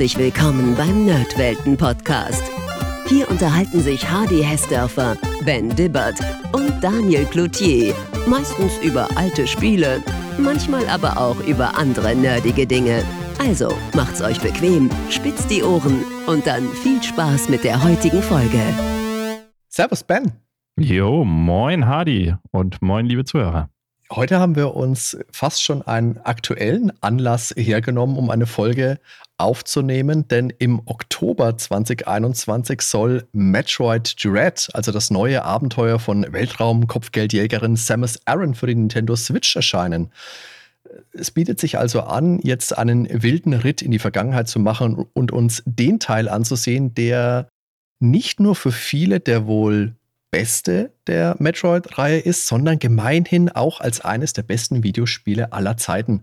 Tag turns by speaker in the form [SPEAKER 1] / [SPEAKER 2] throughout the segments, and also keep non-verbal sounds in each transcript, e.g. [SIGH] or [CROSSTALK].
[SPEAKER 1] Herzlich willkommen beim Nerdwelten Podcast. Hier unterhalten sich Hardy Hessdörfer, Ben Dibbert und Daniel Cloutier. Meistens über alte Spiele, manchmal aber auch über andere nerdige Dinge. Also macht's euch bequem, spitzt die Ohren und dann viel Spaß mit der heutigen Folge.
[SPEAKER 2] Servus, Ben.
[SPEAKER 3] Jo, moin Hardy und moin liebe Zuhörer.
[SPEAKER 2] Heute haben wir uns fast schon einen aktuellen Anlass hergenommen, um eine Folge aufzunehmen, denn im Oktober 2021 soll Metroid Dread, also das neue Abenteuer von Weltraum-Kopfgeldjägerin Samus Aran für die Nintendo Switch erscheinen. Es bietet sich also an, jetzt einen wilden Ritt in die Vergangenheit zu machen und uns den Teil anzusehen, der nicht nur für viele der wohl beste der Metroid-Reihe ist, sondern gemeinhin auch als eines der besten Videospiele aller Zeiten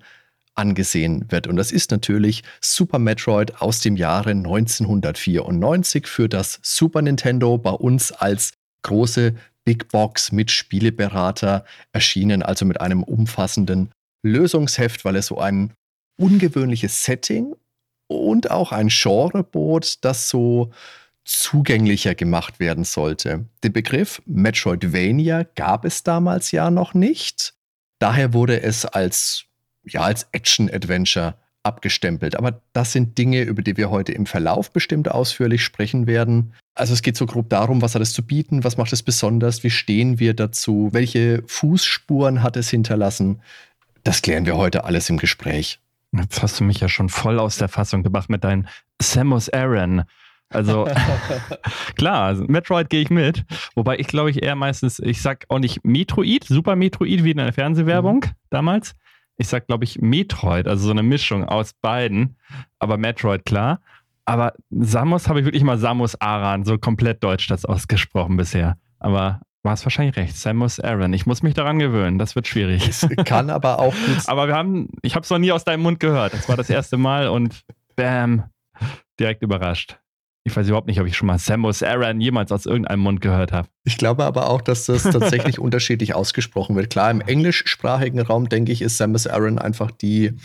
[SPEAKER 2] angesehen wird. Und das ist natürlich Super Metroid aus dem Jahre 1994 für das Super Nintendo bei uns als große Big Box mit Spieleberater erschienen, also mit einem umfassenden Lösungsheft, weil es so ein ungewöhnliches Setting und auch ein Genre bot, das so zugänglicher gemacht werden sollte. Den Begriff Metroidvania gab es damals ja noch nicht. Daher wurde es als, ja, als Action-Adventure abgestempelt. Aber das sind Dinge, über die wir heute im Verlauf bestimmt ausführlich sprechen werden. Also es geht so grob darum, was hat es zu bieten, was macht es besonders, wie stehen wir dazu, welche Fußspuren hat es hinterlassen. Das klären wir heute alles im Gespräch.
[SPEAKER 3] Jetzt hast du mich ja schon voll aus der Fassung gemacht mit deinem Samus Aran. Also [LAUGHS] klar, Metroid gehe ich mit. Wobei ich glaube ich eher meistens, ich sag auch nicht Metroid, Super Metroid wie in der Fernsehwerbung mhm. damals. Ich sag glaube ich Metroid, also so eine Mischung aus beiden. Aber Metroid klar. Aber Samus habe ich wirklich mal Samus Aran, so komplett deutsch das ausgesprochen bisher. Aber war es wahrscheinlich recht. Samus Aran. Ich muss mich daran gewöhnen. Das wird schwierig. Es
[SPEAKER 2] kann aber auch [LAUGHS] gut.
[SPEAKER 3] aber wir haben, ich habe es noch nie aus deinem Mund gehört. Das war das erste Mal und bam, direkt überrascht. Ich weiß überhaupt nicht, ob ich schon mal Samus Aran jemals aus irgendeinem Mund gehört habe.
[SPEAKER 2] Ich glaube aber auch, dass das tatsächlich [LAUGHS] unterschiedlich ausgesprochen wird. Klar, im englischsprachigen Raum, denke ich, ist Samus Aran einfach die,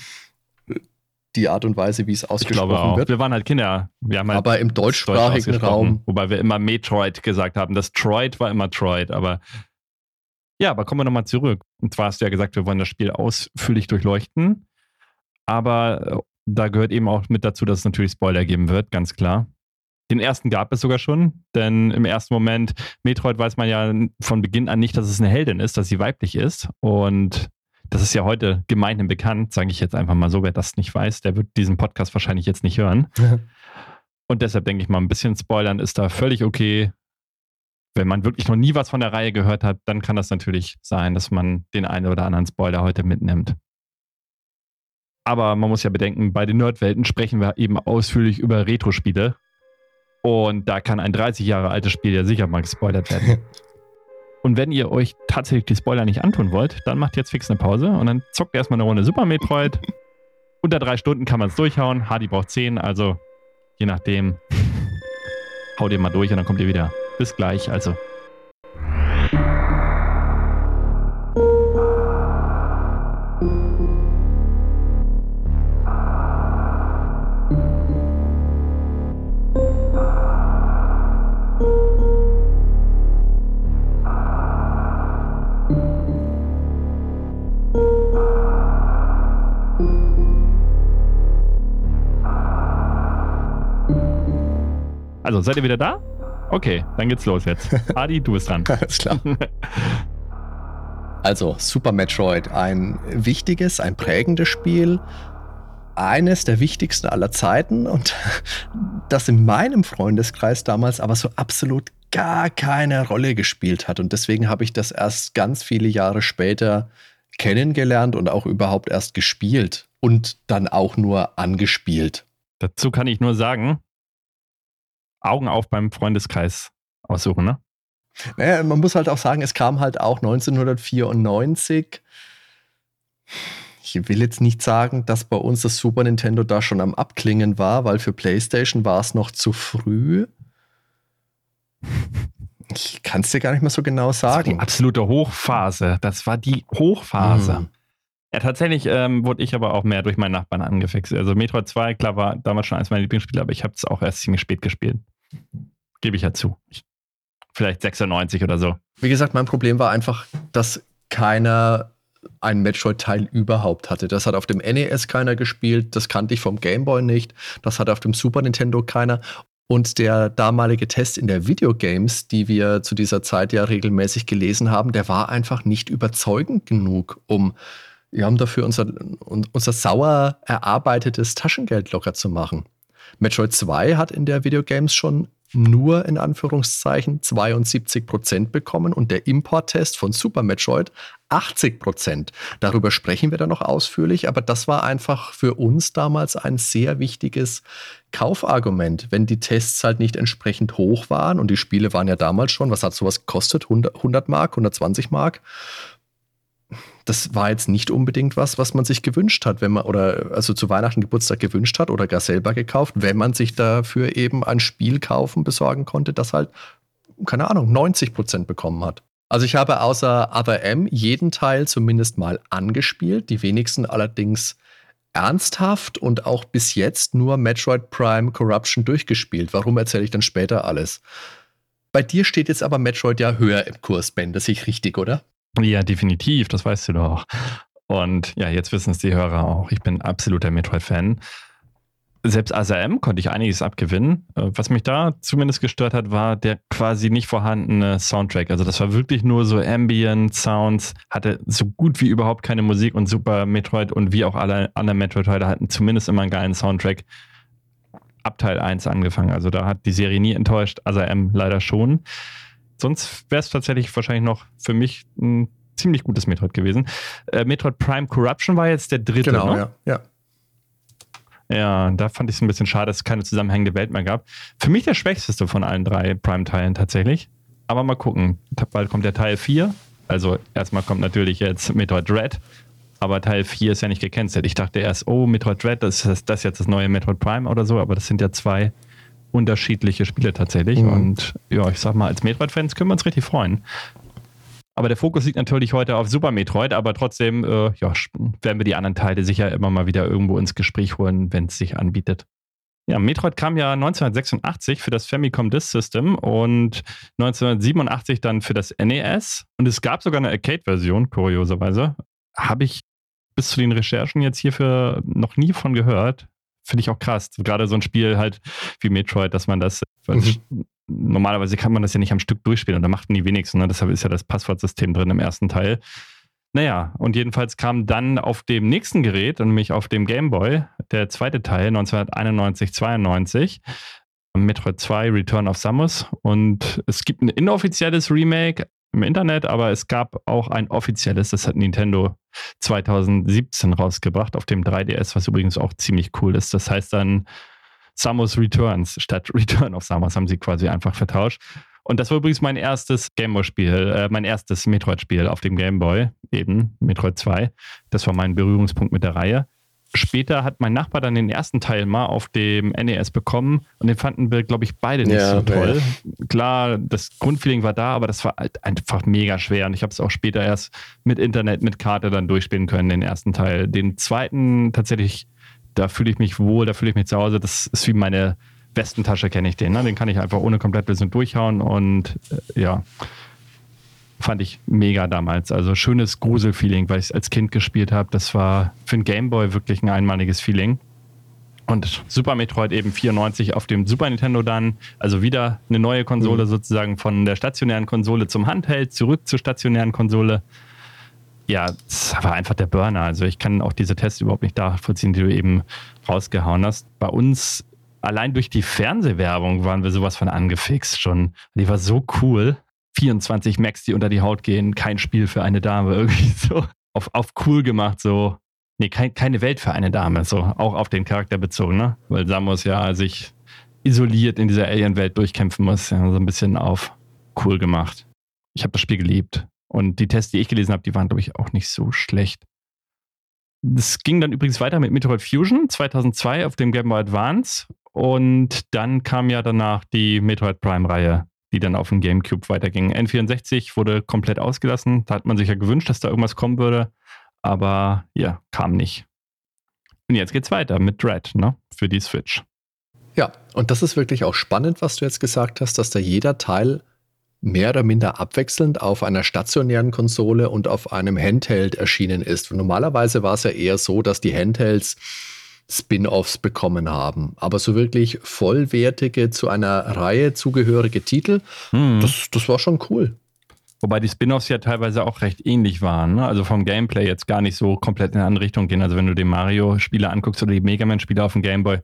[SPEAKER 2] die Art und Weise, wie es ausgesprochen ich glaube auch. wird.
[SPEAKER 3] Wir waren halt Kinder.
[SPEAKER 2] Halt aber im deutschsprachigen Deutsch Raum.
[SPEAKER 3] Wobei wir immer Metroid gesagt haben. Das Troid war immer Troid, aber ja, aber kommen wir nochmal zurück. Und zwar hast du ja gesagt, wir wollen das Spiel ausführlich durchleuchten. Aber äh, da gehört eben auch mit dazu, dass es natürlich Spoiler geben wird, ganz klar. Den ersten gab es sogar schon, denn im ersten Moment, Metroid weiß man ja von Beginn an nicht, dass es eine Heldin ist, dass sie weiblich ist. Und das ist ja heute gemeinhin bekannt, sage ich jetzt einfach mal so. Wer das nicht weiß, der wird diesen Podcast wahrscheinlich jetzt nicht hören. [LAUGHS] Und deshalb denke ich mal, ein bisschen spoilern ist da völlig okay. Wenn man wirklich noch nie was von der Reihe gehört hat, dann kann das natürlich sein, dass man den einen oder anderen Spoiler heute mitnimmt. Aber man muss ja bedenken, bei den Nerdwelten sprechen wir eben ausführlich über Retro-Spiele. Und da kann ein 30 Jahre altes Spiel ja sicher mal gespoilert werden. [LAUGHS] und wenn ihr euch tatsächlich die Spoiler nicht antun wollt, dann macht jetzt fix eine Pause und dann zockt erstmal eine Runde Super Metroid. [LAUGHS] Unter drei Stunden kann man es durchhauen. Hardy braucht 10, also je nachdem. [LAUGHS] Haut ihr mal durch und dann kommt ihr wieder. Bis gleich, also. Also, seid ihr wieder da? Okay, dann geht's los jetzt. [LAUGHS] Adi, du bist dran.
[SPEAKER 2] Alles klar. [LAUGHS] Also, Super Metroid, ein wichtiges, ein prägendes Spiel, eines der wichtigsten aller Zeiten und [LAUGHS] das in meinem Freundeskreis damals aber so absolut gar keine Rolle gespielt hat. Und deswegen habe ich das erst ganz viele Jahre später kennengelernt und auch überhaupt erst gespielt und dann auch nur angespielt.
[SPEAKER 3] Dazu kann ich nur sagen, Augen auf beim Freundeskreis aussuchen, ne?
[SPEAKER 2] Naja, man muss halt auch sagen, es kam halt auch 1994. Ich will jetzt nicht sagen, dass bei uns das Super Nintendo da schon am Abklingen war, weil für PlayStation war es noch zu früh. Ich kann es dir gar nicht mehr so genau sagen. Das war
[SPEAKER 3] die absolute Hochphase. Das war die Hochphase. Hm. Ja, tatsächlich ähm, wurde ich aber auch mehr durch meinen Nachbarn angefixt. Also Metroid 2, klar, war damals schon eines meiner Lieblingsspiele, aber ich habe es auch erst ziemlich spät gespielt. Gebe ich ja zu. Ich, vielleicht 96 oder so.
[SPEAKER 2] Wie gesagt, mein Problem war einfach, dass keiner einen Metroid-Teil überhaupt hatte. Das hat auf dem NES keiner gespielt, das kannte ich vom Game Boy nicht, das hat auf dem Super Nintendo keiner. Und der damalige Test in der Videogames, die wir zu dieser Zeit ja regelmäßig gelesen haben, der war einfach nicht überzeugend genug, um wir haben dafür unser, unser sauer erarbeitetes Taschengeld locker zu machen. Metroid 2 hat in der Videogames schon nur in Anführungszeichen 72 Prozent bekommen und der Importtest von Super Metroid 80 Prozent. Darüber sprechen wir dann noch ausführlich, aber das war einfach für uns damals ein sehr wichtiges Kaufargument. Wenn die Tests halt nicht entsprechend hoch waren und die Spiele waren ja damals schon, was hat sowas gekostet? 100 Mark, 120 Mark? Das war jetzt nicht unbedingt was, was man sich gewünscht hat, wenn man oder also zu Weihnachten Geburtstag gewünscht hat oder gar selber gekauft, wenn man sich dafür eben ein Spiel kaufen besorgen konnte, das halt keine Ahnung 90 Prozent bekommen hat. Also ich habe außer Other M jeden Teil zumindest mal angespielt, die wenigsten allerdings ernsthaft und auch bis jetzt nur Metroid Prime Corruption durchgespielt. Warum erzähle ich dann später alles? Bei dir steht jetzt aber Metroid ja höher im Kurs, Ben. Das sehe ich richtig, oder?
[SPEAKER 3] Ja, definitiv, das weißt du doch. Und ja, jetzt wissen es die Hörer auch. Ich bin absoluter Metroid-Fan. Selbst ASM konnte ich einiges abgewinnen. Äh, was mich da zumindest gestört hat, war der quasi nicht vorhandene Soundtrack. Also das war wirklich nur so Ambient Sounds, hatte so gut wie überhaupt keine Musik und Super Metroid und wie auch alle anderen Metroid-Teile hatten zumindest immer einen geilen Soundtrack. Ab Teil 1 angefangen. Also da hat die Serie nie enttäuscht, ASM leider schon sonst wäre es tatsächlich wahrscheinlich noch für mich ein ziemlich gutes Metroid gewesen. Äh, Metroid Prime Corruption war jetzt der dritte,
[SPEAKER 2] genau,
[SPEAKER 3] ne?
[SPEAKER 2] ja. ja.
[SPEAKER 3] Ja, da fand ich es ein bisschen schade, dass es keine zusammenhängende Welt mehr gab. Für mich der schwächste von allen drei Prime-Teilen tatsächlich. Aber mal gucken. Bald kommt der Teil 4. Also erstmal kommt natürlich jetzt Metroid Dread. Aber Teil 4 ist ja nicht gecancelt. Ich dachte erst, oh, Metroid Dread, das ist das jetzt das neue Metroid Prime oder so. Aber das sind ja zwei unterschiedliche Spiele tatsächlich. Mhm. Und ja, ich sag mal, als Metroid-Fans können wir uns richtig freuen. Aber der Fokus liegt natürlich heute auf Super Metroid, aber trotzdem äh, ja, werden wir die anderen Teile sicher immer mal wieder irgendwo ins Gespräch holen, wenn es sich anbietet. Ja, Metroid kam ja 1986 für das Famicom Disk System und 1987 dann für das NES. Und es gab sogar eine Arcade-Version, kurioserweise. Habe ich bis zu den Recherchen jetzt hierfür noch nie von gehört finde ich auch krass. Gerade so ein Spiel halt wie Metroid, dass man das, mhm. normalerweise kann man das ja nicht am Stück durchspielen und da machten die wenigsten. Ne? Deshalb ist ja das Passwortsystem drin im ersten Teil. Naja, und jedenfalls kam dann auf dem nächsten Gerät, nämlich auf dem Game Boy, der zweite Teil 1991, 92, Metroid 2 Return of Samus. Und es gibt ein inoffizielles Remake, im Internet, aber es gab auch ein offizielles, das hat Nintendo 2017 rausgebracht auf dem 3DS, was übrigens auch ziemlich cool ist. Das heißt dann Samus Returns statt [LAUGHS] Return of Samus haben sie quasi einfach vertauscht. Und das war übrigens mein erstes Gameboy-Spiel, äh, mein erstes Metroid-Spiel auf dem Gameboy, eben Metroid 2. Das war mein Berührungspunkt mit der Reihe. Später hat mein Nachbar dann den ersten Teil mal auf dem NES bekommen und den fanden wir, glaube ich, beide nicht ja, so toll. Ja. Klar, das Grundfeeling war da, aber das war halt einfach mega schwer und ich habe es auch später erst mit Internet, mit Karte dann durchspielen können, den ersten Teil. Den zweiten tatsächlich, da fühle ich mich wohl, da fühle ich mich zu Hause. Das ist wie meine Westentasche, kenne ich den. Ne? Den kann ich einfach ohne Komplettlösung durchhauen und äh, ja fand ich mega damals. Also schönes Gruselfeeling, weil ich es als Kind gespielt habe. Das war für ein Gameboy wirklich ein einmaliges Feeling. Und Super Metroid eben 94 auf dem Super Nintendo dann. Also wieder eine neue Konsole mhm. sozusagen von der stationären Konsole zum Handheld, zurück zur stationären Konsole. Ja, das war einfach der Burner. Also ich kann auch diese Tests überhaupt nicht nachvollziehen, die du eben rausgehauen hast. Bei uns allein durch die Fernsehwerbung waren wir sowas von angefixt schon. Die war so cool. 24 Max, die unter die Haut gehen, kein Spiel für eine Dame, [LAUGHS] irgendwie so auf, auf cool gemacht, so. Nee, kein, keine Welt für eine Dame, so auch auf den Charakter bezogen, ne? Weil Samus ja sich isoliert in dieser Alien-Welt durchkämpfen muss, ja, so ein bisschen auf cool gemacht. Ich habe das Spiel geliebt. Und die Tests, die ich gelesen habe, die waren, glaube ich, auch nicht so schlecht. Das ging dann übrigens weiter mit Metroid Fusion 2002 auf dem Game Boy Advance. Und dann kam ja danach die Metroid Prime-Reihe die dann auf dem GameCube weiterging. N64 wurde komplett ausgelassen. Da hat man sich ja gewünscht, dass da irgendwas kommen würde. aber ja, kam nicht. Und jetzt geht's weiter mit Dread, ne? Für die Switch.
[SPEAKER 2] Ja, und das ist wirklich auch spannend, was du jetzt gesagt hast, dass da jeder Teil mehr oder minder abwechselnd auf einer stationären Konsole und auf einem Handheld erschienen ist. Normalerweise war es ja eher so, dass die Handhelds Spin-offs bekommen haben. Aber so wirklich vollwertige, zu einer Reihe zugehörige Titel, hm. das, das war schon cool.
[SPEAKER 3] Wobei die Spin-offs ja teilweise auch recht ähnlich waren. Ne? Also vom Gameplay jetzt gar nicht so komplett in eine andere Richtung gehen. Also wenn du die Mario-Spiele anguckst oder die Mega Man-Spiele auf dem Gameboy,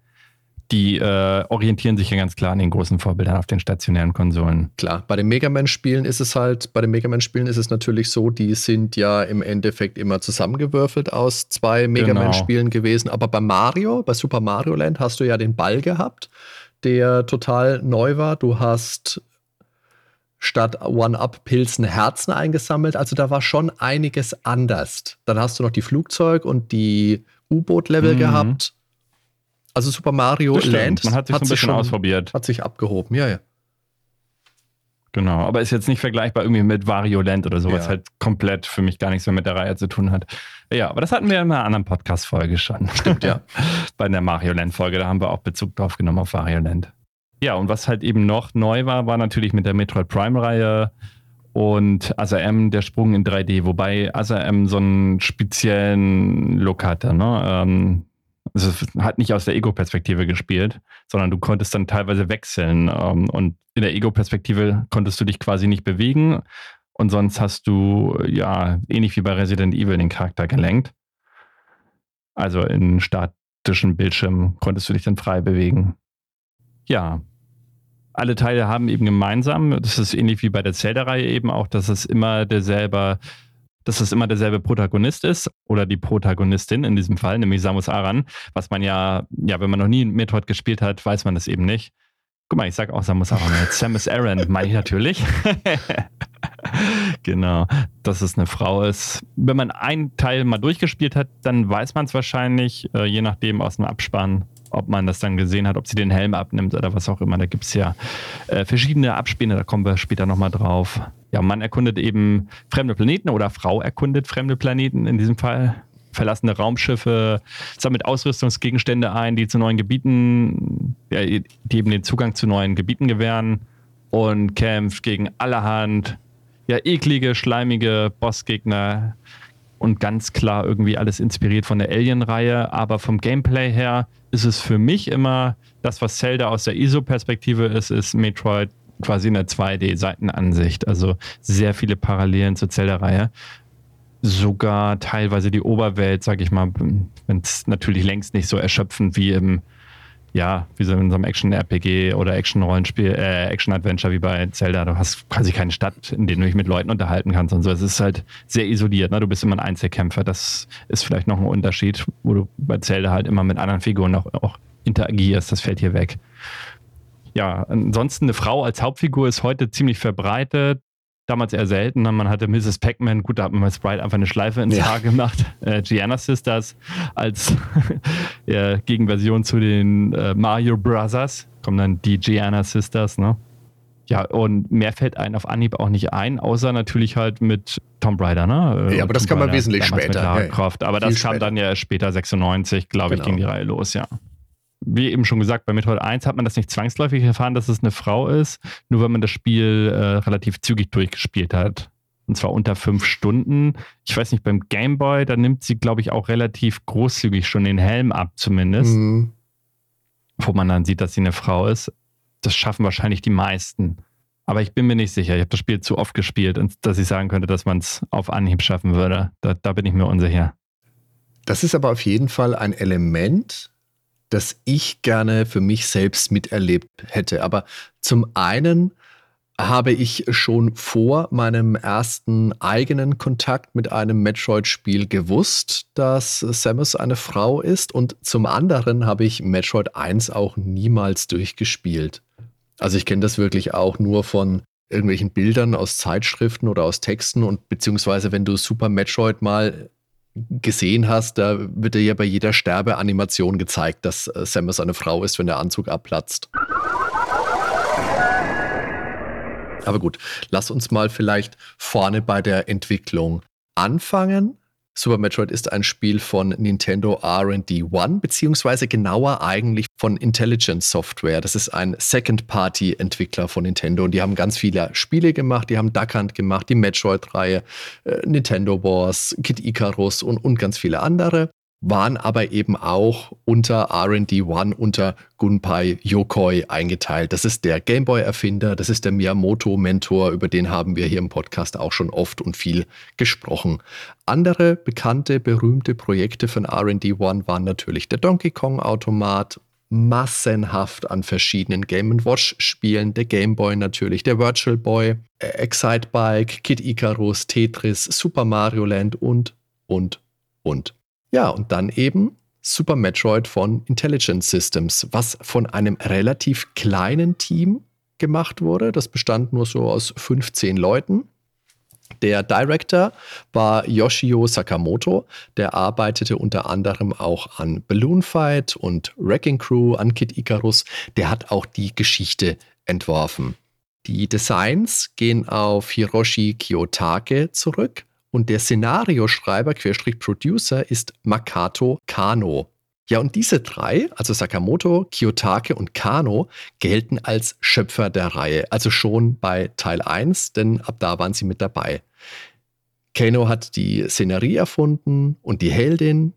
[SPEAKER 3] die äh, orientieren sich ja ganz klar an den großen Vorbildern auf den stationären Konsolen.
[SPEAKER 2] Klar, bei den Mega Man-Spielen ist es halt, bei den Mega Man-Spielen ist es natürlich so, die sind ja im Endeffekt immer zusammengewürfelt aus zwei Mega Man-Spielen genau. gewesen. Aber bei Mario, bei Super Mario Land, hast du ja den Ball gehabt, der total neu war. Du hast statt One-Up-Pilzen Herzen eingesammelt. Also da war schon einiges anders. Dann hast du noch die Flugzeug- und die U-Boot-Level mhm. gehabt. Also Super Mario Land
[SPEAKER 3] Man hat sich hat so ein bisschen schon, ausprobiert.
[SPEAKER 2] Hat sich abgehoben, ja, ja.
[SPEAKER 3] Genau, aber ist jetzt nicht vergleichbar irgendwie mit Wario Land oder sowas, ja. halt komplett für mich gar nichts mehr mit der Reihe zu tun hat. Ja, aber das hatten wir in einer anderen Podcast-Folge schon.
[SPEAKER 2] Stimmt, ja. [LAUGHS]
[SPEAKER 3] Bei der Mario Land-Folge, da haben wir auch Bezug drauf genommen auf Wario Land. Ja, und was halt eben noch neu war, war natürlich mit der Metroid Prime-Reihe und ASM der Sprung in 3D, wobei ASM so einen speziellen Look hatte. Ne? Ähm, also es hat nicht aus der Ego-Perspektive gespielt, sondern du konntest dann teilweise wechseln. Ähm, und in der Ego-Perspektive konntest du dich quasi nicht bewegen. Und sonst hast du, ja, ähnlich wie bei Resident Evil den Charakter gelenkt. Also in statischen Bildschirmen konntest du dich dann frei bewegen. Ja. Alle Teile haben eben gemeinsam, das ist ähnlich wie bei der Zelda-Reihe eben auch, dass es immer derselbe dass es immer derselbe Protagonist ist oder die Protagonistin in diesem Fall, nämlich Samus Aran, was man ja, ja, wenn man noch nie Metroid gespielt hat, weiß man das eben nicht. Guck mal, ich sag auch Samus Aran jetzt. [LAUGHS] Samus Aran, meine ich natürlich. [LAUGHS] genau, dass es eine Frau ist. Wenn man einen Teil mal durchgespielt hat, dann weiß man es wahrscheinlich, äh, je nachdem aus dem Abspann, ob man das dann gesehen hat, ob sie den Helm abnimmt oder was auch immer. Da gibt es ja äh, verschiedene Abspiele, da kommen wir später nochmal drauf ja, man erkundet eben fremde Planeten oder Frau erkundet fremde Planeten in diesem Fall. Verlassene Raumschiffe, sammelt Ausrüstungsgegenstände ein, die zu neuen Gebieten, ja, die eben den Zugang zu neuen Gebieten gewähren und kämpft gegen allerhand, ja, eklige, schleimige Bossgegner und ganz klar irgendwie alles inspiriert von der Alien-Reihe. Aber vom Gameplay her ist es für mich immer das, was Zelda aus der ISO-Perspektive ist, ist Metroid quasi in der 2D-Seitenansicht. Also sehr viele Parallelen zur Zelda-Reihe. Sogar teilweise die Oberwelt, sag ich mal, wenn es natürlich längst nicht so erschöpfend wie im, ja, wie so in so einem Action-RPG oder Action-Rollenspiel, äh, Action-Adventure wie bei Zelda. Du hast quasi keine Stadt, in der du dich mit Leuten unterhalten kannst und so. Es ist halt sehr isoliert. Ne? Du bist immer ein Einzelkämpfer. Das ist vielleicht noch ein Unterschied, wo du bei Zelda halt immer mit anderen Figuren auch, auch interagierst. Das fällt hier weg ja, ansonsten eine Frau als Hauptfigur ist heute ziemlich verbreitet. Damals eher selten. Man hatte Mrs. Pac-Man, gut, da hat man bei Sprite einfach eine Schleife ins ja. Haar gemacht. Äh, Gianna Sisters als [LAUGHS] ja, Gegenversion zu den äh, Mario Brothers. Kommen dann die Gianna Sisters, ne? Ja, und mehr fällt einem auf Anhieb auch nicht ein, außer natürlich halt mit Tomb Raider,
[SPEAKER 2] ne? Ja, aber das kam man wesentlich später.
[SPEAKER 3] Lara Croft. Aber das kam dann ja später 96, glaube genau. ich, ging die Reihe los, ja wie eben schon gesagt, bei Metroid 1 hat man das nicht zwangsläufig erfahren, dass es eine Frau ist, nur wenn man das Spiel äh, relativ zügig durchgespielt hat. Und zwar unter fünf Stunden. Ich weiß nicht, beim Gameboy, da nimmt sie, glaube ich, auch relativ großzügig schon den Helm ab, zumindest. Mhm. Wo man dann sieht, dass sie eine Frau ist. Das schaffen wahrscheinlich die meisten. Aber ich bin mir nicht sicher. Ich habe das Spiel zu oft gespielt, dass ich sagen könnte, dass man es auf Anhieb schaffen würde. Da, da bin ich mir unsicher.
[SPEAKER 2] Das ist aber auf jeden Fall ein Element, das ich gerne für mich selbst miterlebt hätte. Aber zum einen habe ich schon vor meinem ersten eigenen Kontakt mit einem Metroid-Spiel gewusst, dass Samus eine Frau ist. Und zum anderen habe ich Metroid 1 auch niemals durchgespielt. Also ich kenne das wirklich auch nur von irgendwelchen Bildern aus Zeitschriften oder aus Texten und beziehungsweise wenn du Super Metroid mal gesehen hast, da wird dir ja bei jeder Sterbeanimation gezeigt, dass äh, Samus eine Frau ist, wenn der Anzug abplatzt. Aber gut, lass uns mal vielleicht vorne bei der Entwicklung anfangen. Super Metroid ist ein Spiel von Nintendo RD One, beziehungsweise genauer eigentlich von Intelligence Software. Das ist ein Second-Party-Entwickler von Nintendo und die haben ganz viele Spiele gemacht. Die haben Duck Hunt gemacht, die Metroid-Reihe, äh, Nintendo Wars, Kid Icarus und, und ganz viele andere waren aber eben auch unter RD One, unter Gunpei Yokoi eingeteilt. Das ist der Gameboy-Erfinder, das ist der Miyamoto-Mentor, über den haben wir hier im Podcast auch schon oft und viel gesprochen. Andere bekannte, berühmte Projekte von RD One waren natürlich der Donkey Kong-Automat, massenhaft an verschiedenen Game Watch-Spielen, der Gameboy natürlich, der Virtual Boy, Excite Bike, Kid Icarus, Tetris, Super Mario Land und, und, und. Ja, und dann eben Super Metroid von Intelligent Systems, was von einem relativ kleinen Team gemacht wurde. Das bestand nur so aus 15 Leuten. Der Director war Yoshio Sakamoto. Der arbeitete unter anderem auch an Balloon Fight und Wrecking Crew, an Kid Icarus. Der hat auch die Geschichte entworfen. Die Designs gehen auf Hiroshi Kiyotake zurück. Und der Szenarioschreiber, Querstrich Producer, ist Makato Kano. Ja, und diese drei, also Sakamoto, Kiyotake und Kano, gelten als Schöpfer der Reihe. Also schon bei Teil 1, denn ab da waren sie mit dabei. Kano hat die Szenerie erfunden und die Heldin.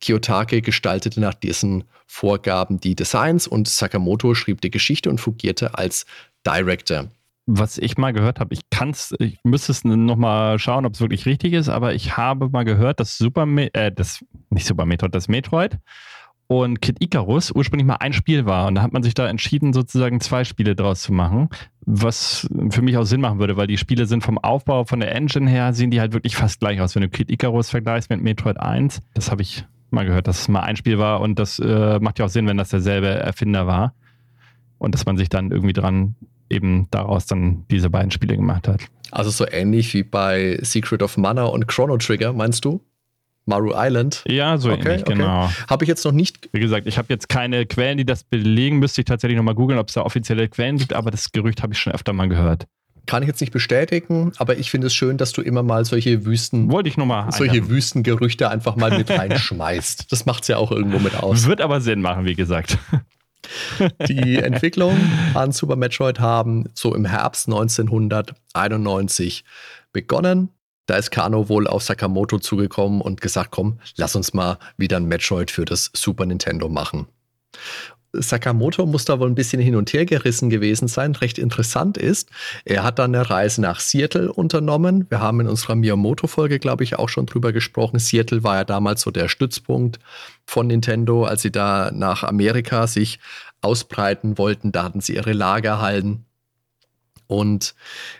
[SPEAKER 2] Kiyotake gestaltete nach diesen Vorgaben die Designs und Sakamoto schrieb die Geschichte und fungierte als Director
[SPEAKER 3] was ich mal gehört habe, ich kann es, ich müsste es nochmal schauen, ob es wirklich richtig ist, aber ich habe mal gehört, dass Super, äh, das, nicht Super Metroid, das Metroid und Kid Icarus ursprünglich mal ein Spiel war. Und da hat man sich da entschieden, sozusagen zwei Spiele draus zu machen, was für mich auch Sinn machen würde, weil die Spiele sind vom Aufbau, von der Engine her, sehen die halt wirklich fast gleich aus. Wenn du Kid Icarus vergleichst mit Metroid 1, das habe ich mal gehört, dass es mal ein Spiel war und das äh, macht ja auch Sinn, wenn das derselbe Erfinder war. Und dass man sich dann irgendwie dran eben daraus dann diese beiden Spiele gemacht hat.
[SPEAKER 2] Also so ähnlich wie bei Secret of Mana und Chrono Trigger, meinst du? Maru Island?
[SPEAKER 3] Ja, so okay, ähnlich, okay. genau.
[SPEAKER 2] Habe ich jetzt noch nicht.
[SPEAKER 3] Wie gesagt, ich habe jetzt keine Quellen, die das belegen. Müsste ich tatsächlich nochmal googeln, ob es da offizielle Quellen gibt, aber das Gerücht habe ich schon öfter mal gehört.
[SPEAKER 2] Kann ich jetzt nicht bestätigen, aber ich finde es schön, dass du immer mal solche Wüsten,
[SPEAKER 3] Wollte ich noch mal
[SPEAKER 2] solche Wüstengerüchte einfach mal mit [LAUGHS] reinschmeißt. Das macht es ja auch irgendwo mit aus.
[SPEAKER 3] Wird aber Sinn machen, wie gesagt. [LAUGHS]
[SPEAKER 2] Die Entwicklung an Super Metroid haben so im Herbst 1991 begonnen. Da ist Kano wohl auf Sakamoto zugekommen und gesagt, komm, lass uns mal wieder ein Metroid für das Super Nintendo machen. Sakamoto muss da wohl ein bisschen hin und her gerissen gewesen sein. Recht interessant ist, er hat dann eine Reise nach Seattle unternommen. Wir haben in unserer Miyamoto-Folge, glaube ich, auch schon drüber gesprochen. Seattle war ja damals so der Stützpunkt von Nintendo, als sie da nach Amerika sich ausbreiten wollten. Da hatten sie ihre Lagerhallen. Und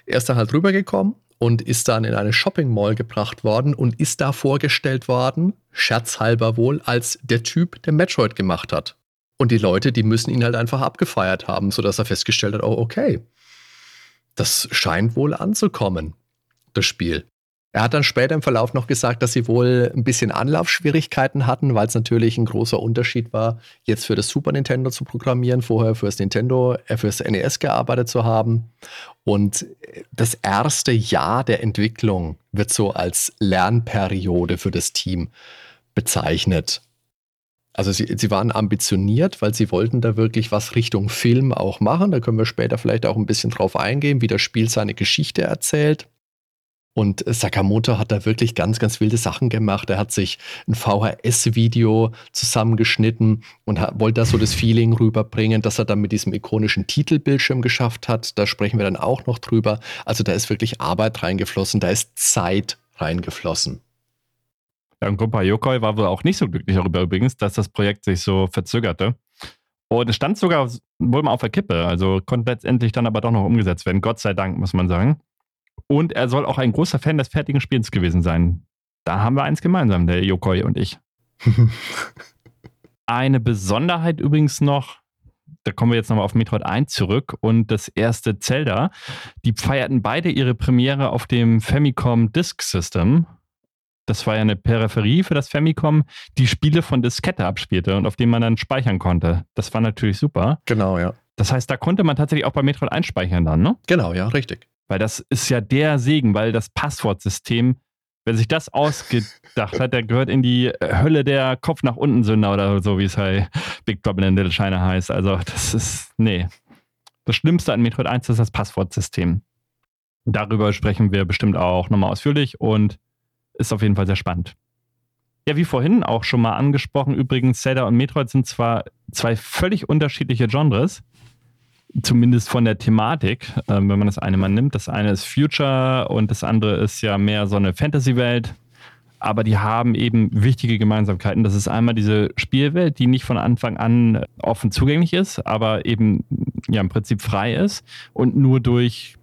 [SPEAKER 2] er ist dann halt rübergekommen und ist dann in eine Shopping Mall gebracht worden und ist da vorgestellt worden, scherzhalber wohl, als der Typ, der Metroid gemacht hat. Und die Leute, die müssen ihn halt einfach abgefeiert haben, sodass er festgestellt hat, oh, okay, das scheint wohl anzukommen, das Spiel. Er hat dann später im Verlauf noch gesagt, dass sie wohl ein bisschen Anlaufschwierigkeiten hatten, weil es natürlich ein großer Unterschied war, jetzt für das Super Nintendo zu programmieren, vorher fürs Nintendo, äh, fürs NES gearbeitet zu haben. Und das erste Jahr der Entwicklung wird so als Lernperiode für das Team bezeichnet. Also sie, sie waren ambitioniert, weil sie wollten da wirklich was Richtung Film auch machen. Da können wir später vielleicht auch ein bisschen drauf eingehen, wie das Spiel seine Geschichte erzählt. Und Sakamoto hat da wirklich ganz, ganz wilde Sachen gemacht. Er hat sich ein VHS-Video zusammengeschnitten und hat, wollte da so das Feeling rüberbringen, dass er dann mit diesem ikonischen Titelbildschirm geschafft hat. Da sprechen wir dann auch noch drüber. Also da ist wirklich Arbeit reingeflossen, da ist Zeit reingeflossen.
[SPEAKER 3] Ja, und Grupa Yokoi war wohl auch nicht so glücklich darüber übrigens, dass das Projekt sich so verzögerte. Und es stand sogar wohl mal auf der Kippe, also konnte letztendlich dann aber doch noch umgesetzt werden. Gott sei Dank, muss man sagen. Und er soll auch ein großer Fan des fertigen Spiels gewesen sein. Da haben wir eins gemeinsam, der Yokoi und ich. [LAUGHS] Eine Besonderheit übrigens noch, da kommen wir jetzt nochmal auf Metroid 1 zurück und das erste Zelda. Die feierten beide ihre Premiere auf dem Famicom Disk System das war ja eine Peripherie für das Famicom, die Spiele von Diskette abspielte und auf dem man dann speichern konnte. Das war natürlich super.
[SPEAKER 2] Genau, ja.
[SPEAKER 3] Das heißt, da konnte man tatsächlich auch bei Metroid einspeichern dann, ne?
[SPEAKER 2] Genau, ja, richtig.
[SPEAKER 3] Weil das ist ja der Segen, weil das Passwortsystem Wer sich das ausgedacht hat, der gehört in die Hölle der Kopf nach unten Sünder oder so, wie es bei Big Trouble in Little China heißt. Also, das ist, nee. Das Schlimmste an Metroid 1 ist das Passwortsystem. Darüber sprechen wir bestimmt auch nochmal ausführlich und ist auf jeden Fall sehr spannend. Ja, wie vorhin auch schon mal angesprochen, übrigens, Zelda und Metroid sind zwar zwei völlig unterschiedliche Genres, zumindest von der Thematik, äh, wenn man das eine mal nimmt. Das eine ist Future und das andere ist ja mehr so eine Fantasy-Welt. Aber die haben eben wichtige Gemeinsamkeiten. Das ist einmal diese Spielwelt, die nicht von Anfang an offen zugänglich ist, aber eben ja im Prinzip frei ist und nur durch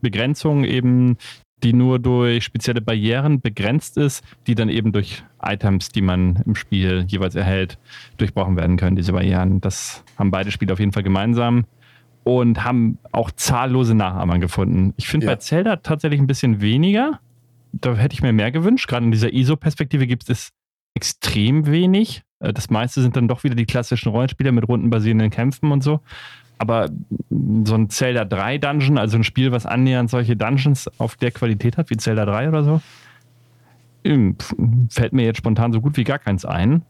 [SPEAKER 3] Begrenzungen eben, die nur durch spezielle Barrieren begrenzt ist, die dann eben durch Items, die man im Spiel jeweils erhält, durchbrochen werden können, diese Barrieren. Das haben beide Spiele auf jeden Fall gemeinsam und haben auch zahllose Nachahmer gefunden. Ich finde ja. bei Zelda tatsächlich ein bisschen weniger. Da hätte ich mir mehr gewünscht. Gerade in dieser ISO-Perspektive gibt es extrem wenig. Äh, das meiste sind dann doch wieder die klassischen Rollenspiele mit rundenbasierenden Kämpfen und so. Aber so ein Zelda 3 Dungeon, also ein Spiel, was annähernd solche Dungeons auf der Qualität hat wie Zelda 3 oder so, hm, fällt mir jetzt spontan so gut wie gar keins ein.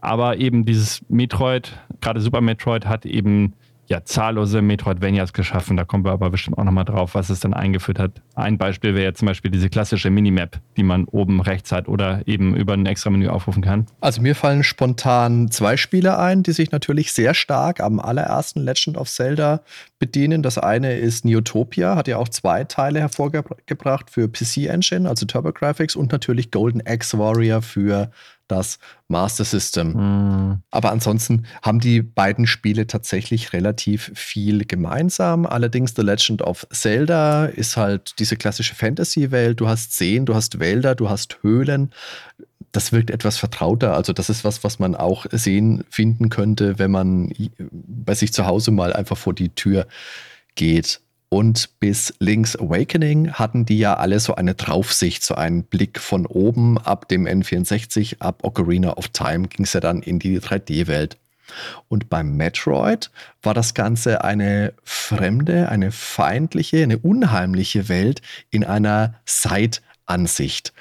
[SPEAKER 3] Aber eben dieses Metroid, gerade Super Metroid, hat eben ja zahllose Metroidvanias geschaffen. Da kommen wir aber bestimmt auch nochmal drauf, was es dann eingeführt hat. Ein Beispiel wäre jetzt zum Beispiel diese klassische Minimap, die man oben rechts hat oder eben über ein extra Menü aufrufen kann.
[SPEAKER 2] Also mir fallen spontan zwei Spiele ein, die sich natürlich sehr stark am allerersten Legend of Zelda bedienen. Das eine ist Neotopia, hat ja auch zwei Teile hervorgebracht für PC Engine, also TurboGrafx und natürlich Golden Axe Warrior für das Master System. Mhm. Aber ansonsten haben die beiden Spiele tatsächlich relativ viel gemeinsam. Allerdings The Legend of Zelda ist halt diese klassische Fantasy-Welt. Du hast Seen, du hast Wälder, du hast Höhlen. Das wirkt etwas vertrauter. Also das ist was, was man auch sehen, finden könnte, wenn man bei sich zu Hause mal einfach vor die Tür geht. Und bis Link's Awakening hatten die ja alle so eine Draufsicht, so einen Blick von oben. Ab dem N64, ab Ocarina of Time ging es ja dann in die 3D-Welt. Und beim Metroid war das Ganze eine fremde, eine feindliche, eine unheimliche Welt in einer Side-Ansicht.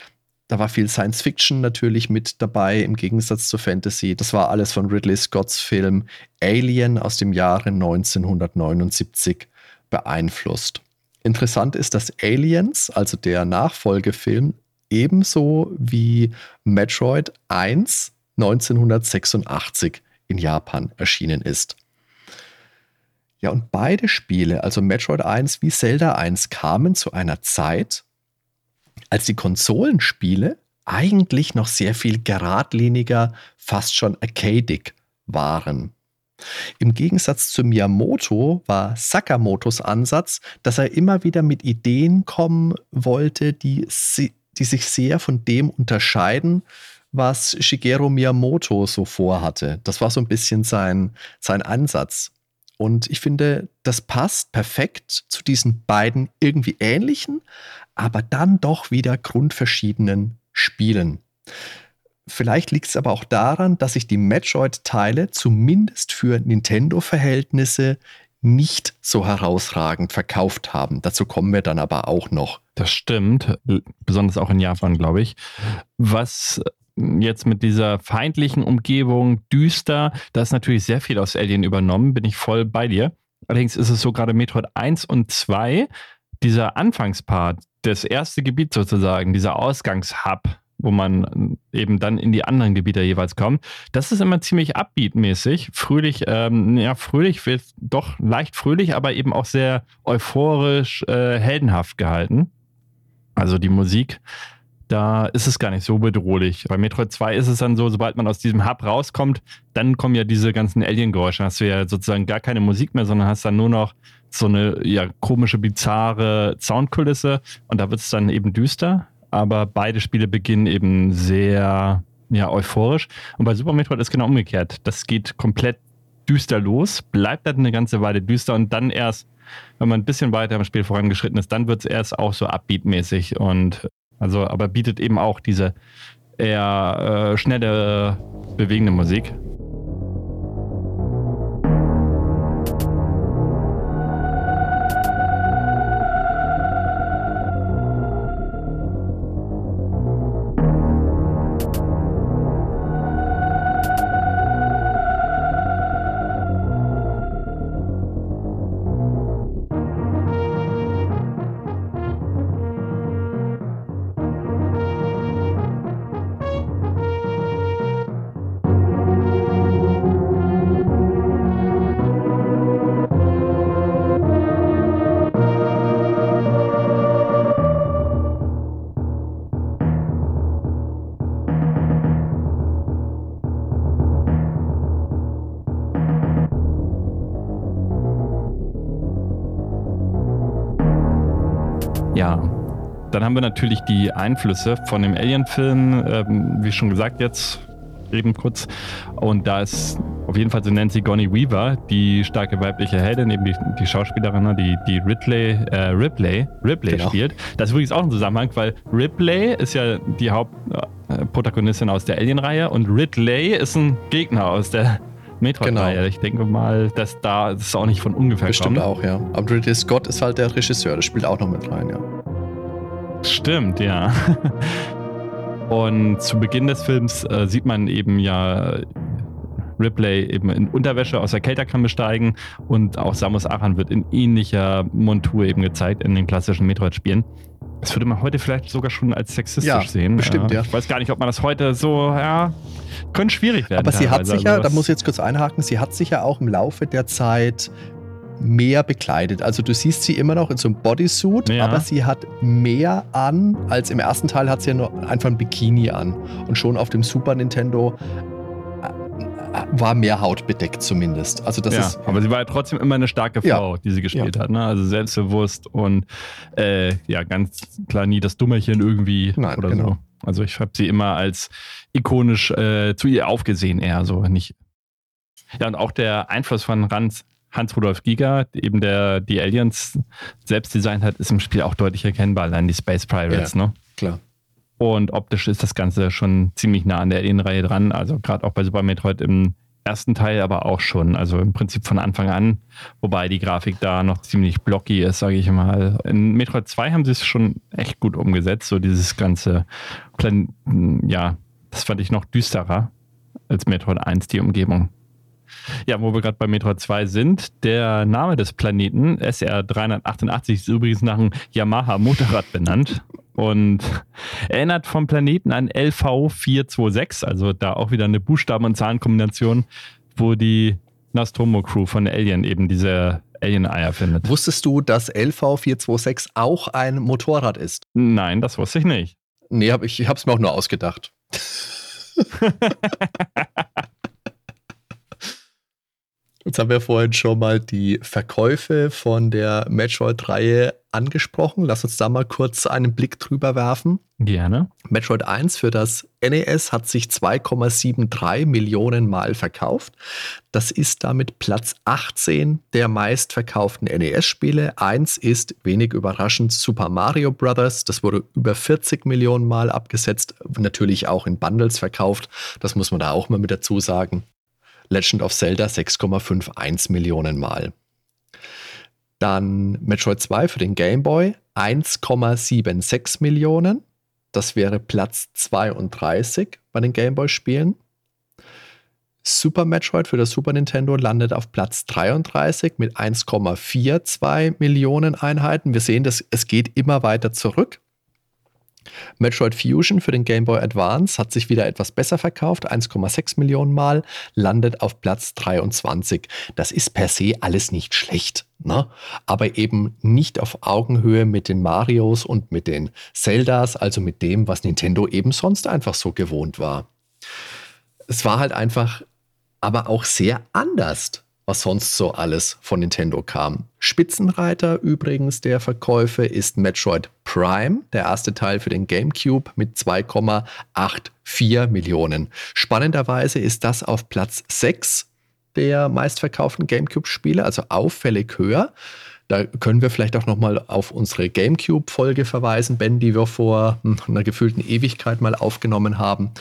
[SPEAKER 2] Da war viel Science Fiction natürlich mit dabei, im Gegensatz zur Fantasy. Das war alles von Ridley Scotts Film Alien aus dem Jahre 1979 beeinflusst. Interessant ist, dass Aliens, also der Nachfolgefilm, ebenso wie Metroid 1 1986 in Japan erschienen ist. Ja, und beide Spiele, also Metroid 1 wie Zelda 1, kamen zu einer Zeit, als die Konsolenspiele eigentlich noch sehr viel geradliniger, fast schon arcadic waren. Im Gegensatz zu Miyamoto war Sakamotos Ansatz, dass er immer wieder mit Ideen kommen wollte, die, die sich sehr von dem unterscheiden, was Shigeru Miyamoto so vorhatte. Das war so ein bisschen sein, sein Ansatz. Und ich finde, das passt perfekt zu diesen beiden irgendwie ähnlichen, aber dann doch wieder grundverschiedenen Spielen. Vielleicht liegt es aber auch daran, dass sich die Metroid-Teile zumindest für Nintendo-Verhältnisse nicht so herausragend verkauft haben. Dazu kommen wir dann aber auch noch.
[SPEAKER 3] Das stimmt, besonders auch in Japan, glaube ich. Was jetzt mit dieser feindlichen Umgebung düster, da ist natürlich sehr viel aus Alien übernommen, bin ich voll bei dir. Allerdings ist es so gerade Metroid 1 und 2, dieser Anfangspart, das erste Gebiet sozusagen, dieser Ausgangshub, wo man eben dann in die anderen Gebiete jeweils kommt. Das ist immer ziemlich upbeat-mäßig. Fröhlich, ähm, ja, fröhlich wird doch leicht fröhlich, aber eben auch sehr euphorisch, äh, heldenhaft gehalten. Also die Musik, da ist es gar nicht so bedrohlich. Bei Metroid 2 ist es dann so, sobald man aus diesem Hub rauskommt, dann kommen ja diese ganzen Alien-Geräusche. Hast du ja sozusagen gar keine Musik mehr, sondern hast dann nur noch so eine ja, komische, bizarre Soundkulisse und da wird es dann eben düster aber beide Spiele beginnen eben sehr ja, euphorisch. Und bei Super Metroid ist genau umgekehrt. Das geht komplett düster los, bleibt dann eine ganze Weile düster und dann erst, wenn man ein bisschen weiter im Spiel vorangeschritten ist, dann wird es erst auch so upbeat-mäßig und also, aber bietet eben auch diese eher äh, schnelle, bewegende Musik. Haben wir natürlich die Einflüsse von dem Alien-Film, ähm, wie schon gesagt jetzt eben kurz. Und da ist auf jeden Fall so Nancy Gonny Weaver, die starke weibliche Heldin, eben die, die Schauspielerin, ne, die, die Ridley, äh, Ripley, Ripley genau. spielt. Das ist übrigens auch ein Zusammenhang, weil Ripley ist ja die Hauptprotagonistin aus der Alien-Reihe und Ridley ist ein Gegner aus der Metroid-Reihe. Genau. Ich denke mal, dass da das auch nicht von ungefähr
[SPEAKER 2] Bestimmt
[SPEAKER 3] kommt.
[SPEAKER 2] auch, ja. Aber Ridley Scott ist halt der Regisseur, das spielt auch noch mit rein, ja.
[SPEAKER 3] Stimmt, ja. Und zu Beginn des Films äh, sieht man eben ja Ripley eben in Unterwäsche aus der Kälterkammer steigen und auch Samus Aran wird in ähnlicher Montur eben gezeigt in den klassischen Metroid-Spielen. Das würde man heute vielleicht sogar schon als sexistisch ja, sehen.
[SPEAKER 2] Bestimmt, ja.
[SPEAKER 3] Ich weiß gar nicht, ob man das heute so, ja, könnte schwierig werden.
[SPEAKER 2] Aber sie hat sich ja, also da muss ich jetzt kurz einhaken, sie hat sich ja auch im Laufe der Zeit mehr bekleidet. Also du siehst sie immer noch in so einem Bodysuit, ja. aber sie hat mehr an als im ersten Teil hat sie ja nur einfach ein Bikini an. Und schon auf dem Super Nintendo äh, war mehr Haut bedeckt zumindest. Also das
[SPEAKER 3] ja,
[SPEAKER 2] ist,
[SPEAKER 3] aber sie war ja trotzdem immer eine starke Frau, ja, die sie gespielt ja. hat. Ne? Also selbstbewusst und äh, ja, ganz klar nie das Dummerchen irgendwie Nein, oder genau. so. Also ich habe sie immer als ikonisch äh, zu ihr aufgesehen, eher so nicht. Ja, und auch der Einfluss von Ranz Hans-Rudolf Giger, eben der die Aliens selbst designt hat, ist im Spiel auch deutlich erkennbar, allein die Space Pirates, ja, ne?
[SPEAKER 2] Klar.
[SPEAKER 3] Und optisch ist das Ganze schon ziemlich nah an der Alien-Reihe dran, also gerade auch bei Super Metroid im ersten Teil, aber auch schon, also im Prinzip von Anfang an, wobei die Grafik da noch ziemlich blocky ist, sage ich mal. In Metroid 2 haben sie es schon echt gut umgesetzt, so dieses ganze, Plan ja, das fand ich noch düsterer als Metroid 1, die Umgebung. Ja, wo wir gerade bei Metroid 2 sind, der Name des Planeten SR388 ist übrigens nach einem Yamaha-Motorrad benannt und erinnert vom Planeten an LV426, also da auch wieder eine Buchstaben- und Zahlenkombination, wo die Nostromo-Crew von Alien eben diese Alien-Eier findet.
[SPEAKER 2] Wusstest du, dass LV426 auch ein Motorrad ist?
[SPEAKER 3] Nein, das wusste ich nicht.
[SPEAKER 2] Nee, hab ich, ich habe es mir auch nur ausgedacht. [LAUGHS] Jetzt haben wir vorhin schon mal die Verkäufe von der Metroid-Reihe angesprochen. Lass uns da mal kurz einen Blick drüber werfen.
[SPEAKER 3] Gerne.
[SPEAKER 2] Metroid 1 für das NES hat sich 2,73 Millionen Mal verkauft. Das ist damit Platz 18 der meistverkauften NES-Spiele. Eins ist, wenig überraschend, Super Mario Bros. Das wurde über 40 Millionen Mal abgesetzt, natürlich auch in Bundles verkauft. Das muss man da auch mal mit dazu sagen. Legend of Zelda 6,51 Millionen Mal. Dann Metroid 2 für den Game Boy 1,76 Millionen. Das wäre Platz 32 bei den Game Boy-Spielen. Super Metroid für das Super Nintendo landet auf Platz 33 mit 1,42 Millionen Einheiten. Wir sehen, dass es geht immer weiter zurück. Metroid Fusion für den Game Boy Advance hat sich wieder etwas besser verkauft, 1,6 Millionen Mal, landet auf Platz 23. Das ist per se alles nicht schlecht, ne? aber eben nicht auf Augenhöhe mit den Marios und mit den Zeldas, also mit dem, was Nintendo eben sonst einfach so gewohnt war. Es war halt einfach aber auch sehr anders was sonst so alles von Nintendo kam. Spitzenreiter übrigens der Verkäufe ist Metroid Prime, der erste Teil für den GameCube mit 2,84 Millionen. Spannenderweise ist das auf Platz 6 der meistverkauften GameCube-Spiele, also auffällig höher. Da können wir vielleicht auch nochmal auf unsere GameCube-Folge verweisen, Ben, die wir vor hm, einer gefühlten Ewigkeit mal aufgenommen haben.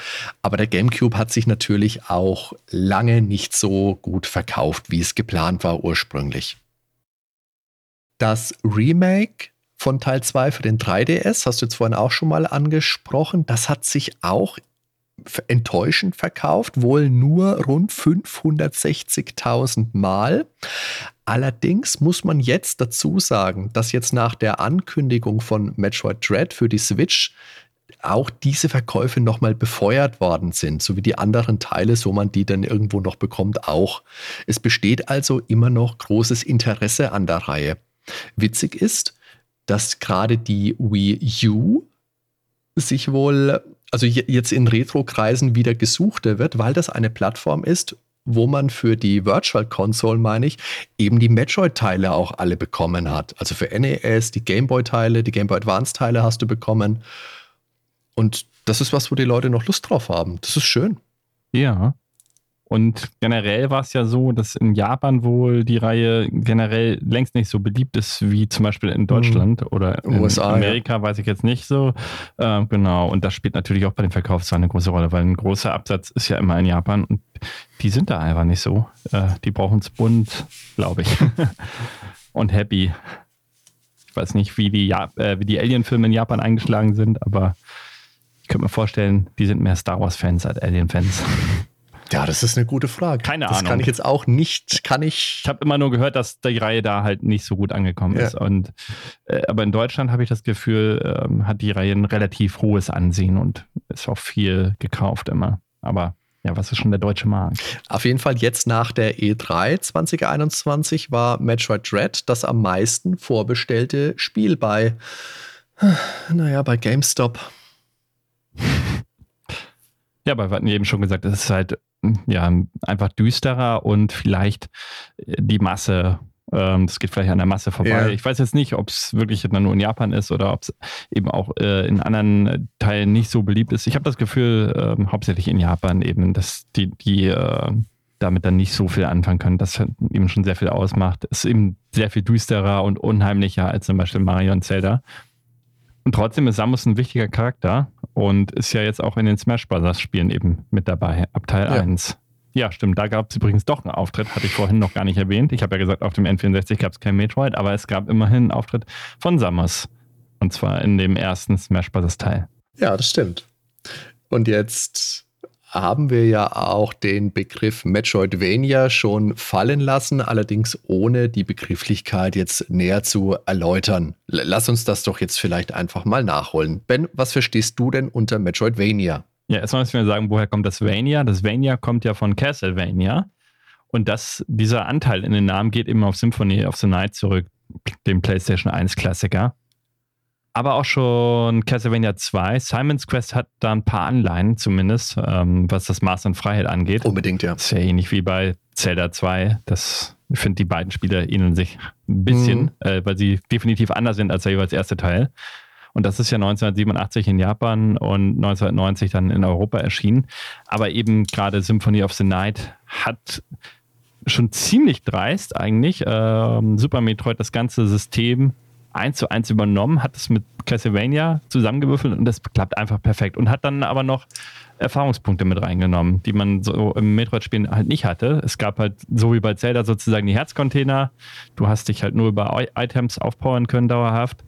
[SPEAKER 2] Aber der GameCube hat sich natürlich auch lange nicht so gut verkauft, wie es geplant war ursprünglich. Das Remake von Teil 2 für den 3DS, hast du jetzt vorhin auch schon mal angesprochen, das hat sich auch enttäuschend verkauft, wohl nur rund 560.000 Mal. Allerdings muss man jetzt dazu sagen, dass jetzt nach der Ankündigung von Metroid Dread für die Switch auch diese Verkäufe nochmal befeuert worden sind, so wie die anderen Teile, so man die dann irgendwo noch bekommt, auch. Es besteht also immer noch großes Interesse an der Reihe. Witzig ist, dass gerade die Wii U sich wohl, also jetzt in Retro-Kreisen wieder gesuchter wird, weil das eine Plattform ist, wo man für die Virtual Console, meine ich, eben die Metroid-Teile auch alle bekommen hat. Also für NES, die Game Boy-Teile, die Game Boy Advance-Teile hast du bekommen. Und das ist was, wo die Leute noch Lust drauf haben. Das ist schön.
[SPEAKER 3] Ja. Und generell war es ja so, dass in Japan wohl die Reihe generell längst nicht so beliebt ist wie zum Beispiel in Deutschland mhm. oder in USA, Amerika, ja. weiß ich jetzt nicht so. Äh, genau. Und das spielt natürlich auch bei den Verkaufszahlen eine große Rolle, weil ein großer Absatz ist ja immer in Japan und die sind da einfach nicht so. Äh, die brauchen es bunt, glaube ich. [LAUGHS] und happy. Ich weiß nicht, wie die, ja äh, wie die Alien-Filme in Japan eingeschlagen sind, aber ich könnte mir vorstellen, die sind mehr Star Wars-Fans als Alien-Fans.
[SPEAKER 2] Ja, das ist eine gute Frage.
[SPEAKER 3] Keine
[SPEAKER 2] das
[SPEAKER 3] Ahnung.
[SPEAKER 2] Das kann ich jetzt auch nicht, kann ich.
[SPEAKER 3] Ich habe immer nur gehört, dass die Reihe da halt nicht so gut angekommen ja. ist. Und, äh, aber in Deutschland habe ich das Gefühl, ähm, hat die Reihe ein relativ hohes Ansehen und ist auch viel gekauft immer. Aber ja, was ist schon der deutsche Markt?
[SPEAKER 2] Auf jeden Fall jetzt nach der E3 2021 war Metroid Dread das am meisten vorbestellte Spiel bei, [SIGHS] naja, bei GameStop.
[SPEAKER 3] Ja, aber wir hatten eben schon gesagt, es ist halt ja, einfach düsterer und vielleicht äh, die Masse. Ähm, das geht vielleicht an der Masse vorbei. Ja. Ich weiß jetzt nicht, ob es wirklich nur in Japan ist oder ob es eben auch äh, in anderen Teilen nicht so beliebt ist. Ich habe das Gefühl, äh, hauptsächlich in Japan eben, dass die, die äh, damit dann nicht so viel anfangen können. Das eben schon sehr viel ausmacht. Es ist eben sehr viel düsterer und unheimlicher als zum Beispiel Mario und Zelda. Und trotzdem ist Samus ein wichtiger Charakter und ist ja jetzt auch in den Smash Bros. Spielen eben mit dabei, ab Teil ja. 1. Ja, stimmt. Da gab es übrigens doch einen Auftritt, hatte ich vorhin noch gar nicht erwähnt. Ich habe ja gesagt, auf dem N64 gab es kein Metroid, aber es gab immerhin einen Auftritt von Samus. Und zwar in dem ersten Smash Bros. Teil.
[SPEAKER 2] Ja, das stimmt. Und jetzt haben wir ja auch den Begriff Metroidvania schon fallen lassen, allerdings ohne die Begrifflichkeit jetzt näher zu erläutern. Lass uns das doch jetzt vielleicht einfach mal nachholen. Ben, was verstehst du denn unter Metroidvania?
[SPEAKER 3] Ja, erstmal müssen wir sagen, woher kommt das Vania? Das Vania kommt ja von Castlevania. Und das, dieser Anteil in den Namen geht eben auf Symphony of the Night zurück, dem PlayStation 1 Klassiker aber auch schon Castlevania 2. Simon's Quest hat da ein paar Anleihen zumindest, ähm, was das Maß an Freiheit angeht.
[SPEAKER 2] Unbedingt, ja.
[SPEAKER 3] Ist ja ähnlich wie bei Zelda 2. Das, ich finde, die beiden Spiele ähneln sich ein bisschen, mhm. äh, weil sie definitiv anders sind als der jeweils erste Teil. Und das ist ja 1987 in Japan und 1990 dann in Europa erschienen. Aber eben gerade Symphony of the Night hat schon ziemlich dreist eigentlich ähm, Super Metroid das ganze System eins zu eins übernommen, hat es mit Castlevania zusammengewürfelt und das klappt einfach perfekt. Und hat dann aber noch Erfahrungspunkte mit reingenommen, die man so im Metroid-Spielen halt nicht hatte. Es gab halt, so wie bei Zelda, sozusagen die Herzcontainer. Du hast dich halt nur über Items aufpowern können dauerhaft.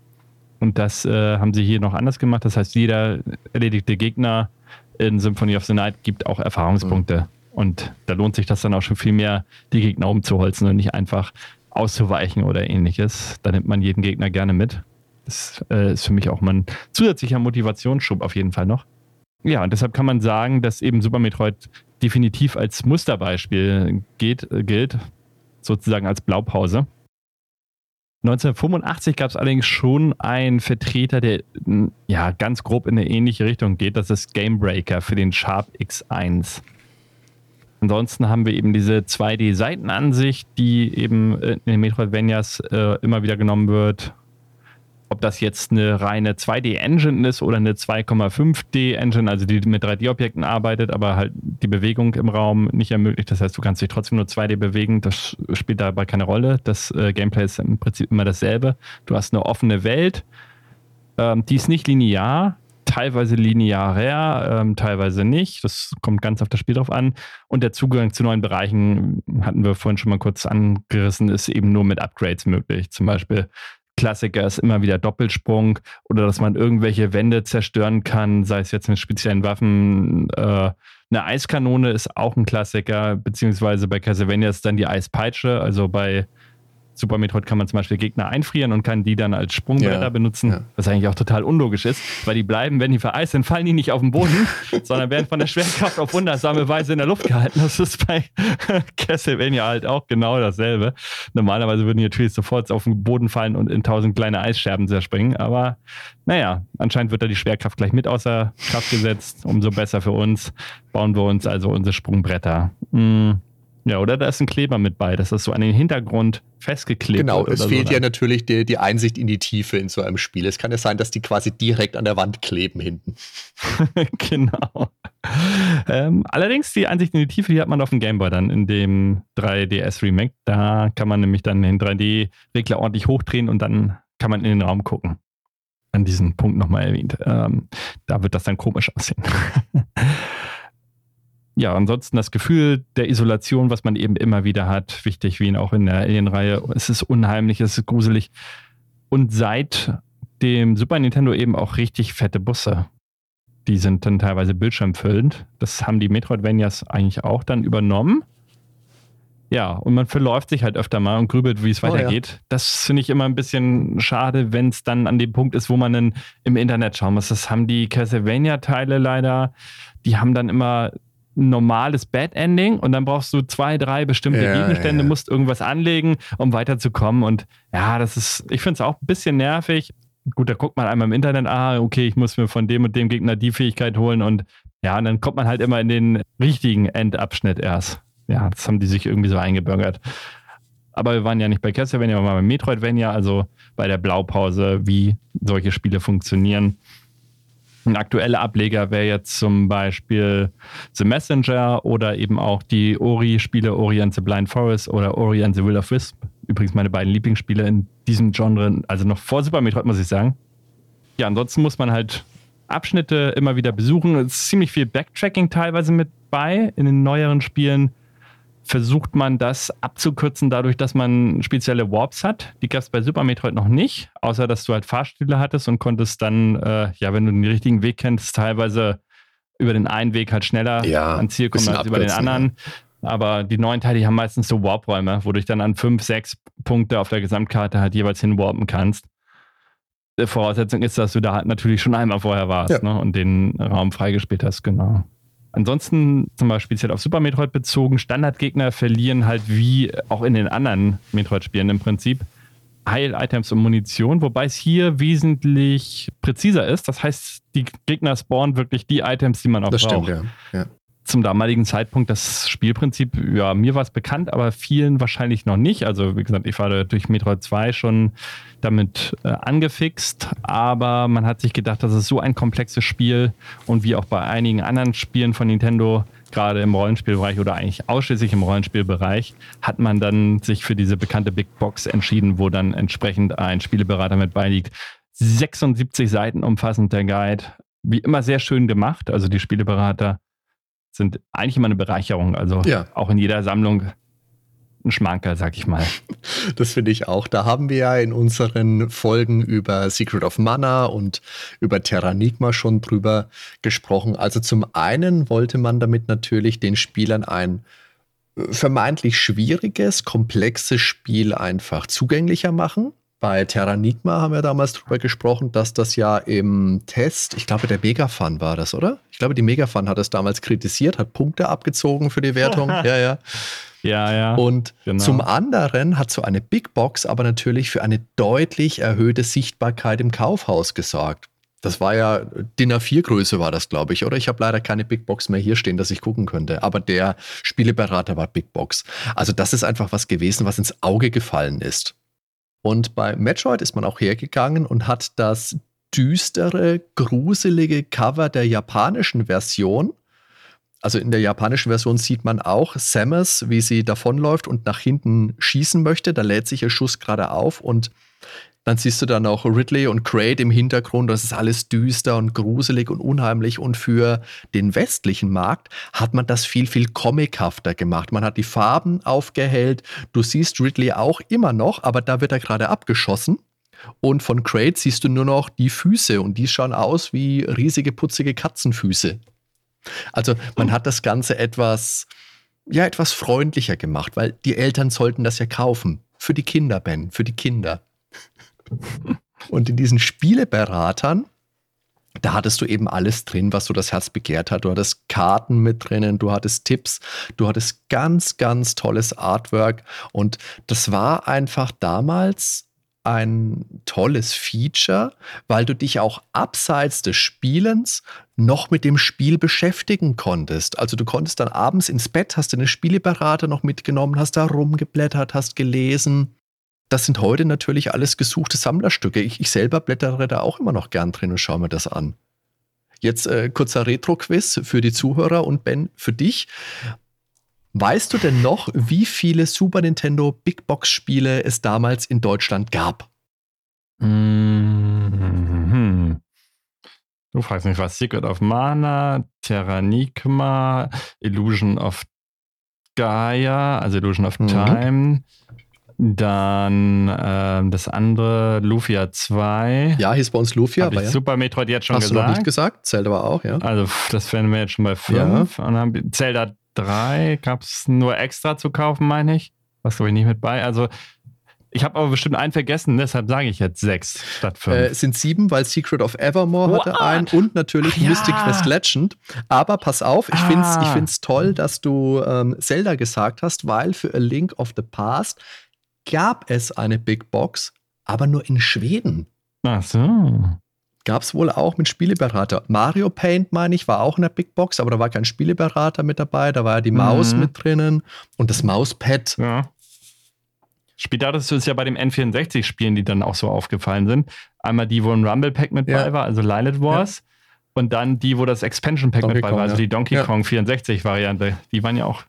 [SPEAKER 3] Und das äh, haben sie hier noch anders gemacht. Das heißt, jeder erledigte Gegner in Symphony of the Night gibt auch Erfahrungspunkte. Mhm. Und da lohnt sich das dann auch schon viel mehr, die Gegner umzuholzen und nicht einfach auszuweichen oder ähnliches. Da nimmt man jeden Gegner gerne mit. Das äh, ist für mich auch mal ein zusätzlicher Motivationsschub auf jeden Fall noch. Ja, und deshalb kann man sagen, dass eben Super Metroid definitiv als Musterbeispiel geht, äh, gilt, sozusagen als Blaupause. 1985 gab es allerdings schon einen Vertreter, der ja ganz grob in eine ähnliche Richtung geht. Das ist Gamebreaker für den Sharp X1. Ansonsten haben wir eben diese 2D-Seitenansicht, die eben in den Metroidvanias äh, immer wieder genommen wird. Ob das jetzt eine reine 2D-Engine ist oder eine 2,5D-Engine, also die mit 3D-Objekten arbeitet, aber halt die Bewegung im Raum nicht ermöglicht. Das heißt, du kannst dich trotzdem nur 2D bewegen. Das spielt dabei keine Rolle. Das äh, Gameplay ist im Prinzip immer dasselbe. Du hast eine offene Welt. Ähm, die ist nicht linear teilweise linearer, ähm, teilweise nicht. Das kommt ganz auf das Spiel drauf an. Und der Zugang zu neuen Bereichen, hatten wir vorhin schon mal kurz angerissen, ist eben nur mit Upgrades möglich. Zum Beispiel Klassiker ist immer wieder Doppelsprung oder dass man irgendwelche Wände zerstören kann, sei es jetzt mit speziellen Waffen. Äh, eine Eiskanone ist auch ein Klassiker, beziehungsweise bei Castlevania ist dann die Eispeitsche, also bei Super Metroid kann man zum Beispiel Gegner einfrieren und kann die dann als Sprungbretter ja, benutzen, ja. was eigentlich auch total unlogisch ist, weil die bleiben, wenn die vereist sind, fallen die nicht auf den Boden, [LAUGHS] sondern werden von der Schwerkraft auf wundersame Weise in der Luft gehalten. Das ist bei [LAUGHS] Castlevania halt auch genau dasselbe. Normalerweise würden die natürlich sofort auf den Boden fallen und in tausend kleine Eisscherben zerspringen, aber naja, anscheinend wird da die Schwerkraft gleich mit außer Kraft gesetzt. Umso besser für uns bauen wir uns also unsere Sprungbretter. Hm Ja, oder da ist ein Kleber mit bei, dass das so an den Hintergrund festgeklebt
[SPEAKER 2] genau,
[SPEAKER 3] wird.
[SPEAKER 2] Genau, es fehlt so ja natürlich die, die Einsicht in die Tiefe in so einem Spiel. Es kann ja sein, dass die quasi direkt an der Wand kleben hinten. [LAUGHS]
[SPEAKER 3] genau. Ähm, allerdings die Einsicht in die Tiefe, die hat man auf dem Gameboy dann in dem 3DS Remake. Da kann man nämlich dann den 3D-Regler ordentlich hochdrehen und dann kann man in den Raum gucken. An diesem Punkt nochmal erwähnt. Ähm, da wird das dann komisch aussehen. [LAUGHS] ja, ansonsten das Gefühl der Isolation, was man eben immer wieder hat, wichtig wie ihn auch in der Alien-Reihe. Es ist unheimlich, es ist gruselig. Und seit dem Super Nintendo eben auch richtig fette Busse. Die sind dann teilweise bildschirmfüllend. Das haben die Metroidvanias eigentlich auch dann übernommen. Ja, und man verläuft sich halt öfter mal und grübelt, wie es weitergeht. Oh, ja. Das finde ich immer ein bisschen schade, wenn es dann an dem Punkt ist, wo man dann im Internet schauen muss. Das haben die Castlevania-Teile leider. Die haben dann immer normales Bad Ending und dann brauchst du zwei, drei bestimmte ja, Gegenstände, ja. musst irgendwas anlegen, um weiterzukommen. Und ja, das ist, ich finde es auch ein bisschen nervig. Gut, da guckt man einmal im Internet, ah, okay, ich muss mir von dem und dem Gegner die Fähigkeit holen und ja, und dann kommt man halt immer in den richtigen Endabschnitt erst. Ja, das haben die sich irgendwie so eingebürgert. Aber wir waren ja nicht bei Castlevania, wir waren bei Metroidvania, also bei der Blaupause, wie solche Spiele funktionieren. Ein aktueller Ableger wäre jetzt zum Beispiel The Messenger oder eben auch die Ori-Spiele Ori and the Blind Forest oder Ori and the Will of Wisp. Übrigens meine beiden Lieblingsspiele in diesem Genre, also noch vor Super Metroid, muss ich sagen. Ja, ansonsten muss man halt Abschnitte immer wieder besuchen. Es ist ziemlich viel Backtracking teilweise mit bei in den neueren Spielen versucht man das abzukürzen dadurch, dass man spezielle Warps hat. Die gab es bei Super Metroid noch nicht, außer dass du halt Fahrstühle hattest und konntest dann, äh, ja, wenn du den richtigen Weg kennst, teilweise über den einen Weg halt schneller
[SPEAKER 2] ja,
[SPEAKER 3] ans Ziel kommen als über den anderen. Ja. Aber die neuen Teile, die haben meistens so Warp-Räume, wo du dich dann an fünf, sechs Punkte auf der Gesamtkarte halt jeweils hinwarpen kannst. Die Voraussetzung ist, dass du da halt natürlich schon einmal vorher warst ja. ne, und den Raum freigespielt hast, genau. Ansonsten, zum Beispiel speziell auf Super Metroid bezogen, Standardgegner verlieren halt wie auch in den anderen Metroid-Spielen im Prinzip Heil-Items und Munition, wobei es hier wesentlich präziser ist. Das heißt, die Gegner spawnen wirklich die Items, die man auch das braucht. Stimmt, ja. ja zum damaligen Zeitpunkt das Spielprinzip, ja, mir war es bekannt, aber vielen wahrscheinlich noch nicht. Also, wie gesagt, ich war durch Metroid 2 schon damit äh, angefixt, aber man hat sich gedacht, das ist so ein komplexes Spiel und wie auch bei einigen anderen Spielen von Nintendo, gerade im Rollenspielbereich oder eigentlich ausschließlich im Rollenspielbereich, hat man dann sich für diese bekannte Big Box entschieden, wo dann entsprechend ein Spieleberater mit beiliegt. 76 Seiten umfassend der Guide. Wie immer sehr schön gemacht. Also die Spieleberater sind eigentlich immer eine Bereicherung. Also ja. auch in jeder Sammlung ein Schmankerl, sag ich mal. [LAUGHS]
[SPEAKER 2] Das finde ich auch. Da haben wir ja in unseren Folgen über Secret of Mana und über Terranigma schon drüber gesprochen. Also zum einen wollte man damit natürlich den Spielern ein äh, vermeintlich schwieriges, komplexes Spiel einfach zugänglicher machen. Bei Terranigma haben wir damals drüber gesprochen, dass das ja im Test, ich glaube, der Megafan war das, oder? Ich glaube, die Megafan hat es damals kritisiert, hat Punkte abgezogen für die Wertung. [LAUGHS] ja, ja.
[SPEAKER 3] Ja, ja.
[SPEAKER 2] Und genau. zum anderen hat so eine Big Box aber natürlich für eine deutlich erhöhte Sichtbarkeit im Kaufhaus gesorgt. Das war ja DIN A4-Größe war das, glaube ich, oder? Ich habe leider keine Big Box mehr hier stehen, dass ich gucken könnte. Aber der Spieleberater war Big Box. Also das ist einfach was gewesen, was ins Auge gefallen ist. Und bei Metroid ist man auch hergegangen und hat das düstere, gruselige Cover der japanischen Version. Also in der japanischen Version sieht man auch Samus, wie sie davonläuft und nach hinten schießen möchte. Da lädt sich ihr Schuss gerade auf und dann siehst du dann auch Ridley und Kraid im Hintergrund. Das ist alles düster und gruselig und unheimlich. Und für den westlichen Markt hat man das viel, viel comichafter gemacht. Man hat die Farben aufgehellt. Du siehst Ridley auch immer noch, aber da wird er gerade abgeschossen. Und von Kraid siehst du nur noch die Füße und die schauen aus wie riesige, putzige Katzenfüße. Also man hat das Ganze etwas, ja, etwas freundlicher gemacht, weil die Eltern sollten das ja kaufen. Für die Kinder, Ben, für die Kinder. Und in diesen Spieleberatern, da hattest du eben alles drin, was so das Herz begehrt hat. Du hattest Karten mit drinnen, du hattest Tipps, du hattest ganz, ganz tolles Artwork. Und das war einfach damals ein tolles Feature, weil du dich auch abseits des Spielens noch mit dem Spiel beschäftigen konntest. Also du konntest dann abends ins Bett, hast den Spieleberater noch mitgenommen, hast da rumgeblättert, hast gelesen. Das sind heute natürlich alles gesuchte Sammlerstücke. Ich, ich selber blättere da auch immer noch gern drin und schaue mir das an. Jetzt äh, kurzer Retro-Quiz für die Zuhörer und Ben, für dich. Weißt du denn noch, wie viele Super Nintendo Big Box Spiele es damals in Deutschland gab?
[SPEAKER 3] Mhm. Du fragst mich was. Secret of Mana, Terranigma, Illusion of Gaia, also Illusion of mhm. Dann äh, das andere, Lufia 2.
[SPEAKER 2] Ja, hieß bei uns Lufia.
[SPEAKER 3] aber ja. Super Metroid jetzt schon
[SPEAKER 2] Hast
[SPEAKER 3] gesagt.
[SPEAKER 2] Hast du noch nicht gesagt? Zelda war auch, ja.
[SPEAKER 3] Also das wären wir jetzt schon bei 5. Ja. Und dann haben Zelda 3 gab es nur extra zu kaufen, meine ich. Was glaube ich nicht mit bei. Also ich habe aber bestimmt einen vergessen, deshalb sage ich jetzt sechs statt fünf. Äh,
[SPEAKER 2] sind sieben, weil Secret of Evermore What? hatte einen und natürlich Ach, Mystic ja. Quest Legend. Aber pass auf, ich finde es ah. ich toll, dass du ähm, Zelda gesagt hast, weil für A Link of the Past gab es eine Big Box, aber nur in Schweden.
[SPEAKER 3] Ach so.
[SPEAKER 2] Gab es wohl auch mit Spieleberater. Mario Paint, meine ich, war auch in der Big Box, aber da war kein Spieleberater mit dabei. Da war ja die Maus mhm. mit drinnen und das Mauspad.
[SPEAKER 3] Ja. Später hattest du es ja bei dem N64-Spielen, die dann auch so aufgefallen sind. Einmal die, wo ein Rumble Pack mit ja. bei war, also Lilith Wars. Ja. Und dann die, wo das Expansion Pack Donkey mit bei war, also die Donkey Kong 64-Variante. Die waren ja auch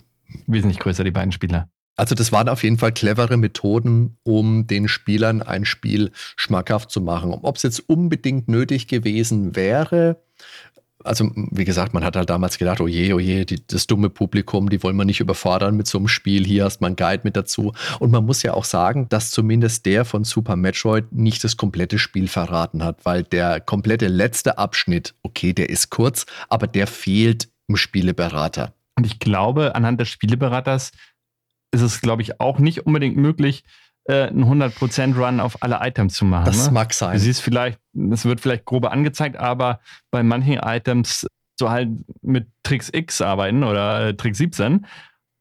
[SPEAKER 3] wesentlich größer, die beiden Spieler.
[SPEAKER 2] Also das waren auf jeden Fall clevere Methoden, um den Spielern ein Spiel schmackhaft zu machen. Ob es jetzt unbedingt nötig gewesen wäre, also wie gesagt, man hat halt damals gedacht, oh je, oh je, die, das dumme Publikum, die wollen wir nicht überfordern mit so einem Spiel. Hier hast man Guide mit dazu. Und man muss ja auch sagen, dass zumindest der von Super Metroid nicht das komplette Spiel verraten hat, weil der komplette letzte Abschnitt, okay, der ist kurz, aber der fehlt im Spieleberater.
[SPEAKER 3] Und ich glaube, anhand des Spieleberaters ist es, glaube ich, auch nicht unbedingt möglich, äh, einen 100% Run auf alle Items zu machen.
[SPEAKER 2] Das ne? mag sein.
[SPEAKER 3] Du siehst vielleicht, es wird vielleicht grobe angezeigt, aber bei manchen Items so halt mit Tricks X arbeiten oder äh, Trick 17.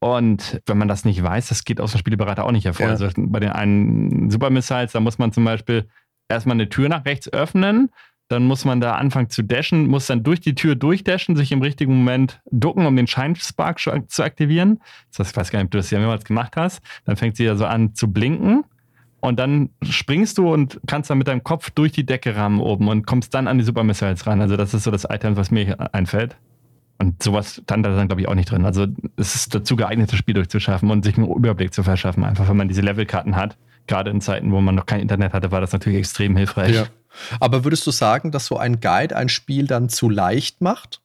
[SPEAKER 3] Und wenn man das nicht weiß, das geht aus dem Spieleberater auch nicht hervor. Ja. Also bei den einen Super Missiles, da muss man zum Beispiel erstmal eine Tür nach rechts öffnen, dann muss man da anfangen zu dashen, muss dann durch die Tür durchdashen, sich im richtigen Moment ducken, um den Shine Spark zu aktivieren. Ich weiß gar nicht, ob du das ja mehrmals gemacht hast. Dann fängt sie ja so an zu blinken. Und dann springst du und kannst dann mit deinem Kopf durch die Decke rahmen oben und kommst dann an die Super Missiles ran. Also, das ist so das Item, was mir einfällt. Und sowas stand da dann, glaube ich, auch nicht drin. Also, es ist dazu geeignet, das Spiel durchzuschaffen und sich einen Überblick zu verschaffen, einfach wenn man diese Levelkarten hat. Gerade in Zeiten, wo man noch kein Internet hatte, war das natürlich extrem hilfreich. Ja.
[SPEAKER 2] Aber würdest du sagen, dass so ein Guide ein Spiel dann zu leicht macht?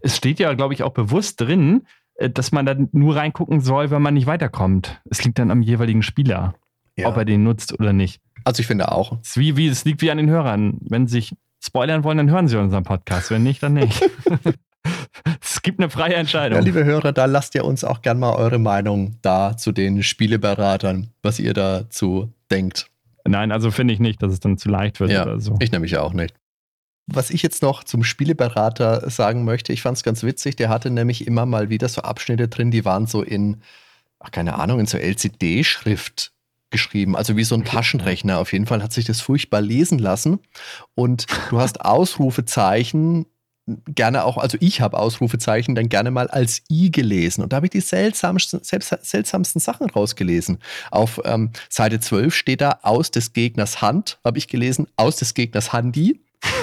[SPEAKER 3] Es steht ja, glaube ich, auch bewusst drin, äh, dass man da nur reingucken soll, wenn man nicht weiterkommt. Es liegt dann am jeweiligen Spieler, ja. ob er den nutzt oder nicht.
[SPEAKER 2] Also ich finde auch.
[SPEAKER 3] Es, wie, wie, es liegt wie an den Hörern. Wenn sie sich spoilern wollen, dann hören sie unseren Podcast. Wenn nicht, dann nicht. [LAUGHS] es gibt eine freie Entscheidung.
[SPEAKER 2] Ja, liebe Hörer, da lasst ihr uns auch gerne mal eure Meinung da zu den Spieleberatern, was ihr dazu denkt.
[SPEAKER 3] Nein, also finde ich nicht, dass es dann zu leicht wird
[SPEAKER 2] ja,
[SPEAKER 3] oder so.
[SPEAKER 2] Ich nämlich auch nicht. Was ich jetzt noch zum Spieleberater sagen möchte, ich fand es ganz witzig, der hatte nämlich immer mal wieder so Abschnitte drin, die waren so in, ach, keine Ahnung, in so LCD-Schrift geschrieben, also wie so ein [LAUGHS] Taschenrechner. Auf jeden Fall hat sich das furchtbar lesen lassen. Und du hast Ausrufezeichen gerne auch, also ich habe Ausrufezeichen dann gerne mal als I gelesen. Und da habe ich die seltsamsten, seltsamsten Sachen rausgelesen. Auf ähm, Seite 12 steht da aus des Gegners Hand, habe ich gelesen, aus des Gegners Handi.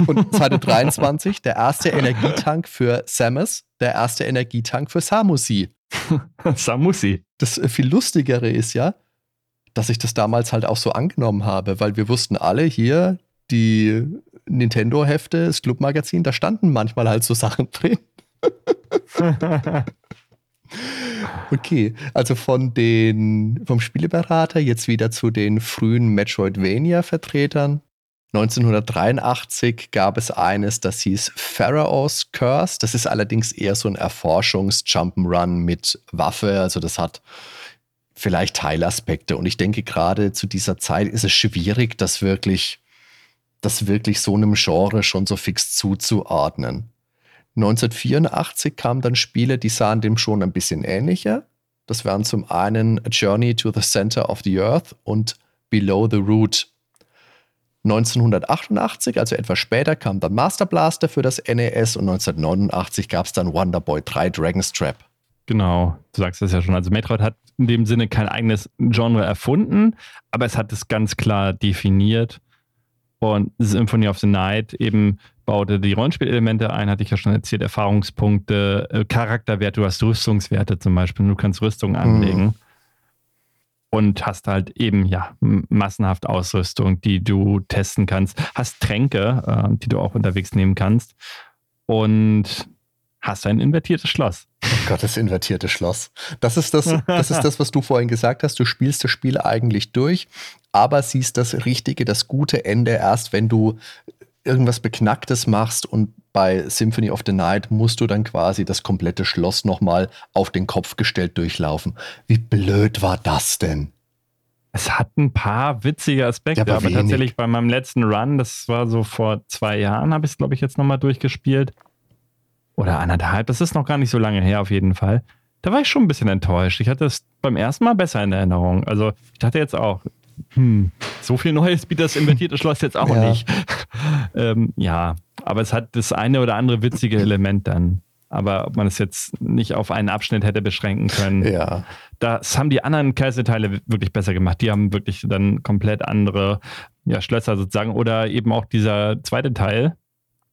[SPEAKER 2] Und [LAUGHS] Seite 23, der erste Energietank für Samus, der erste Energietank für Samusi. [LAUGHS]
[SPEAKER 3] Samusi.
[SPEAKER 2] Das äh, viel lustigere ist ja, dass ich das damals halt auch so angenommen habe, weil wir wussten alle hier, die Nintendo-Hefte, das Clubmagazin, da standen manchmal halt so Sachen [LAUGHS] drin. [LAUGHS] okay, also von den, vom Spieleberater jetzt wieder zu den frühen Metroidvania-Vertretern. 1983 gab es eines, das hieß Pharaoh's Curse. Das ist allerdings eher so ein Erforschungs-Jump'n'Run mit Waffe. Also das hat vielleicht Teilaspekte. Und ich denke, gerade zu dieser Zeit ist es schwierig, das wirklich das wirklich so einem Genre schon so fix zuzuordnen. 1984 kamen dann Spiele, die sahen dem schon ein bisschen ähnlicher. Das wären zum einen A Journey to the Center of the Earth und Below the Root. 1988, also etwas später, kam dann Master Blaster für das NES und 1989 gab es dann Wonder Boy 3 Dragon's Trap.
[SPEAKER 3] Genau, du sagst es ja schon. Also Metroid hat in dem Sinne kein eigenes Genre erfunden, aber es hat es ganz klar definiert. Und Symphony of the Night eben baute die Rollenspielelemente ein, hatte ich ja schon erzählt, Erfahrungspunkte, äh, Charakterwerte, du hast Rüstungswerte zum Beispiel, du kannst Rüstung anlegen. Mhm. Und hast halt eben, ja, massenhaft Ausrüstung, die du testen kannst. Hast Tränke, äh, die du auch unterwegs nehmen kannst. Und hast ein invertiertes Schloss.
[SPEAKER 2] Oh Gott, das invertierte Schloss. Das ist das, das ist das, was du vorhin gesagt hast. Du spielst das Spiel eigentlich durch, aber siehst das richtige, das gute Ende erst, wenn du irgendwas Beknacktes machst und bei Symphony of the Night musst du dann quasi das komplette Schloss nochmal auf den Kopf gestellt durchlaufen. Wie blöd war das denn?
[SPEAKER 3] Es hat ein paar witzige Aspekte, ja, aber, aber tatsächlich bei meinem letzten Run, das war so vor zwei Jahren, habe ich es, glaube ich, jetzt nochmal durchgespielt oder anderthalb, das ist noch gar nicht so lange her auf jeden Fall. Da war ich schon ein bisschen enttäuscht. Ich hatte es beim ersten Mal besser in Erinnerung. Also ich dachte jetzt auch, hm, so viel Neues bietet das invertierte Schloss jetzt auch ja. nicht. [LAUGHS] ähm, ja, aber es hat das eine oder andere witzige Element dann. Aber ob man es jetzt nicht auf einen Abschnitt hätte beschränken können,
[SPEAKER 2] ja.
[SPEAKER 3] das haben die anderen Kaiserteile wirklich besser gemacht. Die haben wirklich dann komplett andere ja, Schlösser sozusagen. Oder eben auch dieser zweite Teil,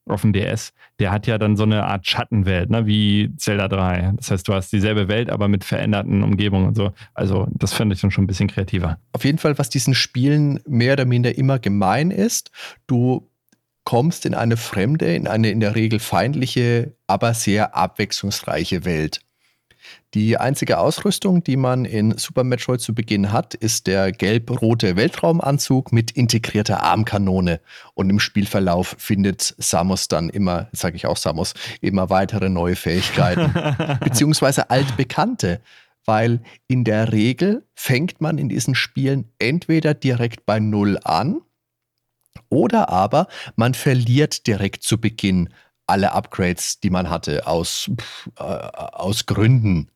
[SPEAKER 3] auf dem DS, der hat ja dann so eine Art Schattenwelt, ne, wie Zelda 3. Das heißt, du hast dieselbe Welt, aber mit veränderten Umgebungen und so. Also, das finde ich dann schon ein bisschen kreativer.
[SPEAKER 2] Auf jeden Fall, was diesen Spielen mehr oder minder immer gemein ist, du kommst in eine fremde, in eine in der Regel feindliche, aber sehr abwechslungsreiche Welt. Die einzige Ausrüstung, die man in Super Metroid zu Beginn hat, ist der gelb-rote Weltraumanzug mit integrierter Armkanone. Und im Spielverlauf findet Samus dann immer, sage ich auch Samus, immer weitere neue Fähigkeiten, [LAUGHS] beziehungsweise altbekannte. Weil in der Regel fängt man in diesen Spielen entweder direkt bei Null an oder aber man verliert direkt zu Beginn alle Upgrades, die man hatte, aus, äh, aus Gründen.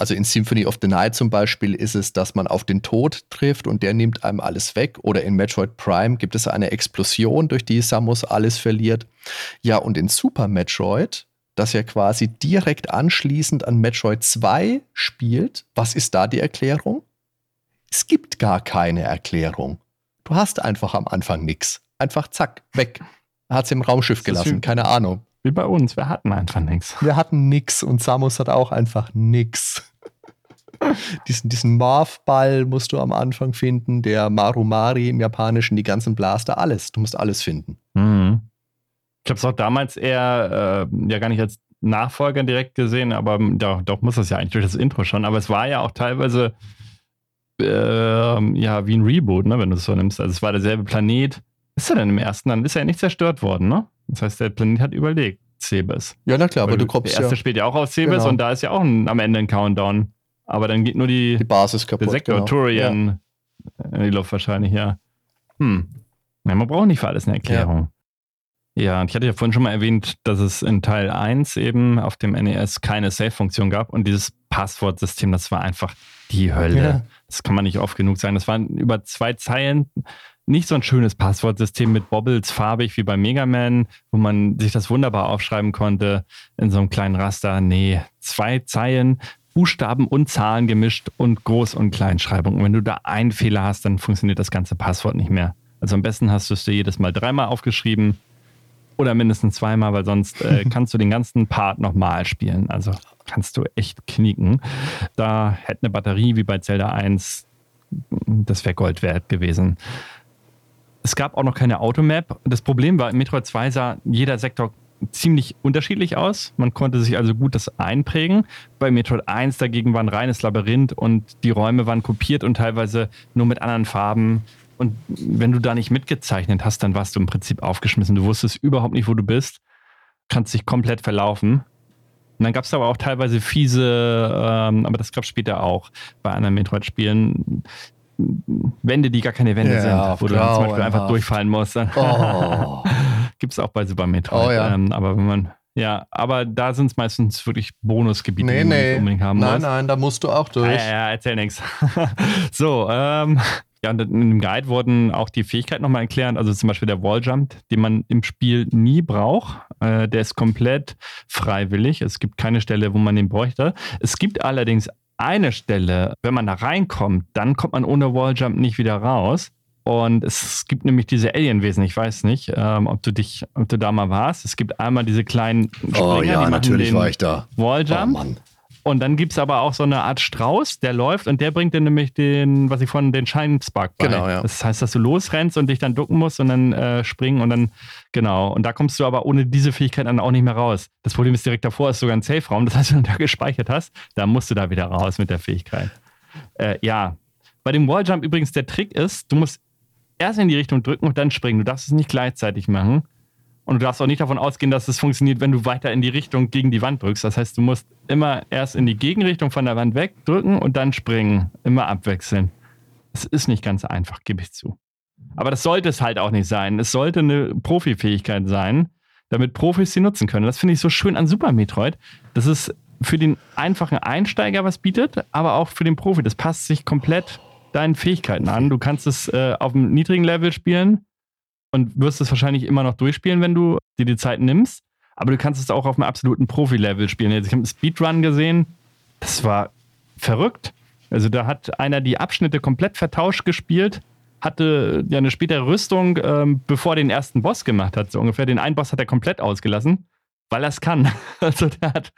[SPEAKER 2] Also in Symphony of the Night zum Beispiel ist es, dass man auf den Tod trifft und der nimmt einem alles weg. Oder in Metroid Prime gibt es eine Explosion, durch die Samus alles verliert. Ja, und in Super Metroid, das ja quasi direkt anschließend an Metroid 2 spielt, was ist da die Erklärung? Es gibt gar keine Erklärung. Du hast einfach am Anfang nichts. Einfach zack, weg. Hat sie im Raumschiff gelassen, keine Ahnung.
[SPEAKER 3] Wie bei uns, wir hatten einfach nichts.
[SPEAKER 2] Wir hatten nichts und Samus hat auch einfach nichts. [LAUGHS] diesen, diesen Morph-Ball musst du am Anfang finden, der Marumari im Japanischen, die ganzen Blaster, alles. Du musst alles finden.
[SPEAKER 3] Mhm. Ich habe es auch damals eher äh, ja gar nicht als Nachfolger direkt gesehen, aber doch, doch muss das ja eigentlich durch das Intro schon. Aber es war ja auch teilweise äh, ja wie ein Reboot, ne, wenn du es so nimmst. Also es war derselbe Planet ist er denn im ersten? Dann ist er ja nicht zerstört worden, ne? Das heißt, der Planet hat überlegt, Cebes.
[SPEAKER 2] Ja, na klar, aber du kommst
[SPEAKER 3] Der erste
[SPEAKER 2] ja.
[SPEAKER 3] spielt ja auch aus Cebes genau. und da ist ja auch ein, am Ende ein Countdown. Aber dann geht nur die,
[SPEAKER 2] die Basis kaputt.
[SPEAKER 3] Der Sektor genau. Turian ja. in die Luft wahrscheinlich, ja. Hm. Ja, man braucht nicht für alles eine Erklärung. Ja. ja, und ich hatte ja vorhin schon mal erwähnt, dass es in Teil 1 eben auf dem NES keine Save-Funktion gab und dieses Passwortsystem, das war einfach die Hölle. Ja. Das kann man nicht oft genug sagen. Das waren über zwei Zeilen nicht so ein schönes Passwortsystem mit Bobbles farbig wie bei Mega Man, wo man sich das wunderbar aufschreiben konnte in so einem kleinen Raster. Nee, zwei Zeilen, Buchstaben und Zahlen gemischt und Groß- und Kleinschreibung. Und wenn du da einen Fehler hast, dann funktioniert das ganze Passwort nicht mehr. Also am besten hast du es dir jedes Mal dreimal aufgeschrieben oder mindestens zweimal, weil sonst äh, [LAUGHS] kannst du den ganzen Part nochmal spielen. Also kannst du echt knicken. Da hätte eine Batterie wie bei Zelda 1, das wäre Gold wert gewesen. Es gab auch noch keine Automap. Das Problem war, in Metroid 2 sah jeder Sektor ziemlich unterschiedlich aus. Man konnte sich also gut das einprägen. Bei Metroid 1 dagegen war ein reines Labyrinth und die Räume waren kopiert und teilweise nur mit anderen Farben. Und wenn du da nicht mitgezeichnet hast, dann warst du im Prinzip aufgeschmissen. Du wusstest überhaupt nicht, wo du bist, kannst dich komplett verlaufen. Und dann gab es aber auch teilweise fiese, ähm, aber das gab es später auch bei anderen Metroid-Spielen, Wände, die gar keine Wände ja, sind, wo du dann zum Beispiel einfach durchfallen musst. Oh. [LAUGHS] Gibt es auch bei Super Metroid. Oh, ja. ähm, aber wenn man, ja, aber da sind es meistens wirklich Bonusgebiete,
[SPEAKER 2] nee,
[SPEAKER 3] die
[SPEAKER 2] man nee. unbedingt haben Nein, muss. nein, da musst du auch durch.
[SPEAKER 3] Ja, ja, erzähl nichts. [LAUGHS] so, ähm, Ja, und in dem Guide wurden auch die Fähigkeiten nochmal erklärt. Also zum Beispiel der Walljump, den man im Spiel nie braucht. Äh, der ist komplett freiwillig. Es gibt keine Stelle, wo man den bräuchte. Es gibt allerdings eine Stelle, wenn man da reinkommt, dann kommt man ohne Walljump nicht wieder raus. Und es gibt nämlich diese Alienwesen, ich weiß nicht, ähm, ob du dich, ob du da mal warst. Es gibt einmal diese kleinen
[SPEAKER 2] Springer, Oh ja, natürlich war ich da.
[SPEAKER 3] Walljump. Oh Mann. Und dann gibt es aber auch so eine Art Strauß, der läuft und der bringt dir nämlich den, was ich von den Scheinspark bei.
[SPEAKER 2] Genau, ja.
[SPEAKER 3] Das heißt, dass du losrennst und dich dann ducken musst und dann äh, springen und dann, genau. Und da kommst du aber ohne diese Fähigkeit dann auch nicht mehr raus. Das Problem ist direkt davor, ist sogar ein Safe-Raum. Das heißt, wenn du da gespeichert hast, da musst du da wieder raus mit der Fähigkeit. Äh, ja. Bei dem Walljump übrigens der Trick ist, du musst erst in die Richtung drücken und dann springen. Du darfst es nicht gleichzeitig machen. Und du darfst auch nicht davon ausgehen, dass es funktioniert, wenn du weiter in die Richtung gegen die Wand drückst. Das heißt, du musst immer erst in die Gegenrichtung von der Wand wegdrücken und dann springen. Immer abwechseln. Es ist nicht ganz einfach, gebe ich zu. Aber das sollte es halt auch nicht sein. Es sollte eine Profifähigkeit sein, damit Profis sie nutzen können. Das finde ich so schön an Super Metroid. Das ist für den einfachen Einsteiger was bietet, aber auch für den Profi. Das passt sich komplett deinen Fähigkeiten an. Du kannst es äh, auf einem niedrigen Level spielen und wirst es wahrscheinlich immer noch durchspielen, wenn du dir die Zeit nimmst. Aber du kannst es auch auf einem absoluten Profi-Level spielen. Ich habe einen Speedrun gesehen, das war verrückt. Also da hat einer die Abschnitte komplett vertauscht gespielt, hatte ja eine spätere Rüstung, ähm, bevor er den ersten Boss gemacht hat, so ungefähr. Den einen Boss hat er komplett ausgelassen weil er es kann. [LAUGHS] Also der hat,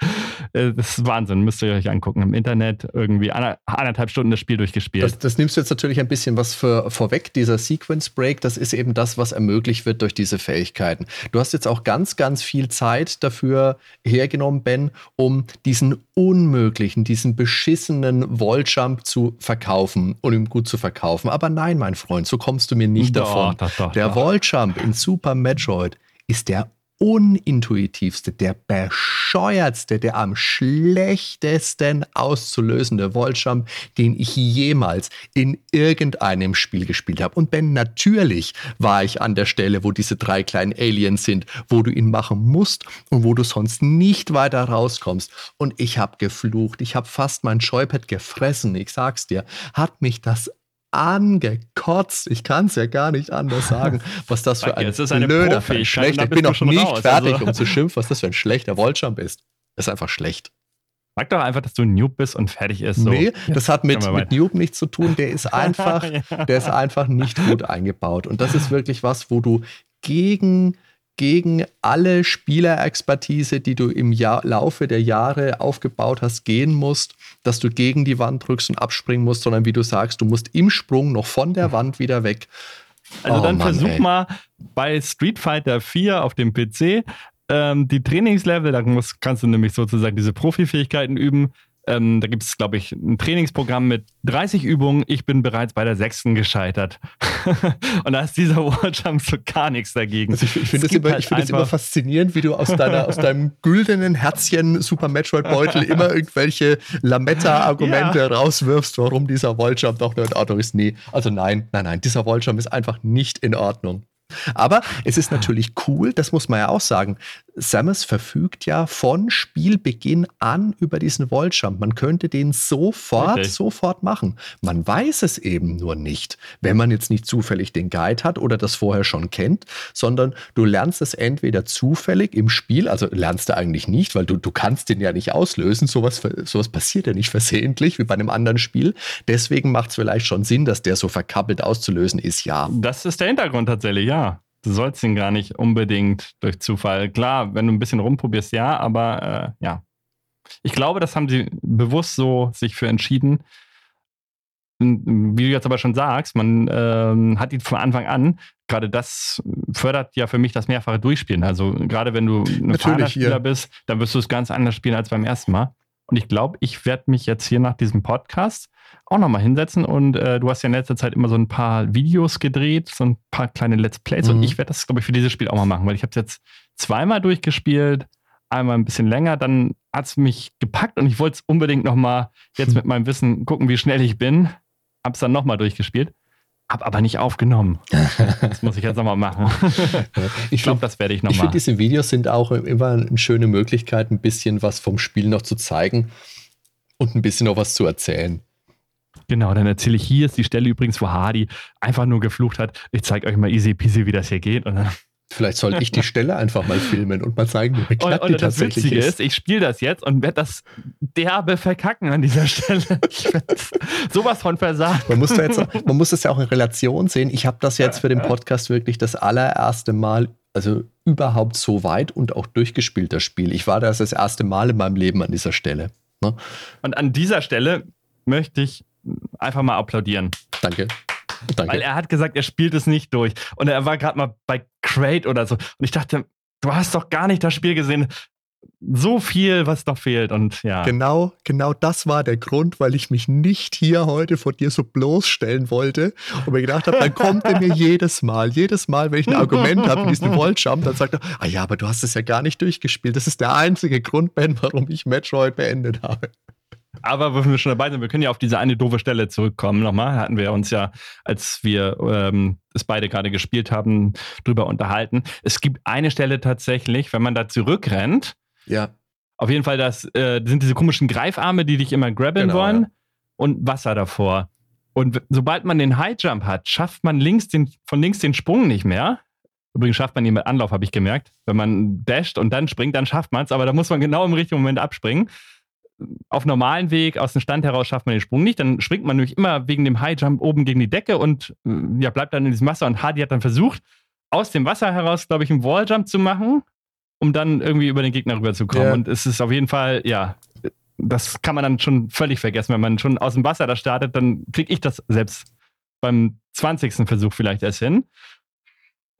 [SPEAKER 3] äh, das ist Wahnsinn, müsst ihr euch angucken. Im Internet irgendwie anderthalb Stunden das Spiel durchgespielt.
[SPEAKER 2] Das, das nimmst du jetzt natürlich ein bisschen was für, vorweg, dieser Sequence Break, das ist eben das, was ermöglicht wird durch diese Fähigkeiten. Du hast jetzt auch ganz, ganz viel Zeit dafür hergenommen, Ben, um diesen unmöglichen, diesen beschissenen Walljump zu verkaufen und ihm gut zu verkaufen. Aber nein, mein Freund, so kommst du mir nicht doch, davon. Doch, doch, der Walljump in Super Metroid ist der unintuitivste, der bescheuertste, der am schlechtesten auszulösende Walljump, den ich jemals in irgendeinem Spiel gespielt habe. Und Ben, natürlich war ich an der Stelle, wo diese drei kleinen Aliens sind, wo du ihn machen musst und wo du sonst nicht weiter rauskommst. Und ich habe geflucht, ich habe fast mein Joypad gefressen, ich sag's dir, hat mich das angekotzt. Ich kann es ja gar nicht anders sagen, [LAUGHS] was das für ein
[SPEAKER 3] das ist eine blöder, Profi.
[SPEAKER 2] schlechter. Ich bin noch nicht raus, fertig, also. um zu schimpfen, was das für ein schlechter Walljump ist. Das ist einfach schlecht.
[SPEAKER 3] Sag doch einfach, dass du ein Noob bist und fertig ist. So.
[SPEAKER 2] Nee, das hat mit, mit Noob nichts zu tun. Der ist [LAUGHS] einfach, ja. der ist einfach nicht gut [LAUGHS] eingebaut. Und das ist wirklich was, wo du gegen gegen alle Spielerexpertise, die du im Jahr, Laufe der Jahre aufgebaut hast, gehen musst, dass du gegen die Wand drückst und abspringen musst, sondern wie du sagst, du musst im Sprung noch von der Wand wieder weg.
[SPEAKER 3] Also oh, dann Mann, versuch ey. mal bei Street Fighter 4 auf dem PC ähm, die Trainingslevel, da musst, kannst du nämlich sozusagen diese Profifähigkeiten üben, ähm, da gibt es, glaube ich, ein Trainingsprogramm mit 30 Übungen. Ich bin bereits bei der sechsten gescheitert. [LAUGHS] und da ist dieser [LAUGHS] Walljump so gar nichts dagegen.
[SPEAKER 2] Also ich, ich finde es immer, halt find immer faszinierend, wie du aus, [LAUGHS] deiner, aus deinem güldenen Herzchen Super Metroid Beutel immer irgendwelche Lametta-Argumente ja. rauswirfst, warum dieser Walljump doch nur in Ordnung ist. Nee, also nein, nein, nein, dieser Walljump ist einfach nicht in Ordnung. Aber es ist natürlich cool, das muss man ja auch sagen. Samus verfügt ja von Spielbeginn an über diesen Volljump. Man könnte den sofort, okay. sofort machen. Man weiß es eben nur nicht, wenn man jetzt nicht zufällig den Guide hat oder das vorher schon kennt, sondern du lernst es entweder zufällig im Spiel, also lernst du eigentlich nicht, weil du, du kannst den ja nicht auslösen. Sowas, sowas passiert ja nicht versehentlich wie bei einem anderen Spiel. Deswegen macht es vielleicht schon Sinn, dass der so verkappelt auszulösen ist, ja.
[SPEAKER 3] Das ist der Hintergrund tatsächlich, ja du sollst ihn gar nicht unbedingt durch Zufall. Klar, wenn du ein bisschen rumprobierst, ja, aber äh, ja. Ich glaube, das haben sie bewusst so sich für entschieden. Wie du jetzt aber schon sagst, man ähm, hat ihn von Anfang an. Gerade das fördert ja für mich das mehrfache Durchspielen. Also gerade wenn du ein Spieler bist, dann wirst du es ganz anders spielen als beim ersten Mal. Und ich glaube, ich werde mich jetzt hier nach diesem Podcast auch nochmal hinsetzen. Und äh, du hast ja in letzter Zeit immer so ein paar Videos gedreht, so ein paar kleine Let's Plays. Mhm. Und ich werde das, glaube ich, für dieses Spiel auch mal machen, weil ich habe es jetzt zweimal durchgespielt, einmal ein bisschen länger, dann hat es mich gepackt und ich wollte es unbedingt nochmal jetzt [LAUGHS] mit meinem Wissen gucken, wie schnell ich bin. Habe es dann nochmal durchgespielt. Hab aber nicht aufgenommen. [LAUGHS] Das muss ich jetzt nochmal machen. [LAUGHS] ich glaube, das werde ich nochmal.
[SPEAKER 2] Ich finde, diese Videos sind auch immer eine schöne Möglichkeit, ein bisschen was vom Spiel noch zu zeigen und ein bisschen noch was zu erzählen.
[SPEAKER 3] Genau, dann erzähle ich, hier ist die Stelle übrigens, wo Hardy einfach nur geflucht hat. Ich zeige euch mal easy peasy, wie das hier geht. Und dann
[SPEAKER 2] Vielleicht soll ich die Stelle einfach mal filmen und mal zeigen, wie
[SPEAKER 3] und,
[SPEAKER 2] knapp
[SPEAKER 3] und
[SPEAKER 2] die
[SPEAKER 3] das
[SPEAKER 2] tatsächlich
[SPEAKER 3] Witzige
[SPEAKER 2] ist.
[SPEAKER 3] ist, ich spiele das jetzt und werde das derbe verkacken an dieser Stelle. Sowas von versagen.
[SPEAKER 2] Man muss, da jetzt, man muss das ja auch in Relation sehen. Ich habe das jetzt für den Podcast wirklich das allererste Mal, also überhaupt so weit und auch durchgespielt, das Spiel. Ich war das das erste Mal in meinem Leben an dieser Stelle. Ne?
[SPEAKER 3] Und an dieser Stelle möchte ich einfach mal applaudieren.
[SPEAKER 2] Danke. Danke.
[SPEAKER 3] Weil er hat gesagt, er spielt es nicht durch. Und er war gerade mal bei Crate oder so. Und ich dachte, du hast doch gar nicht das Spiel gesehen. So viel, was doch fehlt. Und ja.
[SPEAKER 2] Genau, genau das war der Grund, weil ich mich nicht hier heute vor dir so bloßstellen wollte und mir gedacht habe, dann kommt er mir [LAUGHS] jedes Mal, jedes Mal, wenn ich ein Argument habe, diesen [LAUGHS] Voltjump, dann sagt er, ah ja, aber du hast es ja gar nicht durchgespielt. Das ist der einzige Grund, Ben, warum ich Metroid beendet habe.
[SPEAKER 3] Aber wenn wir schon dabei sind, wir können ja auf diese eine doofe Stelle zurückkommen. Nochmal hatten wir uns ja, als wir ähm, es beide gerade gespielt haben, drüber unterhalten. Es gibt eine Stelle tatsächlich, wenn man da zurückrennt,
[SPEAKER 2] Ja,
[SPEAKER 3] auf jeden Fall, das äh, sind diese komischen Greifarme, die dich immer grabben
[SPEAKER 2] Genau,
[SPEAKER 3] wollen
[SPEAKER 2] ja.
[SPEAKER 3] und Wasser davor. Und sobald man den High Jump hat, schafft man links den, von links den Sprung nicht mehr. Übrigens schafft man ihn mit Anlauf, habe ich gemerkt. Wenn man dasht und dann springt, dann schafft man es, aber da muss man genau im richtigen Moment abspringen. Auf normalen Weg, aus dem Stand heraus schafft man den Sprung nicht. Dann springt man nämlich immer wegen dem High Jump oben gegen die Decke und äh, ja, bleibt dann in diesem Wasser. Und Hardy hat dann versucht, aus dem Wasser heraus, glaube ich, einen Wall Jump zu machen, um dann irgendwie über den Gegner rüberzukommen.
[SPEAKER 2] Ja.
[SPEAKER 3] Und es ist auf jeden Fall, ja, das kann man dann schon völlig vergessen. Wenn man schon aus dem Wasser da startet, dann kriege ich das selbst beim 20. Versuch vielleicht erst hin.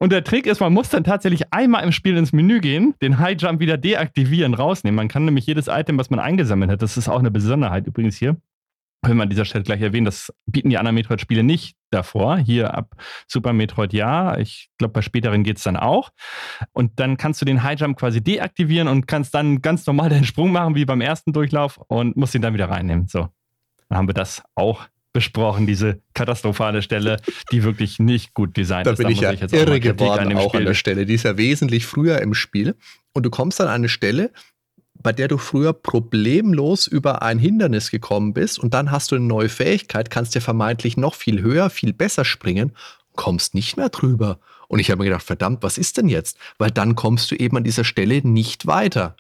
[SPEAKER 3] Und der Trick ist, man muss dann tatsächlich einmal im Spiel ins Menü gehen, den High Jump wieder deaktivieren, rausnehmen. Man kann nämlich jedes Item, was man eingesammelt hat, das ist auch eine Besonderheit übrigens hier, wenn man an dieser Stelle gleich erwähnt, das bieten die anderen Metroid-Spiele nicht davor. Hier ab Super Metroid ja. Ich glaube, bei späteren geht es dann auch. Und dann kannst du den High Jump quasi deaktivieren und kannst dann ganz normal deinen Sprung machen, wie beim ersten Durchlauf, und musst ihn dann wieder reinnehmen. So. Dann haben wir das auch besprochen, diese katastrophale Stelle, die wirklich nicht gut designt
[SPEAKER 2] Da
[SPEAKER 3] ist.
[SPEAKER 2] bin ich ja
[SPEAKER 3] jetzt auch mal
[SPEAKER 2] irre geworden,
[SPEAKER 3] dem
[SPEAKER 2] auch an
[SPEAKER 3] Spiel
[SPEAKER 2] der Stelle. Die ist ja wesentlich früher im Spiel. Und du kommst dann an eine Stelle, bei der du früher problemlos über ein Hindernis gekommen bist und dann hast du eine neue Fähigkeit, kannst dir vermeintlich noch viel höher, viel besser springen, kommst nicht mehr drüber. Und ich habe mir gedacht, verdammt, was ist denn jetzt? Weil dann kommst du eben an dieser Stelle nicht weiter.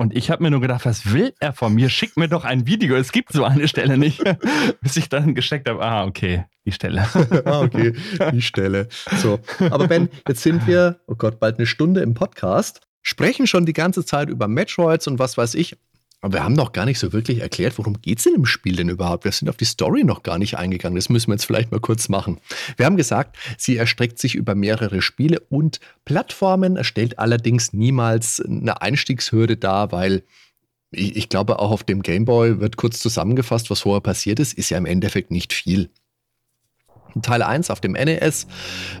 [SPEAKER 3] Und ich habe mir nur gedacht, was will er von mir? Schick mir doch ein Video. Es gibt so eine Stelle nicht. [LAUGHS] Bis ich dann gesteckt habe, ah, okay, die Stelle. [LAUGHS]
[SPEAKER 2] ah, okay, die Stelle. So, aber Ben, jetzt sind wir, oh Gott, bald eine Stunde im Podcast, sprechen schon die ganze Zeit über Metroids und was weiß ich. Aber wir haben noch gar nicht so wirklich erklärt, worum geht's denn im Spiel denn überhaupt? Wir sind auf die Story noch gar nicht eingegangen. Das müssen wir jetzt vielleicht mal kurz machen. Wir haben gesagt, sie erstreckt sich über mehrere Spiele und Plattformen, stellt allerdings niemals eine Einstiegshürde dar, weil ich, ich glaube, auch auf dem Gameboy wird kurz zusammengefasst, was vorher passiert ist, ist ja im Endeffekt nicht viel. Teil 1 auf dem NES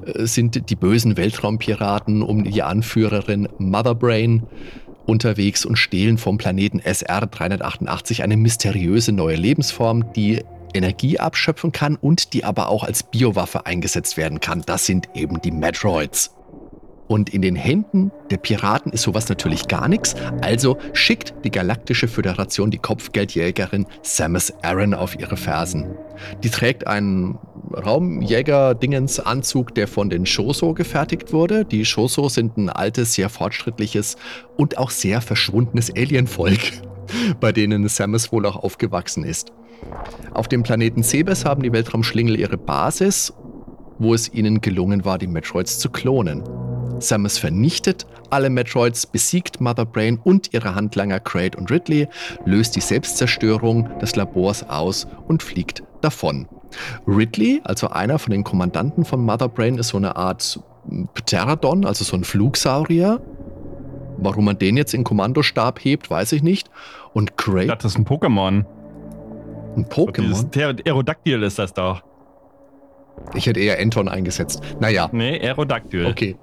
[SPEAKER 2] äh, sind die bösen Weltraumpiraten um die Anführerin Motherbrain unterwegs und stehlen vom Planeten SR 388 eine mysteriöse neue Lebensform, die Energie abschöpfen kann und die aber auch als Biowaffe eingesetzt werden kann. Das sind eben die Metroids. Und in den Händen der Piraten ist sowas natürlich gar nichts. Also schickt die Galaktische Föderation die Kopfgeldjägerin Samus Aran auf ihre Fersen. Die trägt einen Raumjäger-Dingens-Anzug, der von den Shoso gefertigt wurde. Die Shoso sind ein altes, sehr fortschrittliches und auch sehr verschwundenes Alienvolk, [LAUGHS] bei denen Samus wohl auch aufgewachsen ist. Auf dem Planeten Sebes haben die Weltraumschlingel ihre Basis, wo es ihnen gelungen war, die Metroids zu klonen. Samus vernichtet alle Metroids, besiegt Mother Brain und ihre Handlanger Kraid und Ridley, löst die Selbstzerstörung des Labors aus und fliegt davon. Ridley, also einer von den Kommandanten von Mother Brain, ist so eine Art Pterodon, also so ein Flugsaurier. Warum man den jetzt in Kommandostab hebt, weiß ich nicht. Und
[SPEAKER 3] dachte, das ist ein Pokémon.
[SPEAKER 2] ein Pokémon.
[SPEAKER 3] Aerodactyl ist das doch.
[SPEAKER 2] Ich hätte eher Anton eingesetzt. Naja,
[SPEAKER 3] Nee, Aerodactyl.
[SPEAKER 2] Okay.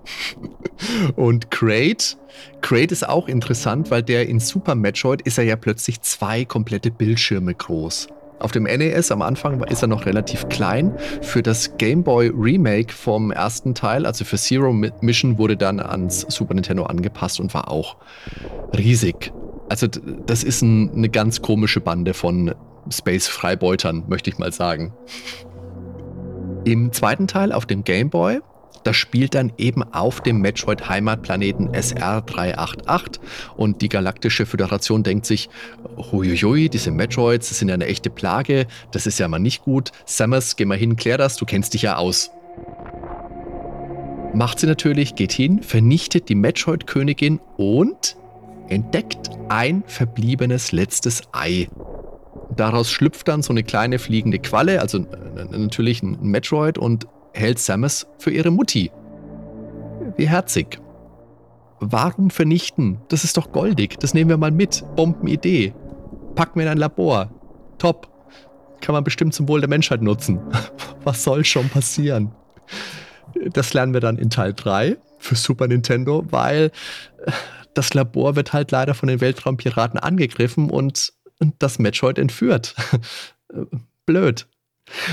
[SPEAKER 2] [LAUGHS] Und Kraid, Kraid ist auch interessant, weil der in Super Metroid ist er ja plötzlich zwei komplette Bildschirme groß. Auf dem NES am Anfang ist er noch relativ klein. Für das Game Boy Remake vom ersten Teil, also für Zero Mission, wurde dann ans Super Nintendo angepasst und war auch riesig. Also das ist ein, eine ganz komische Bande von Space-Freibeutern, möchte ich mal sagen. Im zweiten Teil auf dem Game Boy das spielt dann eben auf dem Metroid-Heimatplaneten SR388 und die Galaktische Föderation denkt sich, huiuiui, diese Metroids, das sind ja eine echte Plage, das ist ja mal nicht gut. Samus, geh mal hin, klär das, du kennst dich ja aus. Macht sie natürlich, geht hin, vernichtet die Metroid-Königin und entdeckt ein verbliebenes letztes Ei. Daraus schlüpft dann so eine kleine fliegende Qualle, also natürlich ein Metroid und hält Samus für ihre Mutti. Wie herzig. Warum vernichten? Das ist doch goldig. Das nehmen wir mal mit. Bombenidee. Packen wir in ein Labor. Top. Kann man bestimmt zum Wohl der Menschheit nutzen. [LAUGHS] Was soll schon passieren? Das lernen wir dann in Teil 3 für Super Nintendo, weil das Labor wird halt leider von den Weltraumpiraten angegriffen und das Metroid entführt. [LAUGHS] Blöd.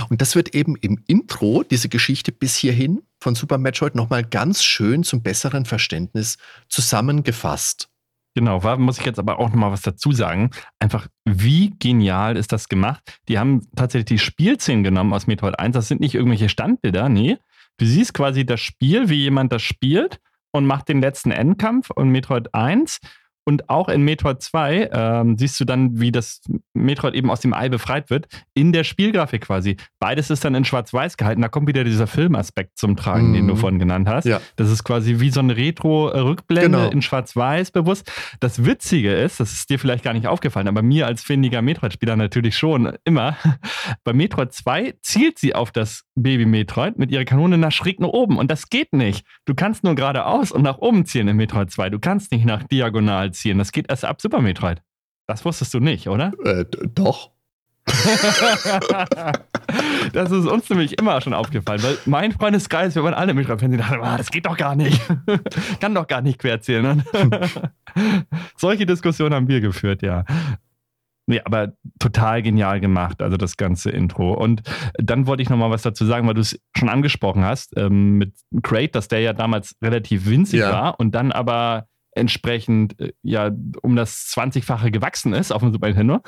[SPEAKER 2] Und das wird eben im Intro, diese Geschichte bis hierhin von Super Metroid nochmal ganz schön zum besseren Verständnis zusammengefasst.
[SPEAKER 3] Genau, da muss ich jetzt aber auch nochmal was dazu sagen. Einfach, wie genial ist das gemacht? Die haben tatsächlich die Spielszenen genommen aus Metroid 1. Das sind nicht irgendwelche Standbilder, nee. Du siehst quasi das Spiel, wie jemand das spielt und macht den letzten Endkampf und Metroid 1 und auch in Metroid 2 ähm, siehst du dann, wie das Metroid eben aus dem Ei befreit wird, in der Spielgrafik quasi. Beides ist dann in Schwarz-Weiß gehalten. Da kommt wieder dieser Filmaspekt zum Tragen, mm. den du mhm. vorhin genannt hast. Ja. Das ist quasi wie so eine Retro-Rückblende genau. in Schwarz-Weiß bewusst. Das Witzige ist, das ist dir vielleicht gar nicht aufgefallen, aber mir als findiger Metroid-Spieler natürlich schon immer. [LAUGHS] Bei Metroid 2 zielt sie auf das Baby-Metroid mit ihrer Kanone nach schräg nach oben. Und das geht nicht. Du kannst nur geradeaus und nach oben zielen in Metroid 2. Du kannst nicht nach diagonal ziehen. Das geht erst ab Super Metroid. Das wusstest du nicht, oder?
[SPEAKER 2] Äh, doch. [LAUGHS]
[SPEAKER 3] das ist uns nämlich immer schon aufgefallen, weil mein Freundeskreis, wir waren alle Metroid-Fans, die dachten, ah, das geht doch gar nicht. [LAUGHS] Kann doch gar nicht querzählen. Ne? [LAUGHS] Solche Diskussionen haben wir geführt, ja. Nee, aber total genial gemacht, also das ganze Intro. Und dann wollte ich nochmal was dazu sagen, weil du es schon angesprochen hast, ähm, mit Crate, dass der ja damals relativ winzig ja. war und dann aber entsprechend äh, ja um das 20-fache gewachsen ist auf dem Super Nintendo.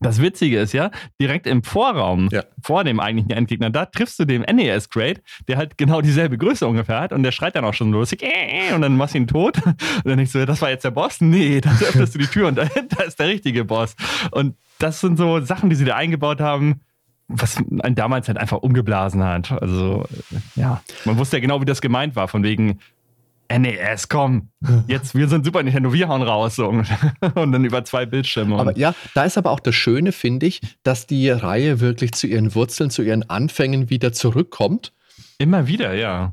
[SPEAKER 3] Das Witzige ist ja, direkt im Vorraum, ja. vor dem eigentlichen Endgegner, da triffst du den NES Great, der halt genau dieselbe Größe ungefähr hat und der schreit dann auch schon los und dann machst du ihn tot. Und dann denkst du, das war jetzt der Boss? Nee, [LAUGHS] dann öffnest du die Tür und [LAUGHS] dahinter ist der richtige Boss. Und das sind so Sachen, die sie da eingebaut haben, was einen damals halt einfach umgeblasen hat. Also, ja, man wusste ja genau, wie das gemeint war, von wegen, NES, komm, [LAUGHS] jetzt, wir sind Super Nintendo, wir hauen raus. So. [LAUGHS] Und dann über zwei Bildschirme.
[SPEAKER 2] Aber ja, da ist aber auch das Schöne, finde ich, dass die Reihe wirklich zu ihren Wurzeln, zu ihren Anfängen wieder zurückkommt.
[SPEAKER 3] Immer wieder, ja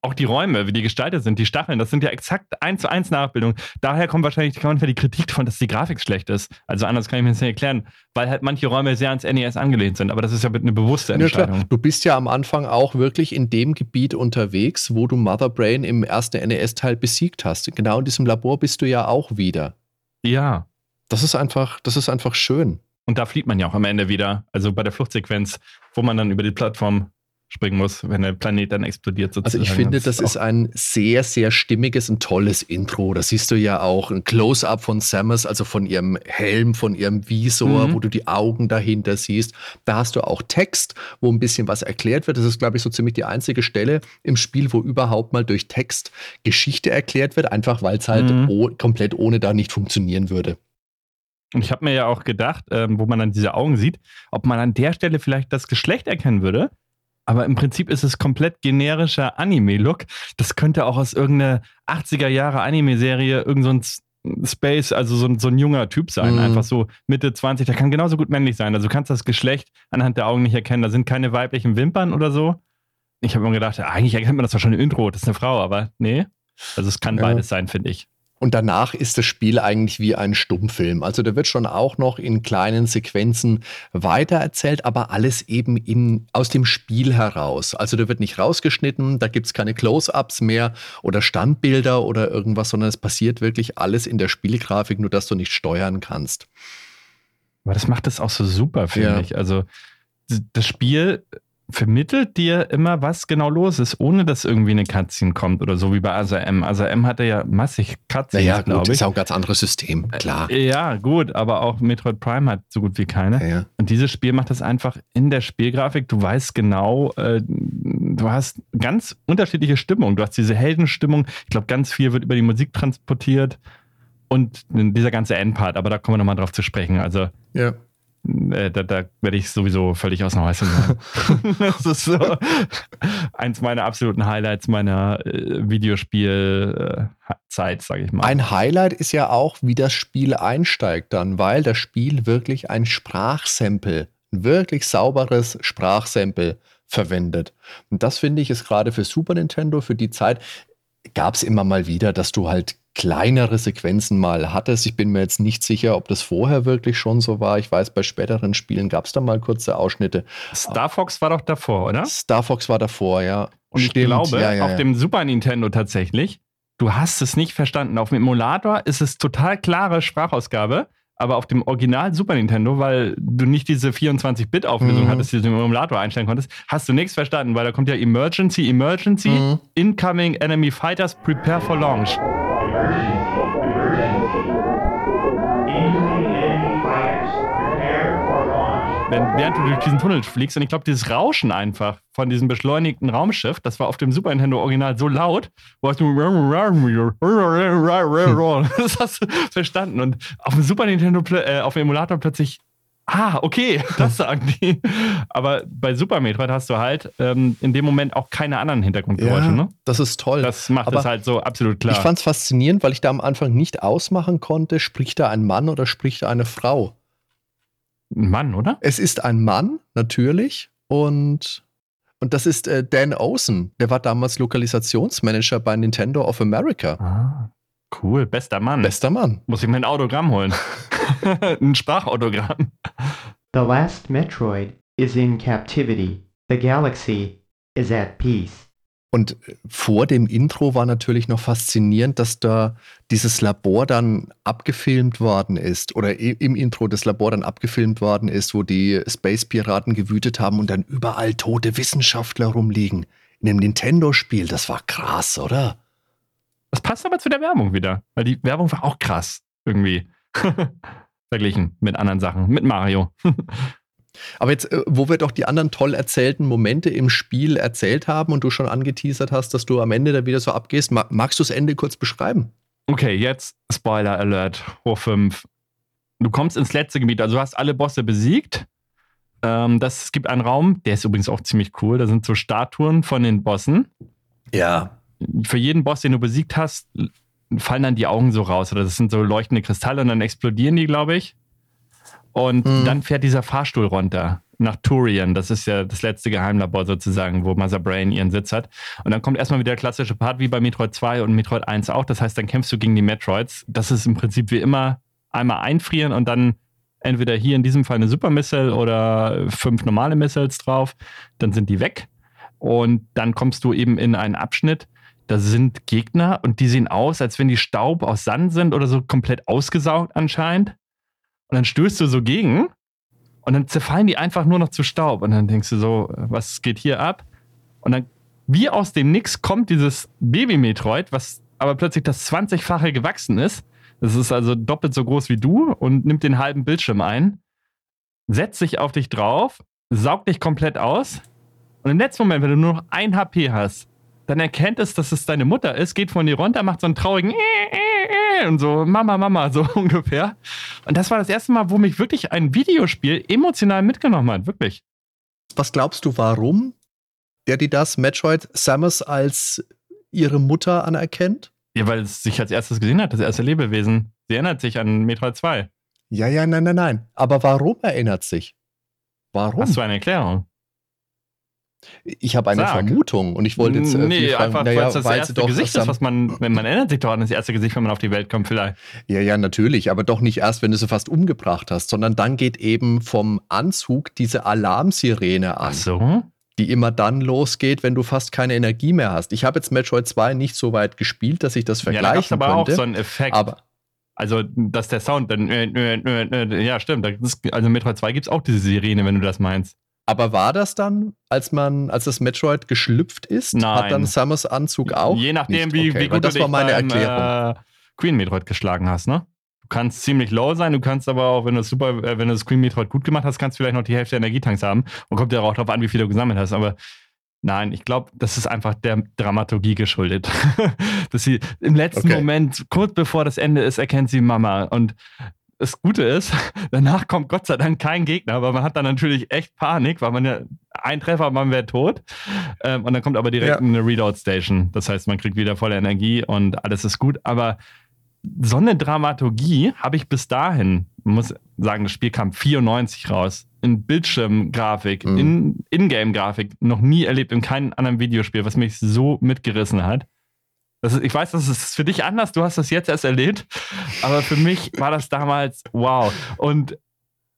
[SPEAKER 3] auch die Räume, wie die gestaltet sind, die Stacheln, das sind ja exakt eins zu eins Nachbildung. Daher kommt wahrscheinlich die Kritik davon, dass die Grafik schlecht ist. Also anders kann ich mir das nicht erklären, weil halt manche Räume sehr ans NES angelehnt sind. Aber das ist ja eine bewusste Entscheidung. Ja,
[SPEAKER 2] du bist ja am Anfang auch wirklich in dem Gebiet unterwegs, wo du Mother Brain im ersten NES-Teil besiegt hast. Genau in diesem Labor bist du ja auch wieder.
[SPEAKER 3] Ja.
[SPEAKER 2] Das ist einfach, das ist einfach schön.
[SPEAKER 3] Und da flieht man ja auch am Ende wieder. Also bei der Fluchtsequenz, wo man dann über die Plattform springen muss, wenn der Planet dann explodiert
[SPEAKER 2] sozusagen. Also ich finde, das ist ein sehr, sehr stimmiges und tolles Intro. Da siehst du ja auch ein Close-up von Samus, also von ihrem Helm, von ihrem Visor, mhm. wo du die Augen dahinter siehst. Da hast du auch Text, wo ein bisschen was erklärt wird. Das ist, glaube ich, so ziemlich die einzige Stelle im Spiel, wo überhaupt mal durch Text Geschichte erklärt wird, einfach weil es halt mhm. komplett ohne da nicht funktionieren würde.
[SPEAKER 3] Und ich habe mir ja auch gedacht, ähm, wo man dann diese Augen sieht, ob man an der Stelle vielleicht das Geschlecht erkennen würde. Aber im Prinzip ist es komplett generischer Anime-Look. Das könnte auch aus irgendeiner 80er Jahre Anime-Serie irgend so Space, also so ein, so ein junger Typ sein, mhm. einfach so Mitte 20, der kann genauso gut männlich sein. Also du kannst das Geschlecht anhand der Augen nicht erkennen. Da sind keine weiblichen Wimpern oder so. Ich habe mir gedacht, eigentlich erkennt man das doch schon im Intro, das ist eine Frau, aber nee. Also es kann ja. beides sein, finde ich.
[SPEAKER 2] Und danach ist das Spiel eigentlich wie ein Stummfilm. Also da wird schon auch noch in kleinen Sequenzen weitererzählt, aber alles eben in, aus dem Spiel heraus. Also da wird nicht rausgeschnitten, da gibt es keine Close-ups mehr oder Standbilder oder irgendwas, sondern es passiert wirklich alles in der Spielgrafik, nur dass du nicht steuern kannst.
[SPEAKER 3] Aber das macht es auch so super, finde ja. ich. Also das Spiel vermittelt dir immer, was genau los ist, ohne dass irgendwie eine Cutscene kommt oder so wie bei ASM. ASM hatte ja massig Cutscenes,
[SPEAKER 2] naja,
[SPEAKER 3] glaube ich.
[SPEAKER 2] ist ja auch ein ganz anderes System, klar.
[SPEAKER 3] Äh, ja, gut, aber auch Metroid Prime hat so gut wie keine.
[SPEAKER 2] Ja, ja.
[SPEAKER 3] Und dieses Spiel macht das einfach in der Spielgrafik. Du weißt genau, äh, du hast ganz unterschiedliche Stimmung. Du hast diese Heldenstimmung. Ich glaube, ganz viel wird über die Musik transportiert und dieser ganze Endpart. Aber da kommen wir nochmal drauf zu sprechen. Also
[SPEAKER 2] Ja.
[SPEAKER 3] Äh, da, da werde ich sowieso völlig aus dem Häuschen sein. [LAUGHS] das ist so eins meiner absoluten Highlights meiner äh, Videospielzeit, sage ich mal.
[SPEAKER 2] Ein Highlight ist ja auch, wie das Spiel einsteigt dann, weil das Spiel wirklich ein Sprachsample, ein wirklich sauberes Sprachsample verwendet. Und das finde ich ist gerade für Super Nintendo, für die Zeit, gab es immer mal wieder, dass du halt kleinere Sequenzen mal hattest. Ich bin mir jetzt nicht sicher, ob das vorher wirklich schon so war. Ich weiß, bei späteren Spielen gab es da mal kurze Ausschnitte.
[SPEAKER 3] Star Fox war doch davor, oder?
[SPEAKER 2] Star Fox war davor, ja.
[SPEAKER 3] Und ich
[SPEAKER 2] Stimmt,
[SPEAKER 3] glaube,
[SPEAKER 2] ja, ja,
[SPEAKER 3] auf
[SPEAKER 2] ja.
[SPEAKER 3] dem Super Nintendo tatsächlich, du hast es nicht verstanden. Auf dem Emulator ist es total klare Sprachausgabe, aber auf dem Original Super Nintendo, weil du nicht diese 24-Bit-Auflösung
[SPEAKER 2] Mhm.
[SPEAKER 3] hattest, die du im Emulator einstellen konntest, hast du nichts verstanden, weil da kommt ja Emergency, Emergency,
[SPEAKER 2] Mhm.
[SPEAKER 3] Incoming Enemy Fighters, Prepare for Launch. Während du durch diesen Tunnel fliegst und ich glaube, dieses Rauschen einfach von diesem beschleunigten Raumschiff, das war auf dem Super Nintendo Original so laut, wo hast du [LAUGHS] das hast du verstanden. Und auf dem Super Nintendo äh, auf dem Emulator plötzlich Ah, okay, [LAUGHS] das sagen die. Aber bei Super Metroid hast du halt ähm, in dem Moment auch keine anderen Hintergrundgeräusche,
[SPEAKER 2] ja,
[SPEAKER 3] ne?
[SPEAKER 2] das ist toll.
[SPEAKER 3] Das macht es halt so absolut klar.
[SPEAKER 2] Ich fand es faszinierend, weil ich da am Anfang nicht ausmachen konnte, spricht da ein Mann oder spricht da eine Frau.
[SPEAKER 3] Ein Mann, oder?
[SPEAKER 2] Es ist ein Mann, natürlich. Und, und das ist äh, Dan Olsen. Der war damals Lokalisationsmanager bei Nintendo of America.
[SPEAKER 3] Ah, cool, bester Mann.
[SPEAKER 2] Bester Mann.
[SPEAKER 3] Muss ich mir ein Autogramm holen. [LAUGHS] ein Sprachautogramm.
[SPEAKER 4] The last Metroid is in captivity. The galaxy is at peace.
[SPEAKER 2] Und vor dem Intro war natürlich noch faszinierend, dass da dieses Labor dann abgefilmt worden ist oder im Intro das Labor dann abgefilmt worden ist, wo die Space-Piraten gewütet haben und dann überall tote Wissenschaftler rumliegen. In einem Nintendo-Spiel, das war krass, oder?
[SPEAKER 3] Das passt aber zu der Werbung wieder, weil die Werbung war auch krass irgendwie. [LAUGHS] Verglichen mit anderen Sachen, mit Mario. [LAUGHS]
[SPEAKER 2] Aber jetzt, äh, wo wir doch die anderen toll erzählten Momente im Spiel erzählt haben und du schon angeteasert hast, dass du am Ende da wieder so abgehst, ma- magst du das Ende kurz beschreiben?
[SPEAKER 3] Okay, jetzt Spoiler Alert, hoch 5. Du kommst ins letzte Gebiet, also du hast alle Bosse besiegt. Ähm, das, es gibt einen Raum, der ist übrigens auch ziemlich cool. Da sind so Statuen von den Bossen.
[SPEAKER 2] Ja.
[SPEAKER 3] Für jeden Boss, den du besiegt hast, fallen dann die Augen so raus. Oder das sind so leuchtende Kristalle und dann explodieren die, glaube ich. Und
[SPEAKER 2] Mhm.
[SPEAKER 3] dann fährt dieser Fahrstuhl runter nach Turian. Das ist ja das letzte Geheimlabor sozusagen, wo Mother Brain ihren Sitz hat. Und dann kommt erstmal wieder der klassische Part wie bei Metroid 2 und Metroid 1 auch. Das heißt, dann kämpfst du gegen die Metroids. Das ist im Prinzip wie immer einmal einfrieren und dann entweder hier in diesem Fall eine Super Missile oder fünf normale Missiles drauf. Dann sind die weg. Und dann kommst du eben in einen Abschnitt, da sind Gegner und die sehen aus, als wenn die Staub aus Sand sind oder so komplett ausgesaugt anscheinend. Und dann stößt du so gegen und dann zerfallen die einfach nur noch zu Staub. Und dann denkst du so, was geht hier ab? Und dann, wie aus dem Nix, kommt dieses Baby-Metroid, was aber plötzlich das 20-fache gewachsen ist. Das ist also doppelt so groß wie du und nimmt den halben Bildschirm ein, setzt sich auf dich drauf, saugt dich komplett aus. Und im letzten Moment, wenn du nur noch ein HP hast, dann erkennt es, dass es deine Mutter ist, geht von dir runter, macht so einen traurigen und so Mama, Mama, so [LAUGHS] ungefähr. Und das war das erste Mal, wo mich wirklich ein Videospiel emotional mitgenommen hat, wirklich.
[SPEAKER 2] Was glaubst du, warum der die das Metroid Samus als ihre Mutter anerkennt?
[SPEAKER 3] Ja, weil es sich als erstes gesehen hat, das erste Lebewesen. Sie erinnert sich an Metroid 2.
[SPEAKER 2] Ja, ja, nein, nein, nein. Aber warum erinnert sich? Warum?
[SPEAKER 3] Hast du eine Erklärung?
[SPEAKER 2] Ich habe eine
[SPEAKER 3] Sag.
[SPEAKER 2] Vermutung und ich wollte jetzt. äh,
[SPEAKER 3] nee,
[SPEAKER 2] fragen,
[SPEAKER 3] einfach,
[SPEAKER 2] naja,
[SPEAKER 3] weil es das erste
[SPEAKER 2] doch
[SPEAKER 3] Gesicht ist, was man, wenn man erinnert sich doch an das erste Gesicht, wenn man auf die Welt kommt, vielleicht.
[SPEAKER 2] Ja, ja, natürlich, aber doch nicht erst, wenn du sie fast umgebracht hast, sondern dann geht eben vom Anzug diese Alarmsirene an,
[SPEAKER 3] Ach so.
[SPEAKER 2] die immer dann losgeht, wenn du fast keine Energie mehr hast. Ich habe jetzt Metroid 2 nicht so weit gespielt, dass ich das
[SPEAKER 3] Ja, da gab's
[SPEAKER 2] vergleichen
[SPEAKER 3] aber auch
[SPEAKER 2] könnte.
[SPEAKER 3] so einen Effekt.
[SPEAKER 2] aber
[SPEAKER 3] also, dass der Sound dann. Äh, äh, ja, stimmt. Das also, Metroid 2 gibt es auch diese Sirene, wenn du das meinst.
[SPEAKER 2] Aber war das dann, als man, als das Metroid geschlüpft ist,
[SPEAKER 3] Nein.
[SPEAKER 2] hat dann Samus Anzug auch?
[SPEAKER 3] Je nachdem, wie,
[SPEAKER 2] Okay,
[SPEAKER 3] wie gut
[SPEAKER 2] das
[SPEAKER 3] du
[SPEAKER 2] war
[SPEAKER 3] dich
[SPEAKER 2] meine
[SPEAKER 3] beim,
[SPEAKER 2] Erklärung.
[SPEAKER 3] Äh, Queen Metroid geschlagen hast, ne? Du kannst ziemlich low sein, du kannst aber auch, wenn du das super, äh, wenn du das Queen Metroid gut gemacht hast, kannst du vielleicht noch die Hälfte der Energietanks haben und kommt ja auch darauf an, wie viel du gesammelt hast. Aber nein, ich glaube, das ist einfach der Dramaturgie geschuldet. [LAUGHS] Dass sie im letzten
[SPEAKER 2] Okay.
[SPEAKER 3] Moment, kurz bevor das Ende ist, erkennt sie Mama und das Gute ist, [LAUGHS] danach kommt Gott sei Dank kein Gegner, aber man hat dann natürlich echt Panik, weil man ja ein Treffer, man wäre tot. Ähm, und dann kommt aber direkt
[SPEAKER 2] Ja.
[SPEAKER 3] eine Reload-Station. Das heißt, man kriegt wieder volle Energie und alles ist gut. Aber so eine Dramaturgie habe ich bis dahin, muss sagen, das Spiel kam 94 raus, in Bildschirmgrafik,
[SPEAKER 2] Mhm.
[SPEAKER 3] in Ingame-Grafik, noch nie erlebt in keinem anderen Videospiel, was mich so mitgerissen hat. Ist, ich weiß, das ist für dich anders, du hast das jetzt erst erlebt, aber für mich war das damals wow. Und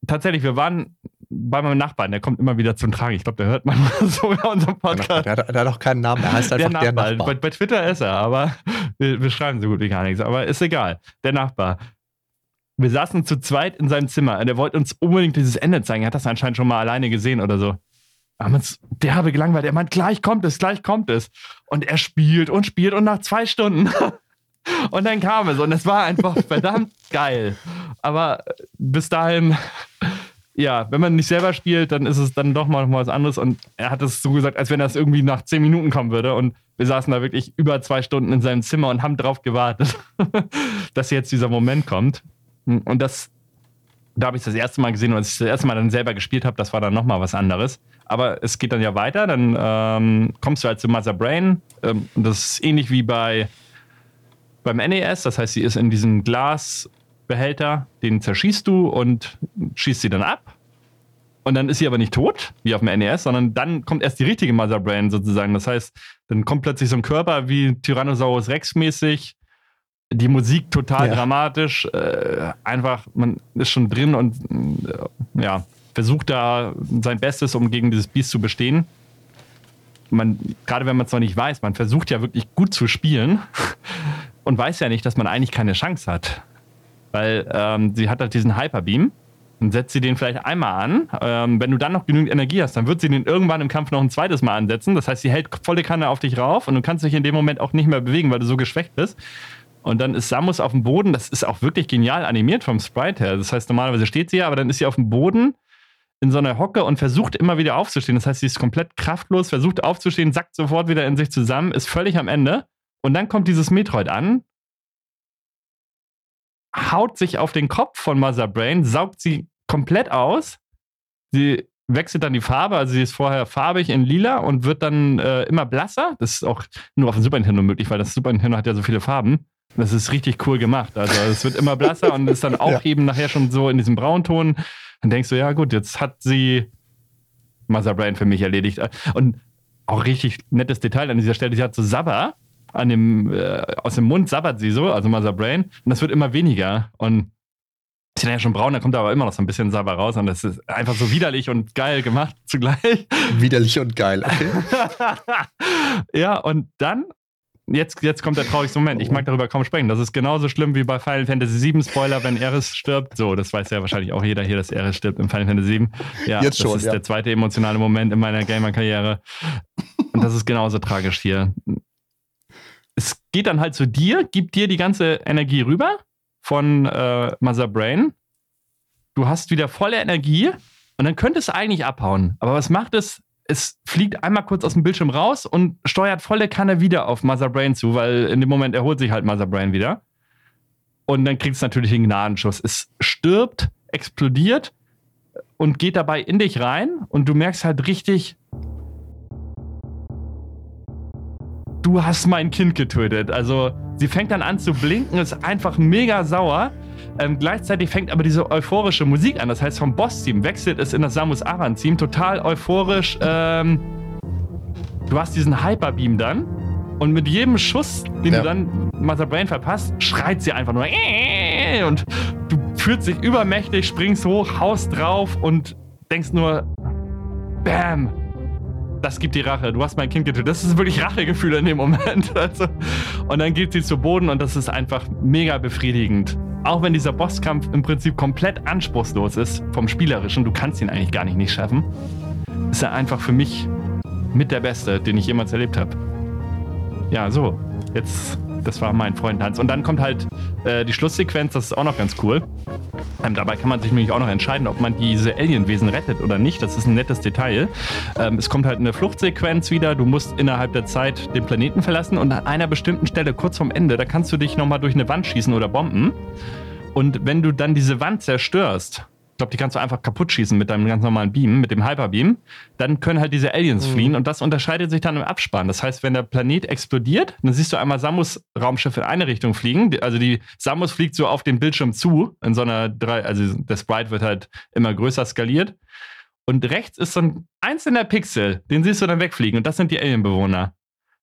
[SPEAKER 3] tatsächlich, wir waren bei meinem Nachbarn, der kommt immer wieder zum Tragen. Ich glaube, der hört man [LAUGHS] sogar unseren
[SPEAKER 2] Der,
[SPEAKER 3] Podcast.
[SPEAKER 2] der, hat- der hat auch keinen Namen, er heißt einfach der Nachbar.
[SPEAKER 3] Bei, bei Twitter ist er, aber wir, wir schreiben so gut wie gar nichts. Aber ist egal. Der Nachbar. Wir saßen zu zweit in seinem Zimmer und er wollte uns unbedingt dieses Ende zeigen. Er hat das anscheinend schon mal alleine gesehen oder so. Haben uns derbe gelangweilt. Er meint, gleich kommt es, gleich kommt es. Und er spielt und spielt und nach zwei Stunden. [LAUGHS] Und dann kam es und es war einfach [LAUGHS] verdammt geil. Aber bis dahin, ja, wenn man nicht selber spielt, dann ist es dann doch mal was anderes. Und er hat es so gesagt, als wenn das irgendwie nach zehn Minuten kommen würde. Und wir saßen da wirklich über zwei Stunden in seinem Zimmer und haben drauf gewartet, [LAUGHS] dass jetzt dieser Moment kommt. Und das, da habe ich das erste Mal gesehen und als ich das erste Mal dann selber gespielt habe, das war dann nochmal was anderes. Aber es geht dann ja weiter, dann ähm, kommst du halt zu Mother Brain. Ähm, das ist ähnlich wie bei beim NES, das heißt, sie ist in diesem Glasbehälter, den zerschießt du und schießt sie dann ab. Und dann ist sie aber nicht tot, wie auf dem NES, sondern dann kommt erst die richtige Mother Brain sozusagen. Das heißt, dann kommt plötzlich so ein Körper wie Tyrannosaurus Rex mäßig. Die Musik total
[SPEAKER 2] Ja.
[SPEAKER 3] dramatisch. Äh, einfach, man ist schon drin und äh, ja, versucht da sein Bestes, um gegen dieses Biest zu bestehen. Man, gerade wenn man es noch nicht weiß, man versucht ja wirklich gut zu spielen [LAUGHS] und weiß ja nicht, dass man eigentlich keine Chance hat. Weil ähm, sie hat halt diesen Hyperbeam und setzt sie den vielleicht einmal an. Ähm, wenn du dann noch genügend Energie hast, dann wird sie den irgendwann im Kampf noch ein zweites Mal ansetzen. Das heißt, sie hält volle Kanne auf dich rauf und du kannst dich in dem Moment auch nicht mehr bewegen, weil du so geschwächt bist. Und dann ist Samus auf dem Boden. Das ist auch wirklich genial animiert vom Sprite her. Das heißt, normalerweise steht sie ja, aber dann ist sie auf dem Boden in so einer Hocke und versucht immer wieder aufzustehen. Das heißt, sie ist komplett kraftlos, versucht aufzustehen, sackt sofort wieder in sich zusammen, ist völlig am Ende. Und dann kommt dieses Metroid an, haut sich auf den Kopf von Mother Brain, saugt sie komplett aus. Sie wechselt dann die Farbe, also sie ist vorher farbig in lila und wird dann äh, immer blasser. Das ist auch nur auf dem Super Nintendo möglich, weil das Super Nintendo hat ja so viele Farben. Das ist richtig cool gemacht. Also es wird immer blasser und ist dann [LAUGHS] auch
[SPEAKER 2] Ja.
[SPEAKER 3] eben nachher schon so in diesem Braunton. Dann denkst du, ja gut, jetzt hat sie Mother Brain für mich erledigt. Und auch richtig nettes Detail an dieser Stelle, sie hat so Sabber an dem, äh, aus dem Mund sabbert sie so, also Mother Brain, und das wird immer weniger. Und ist ja schon braun, da kommt aber immer noch so ein bisschen Sabber raus und das ist einfach so widerlich und geil gemacht zugleich.
[SPEAKER 2] Widerlich und geil. Okay. [LAUGHS]
[SPEAKER 3] ja, und dann, jetzt, jetzt kommt der traurigste Moment. Ich mag darüber kaum sprechen. Das ist genauso schlimm wie bei Final Fantasy VII Spoiler, wenn Eris stirbt. So, das weiß ja wahrscheinlich auch jeder hier, dass Eris stirbt im Final Fantasy VII. Ja,
[SPEAKER 2] Jetzt
[SPEAKER 3] das
[SPEAKER 2] schon,
[SPEAKER 3] ist
[SPEAKER 2] ja.
[SPEAKER 3] der zweite emotionale Moment in meiner Gamer-Karriere. Und das ist genauso tragisch hier. Es geht dann halt zu dir, gibt dir die ganze Energie rüber von äh, Mother Brain. Du hast wieder volle Energie und dann könnte es eigentlich abhauen. Aber was macht es? Es fliegt einmal kurz aus dem Bildschirm raus und steuert volle Kanne wieder auf Mother Brain zu, weil in dem Moment erholt sich halt Mother Brain wieder. Und dann kriegt es natürlich den Gnadenschuss. Es stirbt, explodiert und geht dabei in dich rein und du merkst halt richtig, du hast mein Kind getötet. Also sie fängt dann an zu blinken, ist einfach mega sauer. Ähm, gleichzeitig fängt aber diese euphorische Musik an. Das heißt, vom Boss-Team wechselt es in das Samus Aran-Team. Total euphorisch. Ähm, du hast diesen Hyperbeam dann. Und mit jedem Schuss, den
[SPEAKER 2] Ja.
[SPEAKER 3] du dann Mother Brain verpasst, schreit sie einfach nur. [LAUGHS] Und du fühlst dich übermächtig, springst hoch, haust drauf und denkst nur, Bam! Das gibt die Rache. Du hast mein Kind getötet. Das ist wirklich Rachegefühl in dem Moment. [LAUGHS] Also, und dann geht sie zu Boden und das ist einfach mega befriedigend. Auch wenn dieser Bosskampf im Prinzip komplett anspruchslos ist vom Spielerischen, du kannst ihn eigentlich gar nicht nicht schaffen. ist er einfach für mich mit der Beste, den ich jemals erlebt habe. Ja, so. Jetzt, das war mein Freund Hans. Und dann kommt halt äh, die Schlusssequenz, das ist auch noch ganz cool. Ähm, dabei kann man sich nämlich auch noch entscheiden, ob man diese Alienwesen rettet oder nicht. Das ist ein nettes Detail. Ähm, es kommt halt eine Fluchtsequenz wieder. Du musst innerhalb der Zeit den Planeten verlassen und an einer bestimmten Stelle, kurz vorm Ende, da kannst du dich nochmal durch eine Wand schießen oder bomben. Und wenn du dann diese Wand zerstörst, glaube, die kannst du einfach kaputt schießen mit deinem ganz normalen Beam, mit dem Hyperbeam. Dann können halt diese Aliens mhm. fliehen und das unterscheidet sich dann im Abspann. Das heißt, wenn der Planet explodiert, dann siehst du einmal Samus Raumschiffe in eine Richtung fliegen. Also die Samus fliegt so auf den Bildschirm zu, in so einer drei, also der Sprite wird halt immer größer skaliert. Und rechts ist so ein einzelner Pixel, den siehst du dann wegfliegen und das sind die Alienbewohner.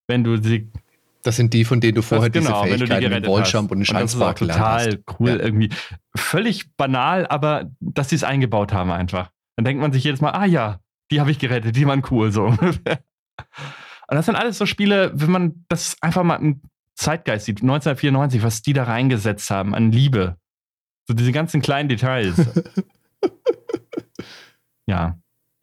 [SPEAKER 3] Wenn du sie
[SPEAKER 2] das sind die, von denen du vorher das, genau, diese Fähigkeiten
[SPEAKER 3] wie Walljump und Scheinspark total hast. cool ja. irgendwie. Völlig banal, aber dass sie es eingebaut haben einfach. Dann denkt man sich jedes Mal, ah ja, die habe ich gerettet, die waren cool so. [LAUGHS] und das sind alles so Spiele, wenn man das einfach mal im Zeitgeist sieht, 1994, was die da reingesetzt haben an Liebe. So diese ganzen kleinen Details. [LAUGHS] ja.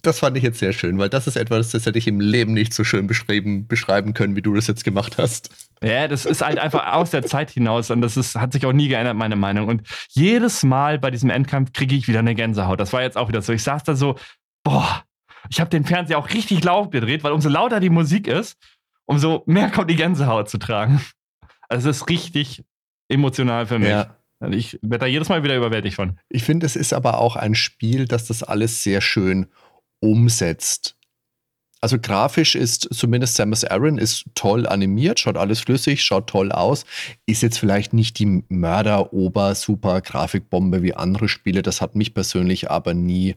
[SPEAKER 2] Das fand ich jetzt sehr schön, weil das ist etwas, das hätte ich im Leben nicht so schön beschreiben, beschreiben können, wie du das jetzt gemacht hast.
[SPEAKER 3] Ja, das ist halt einfach aus der Zeit hinaus und das ist, hat sich auch nie geändert, meine Meinung. Und jedes Mal bei diesem Endkampf kriege ich wieder eine Gänsehaut. Das war jetzt auch wieder so. Ich saß da so, boah, ich habe den Fernseher auch richtig laut gedreht, weil umso lauter die Musik ist, umso mehr kommt die Gänsehaut zu tragen. Also es ist richtig emotional für mich. Ja. Ich werde da jedes Mal wieder überwältigt von.
[SPEAKER 2] Ich finde, es ist aber auch ein Spiel, das das alles sehr schön umsetzt. Also grafisch ist zumindest Samus Aran ist toll animiert, schaut alles flüssig, schaut toll aus. Ist jetzt vielleicht nicht die Mörder-Ober-Super-Grafikbombe wie andere Spiele. Das hat mich persönlich aber nie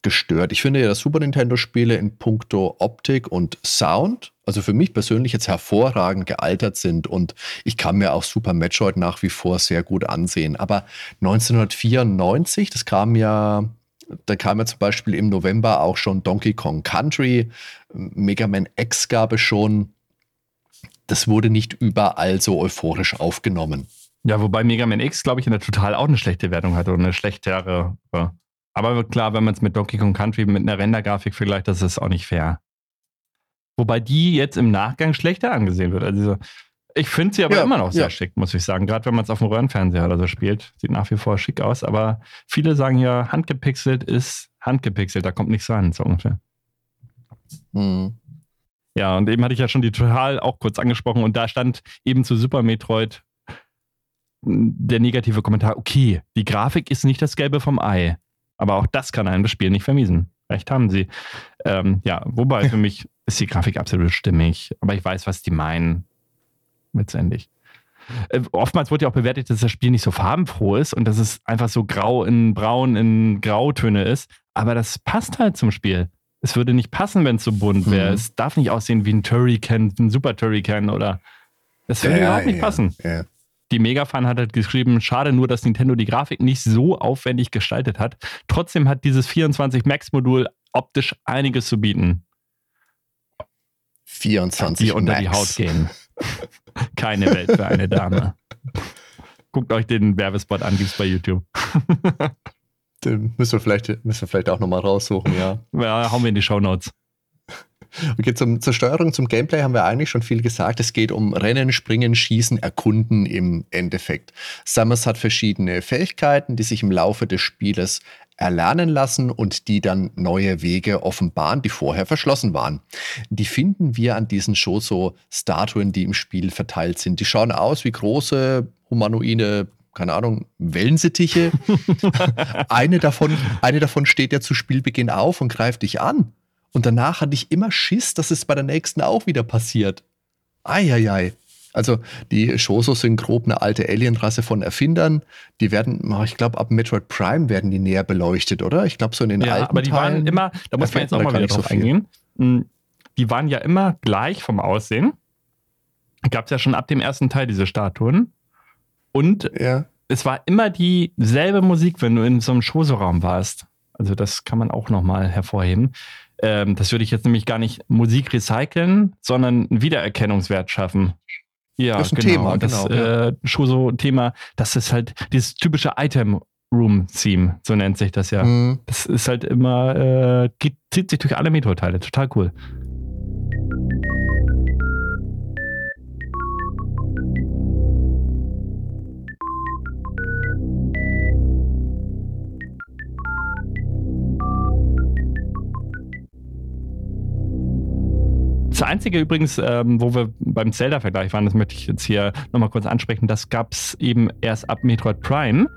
[SPEAKER 2] gestört. Ich finde ja, dass Super Nintendo-Spiele in puncto Optik und Sound, also für mich persönlich jetzt hervorragend gealtert sind und ich kann mir auch Super Metroid nach wie vor sehr gut ansehen. Aber 1994, das kam ja da kam ja zum Beispiel im November auch schon Donkey Kong Country, Mega Man X gab es schon. Das wurde nicht überall so euphorisch aufgenommen.
[SPEAKER 3] Ja, wobei Mega Man X, glaube ich, in der Total auch eine schlechte Wertung hatte oder eine schlechtere. Aber klar, wenn man es mit Donkey Kong Country mit einer Rendergrafik vergleicht, das ist auch nicht fair. Wobei die jetzt im Nachgang schlechter angesehen wird. Also ich finde sie aber ja, immer noch sehr ja. schick, muss ich sagen. Gerade wenn man es auf dem Röhrenfernseher oder so spielt. Sieht nach wie vor schick aus. Aber viele sagen ja, handgepixelt ist handgepixelt. Da kommt nichts ran, so ungefähr. Mhm. Ja, und eben hatte ich ja schon die Total auch kurz angesprochen. Und da stand eben zu Super Metroid der negative Kommentar, okay, die Grafik ist nicht das Gelbe vom Ei. Aber auch das kann einem das Spiel nicht vermiesen. Recht haben sie. Ähm, ja, wobei [LAUGHS] für mich ist die Grafik absolut stimmig. Aber ich weiß, was die meinen letztendlich. Äh, oftmals wurde ja auch bewertet, dass das Spiel nicht so farbenfroh ist und dass es einfach so grau in braun in Grautöne ist. Aber das passt halt zum Spiel. Es würde nicht passen, wenn es so bunt wäre. Mhm. Es darf nicht aussehen wie ein Turrican, ein Super Turrican oder. Das würde ja, überhaupt nicht ja, passen. Ja. Die Megafan hat halt geschrieben, schade nur, dass Nintendo die Grafik nicht so aufwendig gestaltet hat. Trotzdem hat dieses 24 Max-Modul optisch einiges zu bieten.
[SPEAKER 2] 24
[SPEAKER 3] die unter Max. die Haut gehen. [LAUGHS] Keine Welt für eine Dame. Guckt euch den Werbespot an, gibt's bei YouTube.
[SPEAKER 2] Den müssen wir vielleicht, müssen wir vielleicht auch nochmal raussuchen, ja.
[SPEAKER 3] Ja, hauen wir in die Show Notes.
[SPEAKER 2] Okay, zum, zur Steuerung, zum Gameplay haben wir eigentlich schon viel gesagt. Es geht um Rennen, Springen, Schießen, Erkunden im Endeffekt. Samus hat verschiedene Fähigkeiten, die sich im Laufe des Spieles erlernen lassen und die dann neue Wege offenbaren, die vorher verschlossen waren. Die finden wir an diesen Shoso-Statuen, die im Spiel verteilt sind. Die schauen aus wie große humanoide keine Ahnung, Wellensittiche. [LAUGHS] eine, davon, eine davon steht ja zu Spielbeginn auf und greift dich an. Und danach hatte ich immer Schiss, dass es bei der nächsten auch wieder passiert. Eieiei. Also die Shosos sind grob eine alte Alienrasse von Erfindern. Die werden, ich glaube, ab Metroid Prime werden die näher beleuchtet, oder? Ich glaube, so in den ja, alten
[SPEAKER 3] aber die
[SPEAKER 2] Teilen
[SPEAKER 3] waren immer, da muss man jetzt auch mal wieder drauf so eingehen. Hm, die waren ja immer gleich vom Aussehen. Gab es ja schon ab dem ersten Teil diese Statuen. Und ja. es war immer dieselbe Musik, wenn du in so einem Shoso-Raum warst. Also das kann man auch nochmal hervorheben. Ähm, das würde ich jetzt nämlich gar nicht Musik recyceln, sondern einen Wiedererkennungswert schaffen. Ja,
[SPEAKER 2] das ist ein
[SPEAKER 3] genau.
[SPEAKER 2] Thema,
[SPEAKER 3] das
[SPEAKER 2] genau.
[SPEAKER 3] Äh, Shoso-Thema, das ist halt dieses typische Item Room Theme, so nennt sich das ja.
[SPEAKER 2] Mhm.
[SPEAKER 3] Das ist halt immer, äh, geht, zieht sich durch alle Metro-Teile. Total cool. Das Einzige übrigens, ähm, wo wir beim Zelda-Vergleich waren, das möchte ich jetzt hier nochmal kurz ansprechen, das gab es eben erst ab Metroid Prime,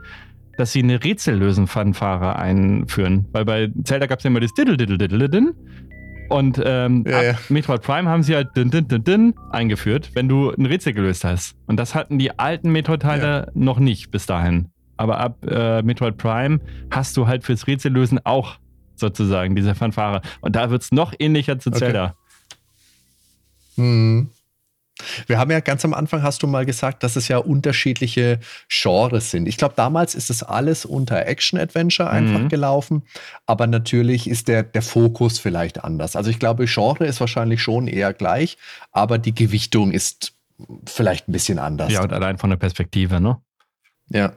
[SPEAKER 3] dass sie eine Rätsellösen-Fanfare einführen. Weil bei Zelda gab es ja immer das diddle diddle diddle din und ähm,
[SPEAKER 2] Ja,
[SPEAKER 3] ab
[SPEAKER 2] ja.
[SPEAKER 3] Metroid Prime haben sie halt din, din, din, din eingeführt, wenn du ein Rätsel gelöst hast. Und das hatten die alten Metroid-Teile noch nicht bis dahin. Aber ab äh, Metroid Prime hast du halt fürs Rätsellösen auch sozusagen diese Fanfare. Und da wird es noch ähnlicher zu
[SPEAKER 2] Okay. Mhm. Wir haben ja ganz am Anfang, hast du mal gesagt, dass es ja unterschiedliche Genres sind. Ich glaube, damals ist es alles unter Action-Adventure einfach
[SPEAKER 3] Mhm.
[SPEAKER 2] gelaufen, aber natürlich ist der, der Fokus vielleicht anders. Also ich glaube, Genre ist wahrscheinlich schon eher gleich, aber die Gewichtung ist vielleicht ein bisschen anders.
[SPEAKER 3] Ja, und allein von der Perspektive, ne?
[SPEAKER 2] ja.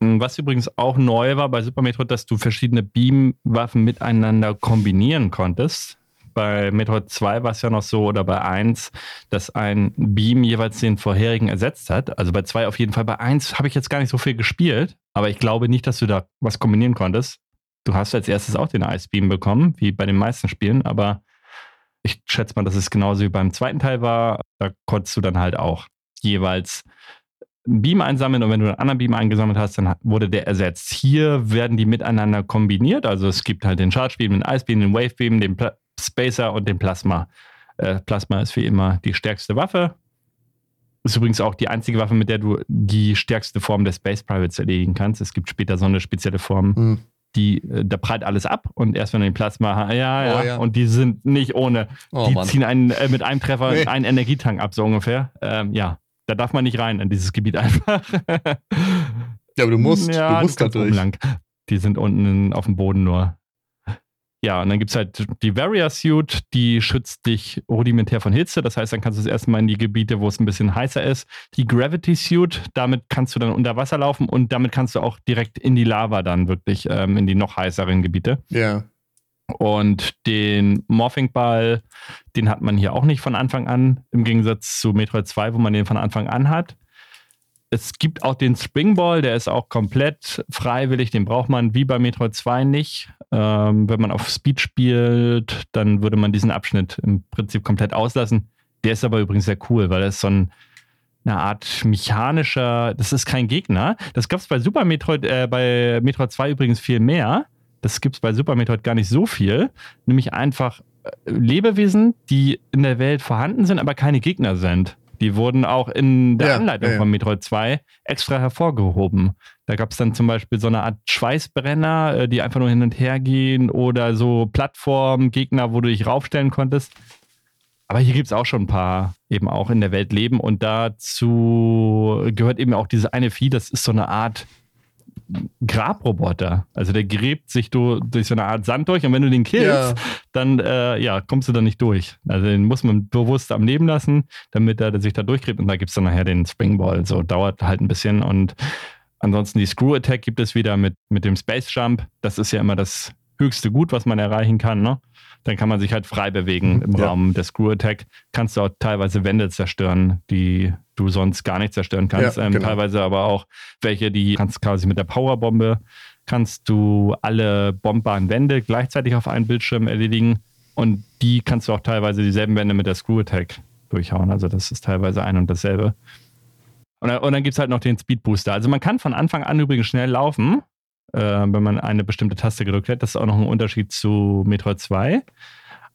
[SPEAKER 3] Was übrigens auch neu war bei Super Metroid, dass du verschiedene Beam-Waffen miteinander kombinieren konntest. Bei Metroid 2 war es ja noch so, oder bei 1, dass ein Beam jeweils den vorherigen ersetzt hat. Also bei 2 auf jeden Fall. Bei 1 habe ich jetzt gar nicht so viel gespielt, aber ich glaube nicht, dass du da was kombinieren konntest. Du hast als erstes auch den Ice Beam bekommen, wie bei den meisten Spielen, aber ich schätze mal, dass es genauso wie beim zweiten Teil war. Da konntest du dann halt auch jeweils einen Beam einsammeln und wenn du einen anderen Beam eingesammelt hast, dann wurde der ersetzt. Hier werden die miteinander kombiniert. Also es gibt halt den Charge Beam, den Ice Beam, den Wave Beam, den Pla Spacer und den Plasma. Äh, Plasma ist wie immer die stärkste Waffe. Ist übrigens auch die einzige Waffe, mit der du die stärkste Form der Space Privates erledigen kannst. Es gibt später so eine spezielle Form,
[SPEAKER 2] Hm.
[SPEAKER 3] die, äh, da prallt alles ab und erst wenn du den Plasma hast, ja, ja,
[SPEAKER 2] Oh, ja.
[SPEAKER 3] und die sind nicht ohne.
[SPEAKER 2] Oh
[SPEAKER 3] die
[SPEAKER 2] Mann.
[SPEAKER 3] ziehen einen äh, mit einem Treffer
[SPEAKER 2] Nee.
[SPEAKER 3] einen Energietank ab, so ungefähr. Ähm, ja, da darf man nicht rein in dieses Gebiet einfach.
[SPEAKER 2] Ja, aber du musst,
[SPEAKER 3] ja,
[SPEAKER 2] du musst da durch.
[SPEAKER 3] Die sind unten auf dem Boden nur. Ja, und dann gibt es halt die Barrier Suit, die schützt dich rudimentär von Hitze. Das heißt, dann kannst du das erste Mal in die Gebiete, wo es ein bisschen heißer ist. Die Gravity Suit, damit kannst du dann unter Wasser laufen und damit kannst du auch direkt in die Lava dann wirklich, ähm, in die noch heißeren Gebiete.
[SPEAKER 2] Ja.
[SPEAKER 3] Und den Morphing Ball, den hat man hier auch nicht von Anfang an, im Gegensatz zu Metroid 2, wo man den von Anfang an hat. Es gibt auch den Springball, der ist auch komplett freiwillig, den braucht man wie bei Metroid 2 nicht. Ähm, wenn man auf Speed spielt, dann würde man diesen Abschnitt im Prinzip komplett auslassen. Der ist aber übrigens sehr cool, weil er ist so ein, eine Art mechanischer, das ist kein Gegner. Das gab es bei Super Metroid, äh, bei Metroid 2 übrigens viel mehr. Das gibt es bei Super Metroid gar nicht so viel. Nämlich einfach äh, Lebewesen, die in der Welt vorhanden sind, aber keine Gegner sind. Die wurden auch in der
[SPEAKER 2] Ja,
[SPEAKER 3] Anleitung
[SPEAKER 2] ja, ja.
[SPEAKER 3] von Metroid 2 extra hervorgehoben. Da gab es dann zum Beispiel so eine Art Schweißbrenner, äh, die einfach nur hin und her gehen oder so Plattformgegner, wo du dich raufstellen konntest. Aber hier gibt es auch schon ein paar eben auch in der Welt leben und dazu gehört eben auch diese eine Vieh, das ist so eine Art Grabroboter. Also der gräbt sich du, durch so eine Art Sand durch und wenn du den killst,
[SPEAKER 2] Ja.
[SPEAKER 3] dann äh, ja, kommst du da nicht durch. Also den muss man bewusst am Leben lassen, damit er sich da durchgräbt und da gibt es dann nachher den Springball. So dauert halt ein bisschen und ansonsten die Screw Attack gibt es wieder mit, mit dem Space Jump. Das ist ja immer das höchste Gut, was man erreichen kann. Ne? Dann kann man sich halt frei bewegen im
[SPEAKER 2] Ja.
[SPEAKER 3] Raum der Screw Attack. Kannst du auch teilweise Wände zerstören, die du sonst gar nicht zerstören kannst.
[SPEAKER 2] Ja,
[SPEAKER 3] ähm,
[SPEAKER 2] genau.
[SPEAKER 3] Teilweise aber auch welche, die kannst quasi mit der Powerbombe kannst du alle bombbaren Wände gleichzeitig auf einen Bildschirm erledigen und die kannst du auch teilweise dieselben Wände mit der Screw Attack durchhauen. Also das ist teilweise ein und dasselbe. Und, dann- und dann gibt es halt noch den Speed Booster. Also man kann von Anfang an übrigens schnell laufen, äh, wenn man eine bestimmte Taste gedrückt hat. Das ist auch noch ein Unterschied zu Metroid 2.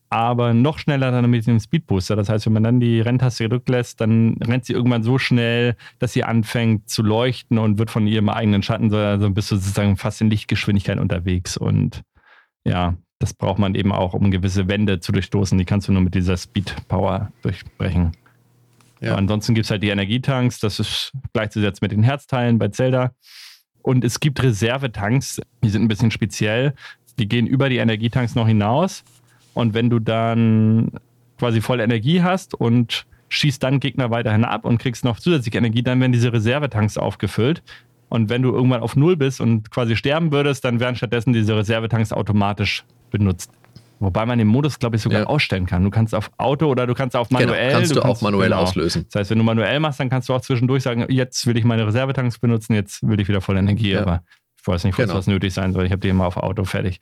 [SPEAKER 3] Aber noch schneller dann mit dem Speed Booster. Das heißt, wenn man dann die Renntaste gedrückt lässt, dann rennt sie irgendwann so schnell, dass sie anfängt zu leuchten und wird von ihrem eigenen Schatten, so also bist du sozusagen fast in Lichtgeschwindigkeit unterwegs. Und ja, das braucht man eben auch, um gewisse Wände zu durchstoßen. Die kannst du nur mit dieser Speed Power durchbrechen.
[SPEAKER 2] Ja.
[SPEAKER 3] Ansonsten gibt es halt die Energietanks, das ist gleichzusetzen mit den Herzteilen bei Zelda. Und es gibt Reservetanks, die sind ein bisschen speziell. Die gehen über die Energietanks noch hinaus. Und wenn du dann quasi voll Energie hast und schießt dann Gegner weiterhin ab und kriegst noch zusätzliche Energie, dann werden diese Reservetanks aufgefüllt. Und wenn du irgendwann auf Null bist und quasi sterben würdest, dann werden stattdessen diese Reservetanks automatisch benutzt. Wobei man den Modus, glaube ich, sogar
[SPEAKER 2] Ja.
[SPEAKER 3] ausstellen kann. Du kannst auf Auto oder du kannst auf manuell.
[SPEAKER 2] genau, kannst du, auch manuell
[SPEAKER 3] genau.
[SPEAKER 2] auslösen.
[SPEAKER 3] Das heißt, wenn du manuell machst, dann kannst du auch zwischendurch sagen, jetzt will ich meine Reservetanks benutzen, jetzt will ich wieder voll Energie,
[SPEAKER 2] Ja.
[SPEAKER 3] aber ich weiß nicht, was
[SPEAKER 2] Genau.
[SPEAKER 3] was nötig sein soll. Ich habe die immer auf Auto fertig.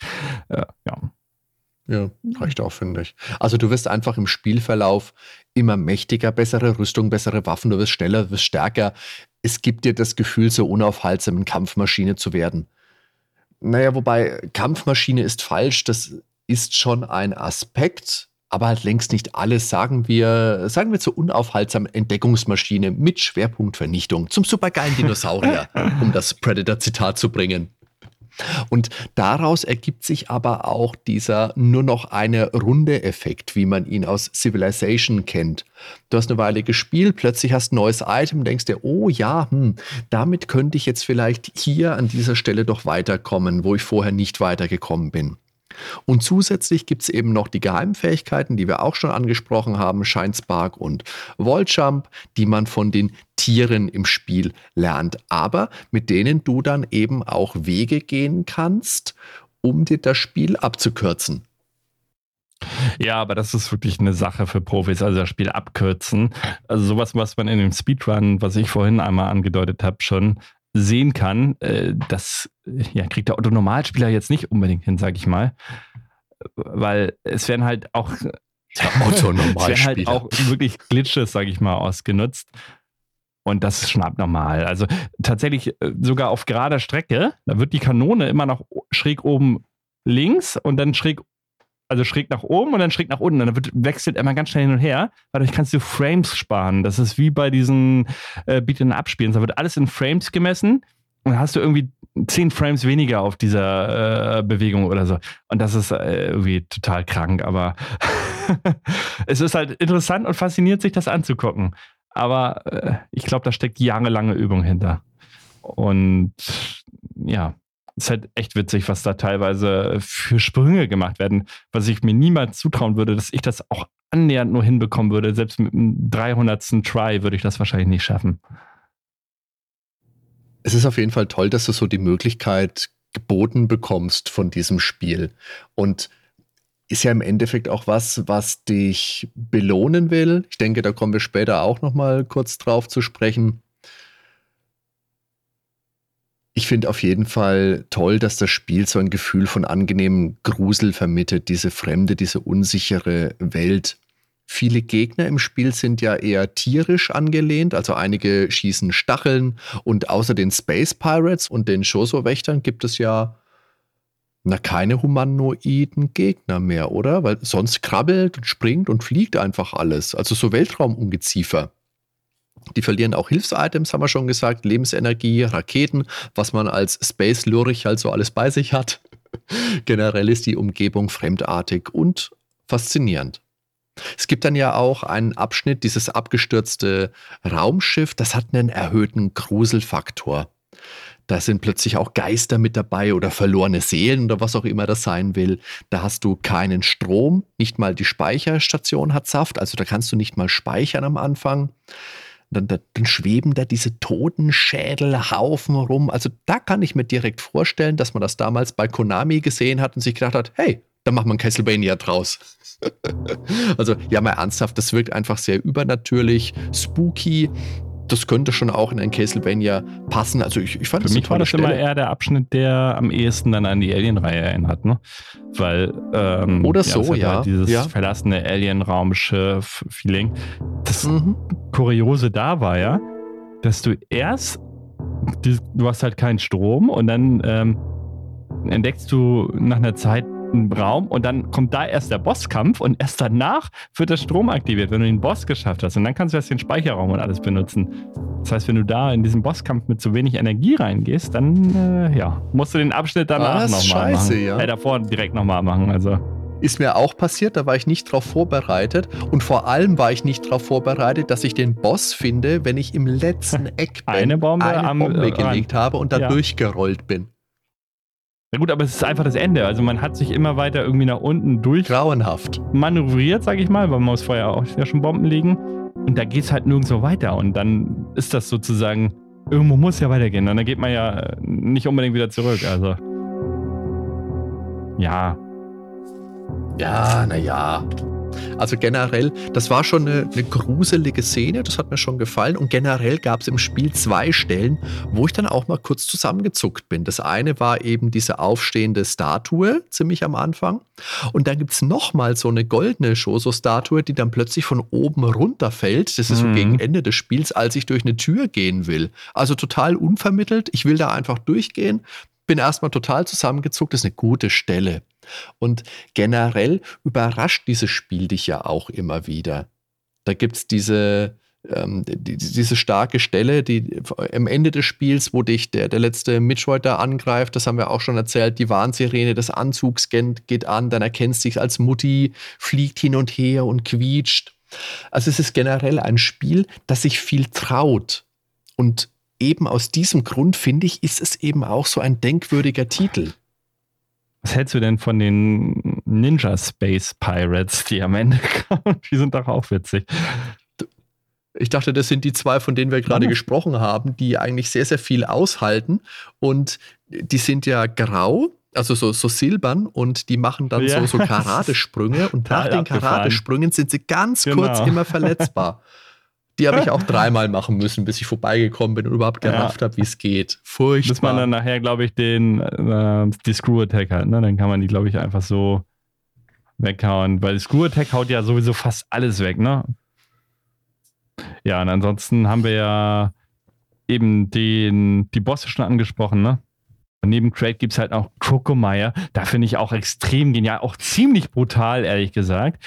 [SPEAKER 3] Äh, ja.
[SPEAKER 2] Ja, reicht auch, finde ich. Also du wirst einfach im Spielverlauf immer mächtiger, bessere Rüstung, bessere Waffen, du wirst schneller, du wirst stärker. Es gibt dir das Gefühl, so unaufhaltsam eine Kampfmaschine zu werden. Naja, wobei Kampfmaschine ist falsch, das ist schon ein Aspekt, aber halt längst nicht alles, sagen wir, sagen wir zur unaufhaltsamen Entdeckungsmaschine mit Schwerpunkt Vernichtung, zum supergeilen Dinosaurier, um das Predator-Zitat zu bringen. Und daraus ergibt sich aber auch dieser nur noch eine Runde Effekt, wie man ihn aus Civilization kennt. Du hast eine Weile gespielt, plötzlich hast ein neues Item, denkst dir, oh ja, hm, damit könnte ich jetzt vielleicht hier an dieser Stelle doch weiterkommen, wo ich vorher nicht weitergekommen bin. Und zusätzlich gibt es eben noch die Geheimfähigkeiten, die wir auch schon angesprochen haben, Shine Spark und Volljump, die man von den Tieren im Spiel lernt, aber mit denen du dann eben auch Wege gehen kannst, um dir das Spiel abzukürzen.
[SPEAKER 3] Ja, aber das ist wirklich eine Sache für Profis, also das Spiel abkürzen. Also sowas, was man in dem Speedrun, was ich vorhin einmal angedeutet habe, schon sehen kann, äh, das ja, kriegt der Otto-Normalspieler jetzt nicht unbedingt hin, sag ich mal. Weil es werden halt auch
[SPEAKER 2] Der [LAUGHS]
[SPEAKER 3] es werden halt auch wirklich Glitches, sag ich mal, ausgenutzt. Und das ist schon abnormal. Also tatsächlich äh, sogar auf gerader Strecke, da wird die Kanone immer noch schräg oben links und dann schräg, also schräg nach oben und dann schräg nach unten. Dann wird, wechselt immer ganz schnell hin und her. Dadurch kannst du Frames sparen. Das ist wie bei diesen äh, Beat'em Up-Spielen. Da wird alles in Frames gemessen und dann hast du irgendwie 10 Frames weniger auf dieser äh, Bewegung oder so. Und das ist äh, irgendwie total krank, aber [LAUGHS] es ist halt interessant und faszinierend, sich das anzugucken. Aber äh, ich glaube, da steckt jahrelange Übung hinter. Und ja, ist halt echt witzig, was da teilweise für Sprünge gemacht werden, was ich mir niemals zutrauen würde, dass ich das auch annähernd nur hinbekommen würde. Selbst mit dem 300. Try würde ich das wahrscheinlich nicht schaffen.
[SPEAKER 2] Es ist auf jeden Fall toll, dass du so die Möglichkeit geboten bekommst von diesem Spiel. Und ist ja im Endeffekt auch was, was dich belohnen will. Ich denke, da kommen wir später auch noch mal kurz drauf zu sprechen. Ich finde auf jeden Fall toll, dass das Spiel so ein Gefühl von angenehmem Grusel vermittelt, diese fremde, diese unsichere Welt. Viele Gegner im Spiel sind ja eher tierisch angelehnt, also einige schießen Stacheln und außer den Space Pirates und den Shoso-Wächtern gibt es ja na keine humanoiden Gegner mehr, oder? Weil sonst krabbelt und springt und fliegt einfach alles. Also so Weltraumungeziefer. Die verlieren auch Hilfsitems, haben wir schon gesagt, Lebensenergie, Raketen, was man als Space Lurich halt so alles bei sich hat. [LAUGHS] Generell ist die Umgebung fremdartig und faszinierend. Es gibt dann ja auch einen Abschnitt, dieses abgestürzte Raumschiff, das hat einen erhöhten Gruselfaktor. Da sind plötzlich auch Geister mit dabei oder verlorene Seelen oder was auch immer das sein will. Da hast du keinen Strom, nicht mal die Speicherstation hat Saft, also da kannst du nicht mal speichern am Anfang. Dann, dann, dann schweben da diese Totenschädelhaufen rum. Also da kann ich mir direkt vorstellen, dass man das damals bei Konami gesehen hat und sich gedacht hat, hey, da macht man Castlevania draus. [LAUGHS] also ja, mal ernsthaft, das wirkt einfach sehr übernatürlich, spooky. Das könnte schon auch in ein Castlevania passen. Also ich, ich fand
[SPEAKER 3] Für
[SPEAKER 2] das
[SPEAKER 3] mich war das immer
[SPEAKER 2] Stelle.
[SPEAKER 3] eher der Abschnitt, der am ehesten dann an die Alien-Reihe erinnert, ne? Weil ähm,
[SPEAKER 2] Oder
[SPEAKER 3] es
[SPEAKER 2] so, ja.
[SPEAKER 3] Halt dieses
[SPEAKER 2] Ja.
[SPEAKER 3] verlassene Alien-Raumschiff-Feeling. Das
[SPEAKER 2] Mhm.
[SPEAKER 3] Kuriose da war ja, dass du erst, die, du hast halt keinen Strom und dann ähm, entdeckst du nach einer Zeit einen Raum und dann kommt da erst der Bosskampf und erst danach wird der Strom aktiviert, wenn du den Boss geschafft hast. Und dann kannst du erst den Speicherraum und alles benutzen. Das heißt, wenn du da in diesen Bosskampf mit zu wenig Energie reingehst, dann äh, ja, musst du den Abschnitt danach nochmal
[SPEAKER 2] Scheiße,
[SPEAKER 3] machen.
[SPEAKER 2] ja.
[SPEAKER 3] Äh, davor direkt nochmal machen. Also
[SPEAKER 2] Ist mir auch passiert, da war ich nicht drauf vorbereitet. Und vor allem war ich nicht darauf vorbereitet, dass ich den Boss finde, wenn ich im letzten [LAUGHS] Eck bin,
[SPEAKER 3] Eine Bombe
[SPEAKER 2] eine
[SPEAKER 3] am-
[SPEAKER 2] Bombe
[SPEAKER 3] äh,
[SPEAKER 2] gelegt habe und da
[SPEAKER 3] Ja.
[SPEAKER 2] durchgerollt bin.
[SPEAKER 3] Na gut, aber es ist einfach das Ende. Also man hat sich immer weiter irgendwie nach unten durch
[SPEAKER 2] Grauenhaft.
[SPEAKER 3] manövriert, sage ich mal, weil man muss vorher auch ja schon Bomben legen. Und da geht es halt nirgendwo weiter. Und dann ist das sozusagen irgendwo muss ja weitergehen. Und dann geht man ja äh, nicht unbedingt wieder zurück. Also. Ja.
[SPEAKER 2] Ja, naja. Also generell, das war schon eine, eine, gruselige Szene, das hat mir schon gefallen. Und generell gab es im Spiel zwei Stellen, wo ich dann auch mal kurz zusammengezuckt bin. Das eine war eben diese aufstehende Statue, ziemlich am Anfang. Und dann gibt es nochmal so eine goldene Shoso-Statue, die dann plötzlich von oben runterfällt. Das ist mhm. so gegen Ende des Spiels, als ich durch eine Tür gehen will. Also total unvermittelt. Ich will da einfach durchgehen, bin erstmal total zusammengezuckt. Das ist eine gute Stelle. Und generell überrascht dieses Spiel dich ja auch immer wieder. Da gibt es diese, ähm, die, diese starke Stelle, die am Ende des Spiels, wo dich der, der letzte Metroid da angreift, das haben wir auch schon erzählt, die Warnsirene des Anzugs geht an, dann erkennst dich als Mutti, fliegt hin und her und quietscht. Also es ist generell ein Spiel, das sich viel traut. Und eben aus diesem Grund, finde ich, ist es eben auch so ein denkwürdiger Titel.
[SPEAKER 3] Was hältst du denn von den Ninja Space Pirates, die am Ende [LAUGHS] kommen? Die sind doch auch witzig.
[SPEAKER 2] Ich dachte, das sind die zwei, von denen wir gerade ja. gesprochen haben, die eigentlich sehr, sehr viel aushalten. Und die sind ja grau, also so, so silbern und die machen dann ja. so, so Karatesprünge. [LAUGHS] Und nach den Karatesprüngen sind sie ganz genau. kurz immer verletzbar. [LAUGHS] Die habe ich auch dreimal machen müssen, bis ich vorbeigekommen bin und überhaupt gerafft ja. habe, wie es geht. Furchtbar.
[SPEAKER 3] Bis man dann nachher, glaube ich, den äh, die Screw Attack hat. Ne? Dann kann man die, glaube ich, einfach so weghauen. Weil Screw Attack haut ja sowieso fast alles weg, ne? Ja, und ansonsten haben wir ja eben den, die Bosse schon angesprochen, ne? Und neben Craig gibt es halt auch Krokomeyer. Da finde ich auch extrem genial, auch ziemlich brutal, ehrlich gesagt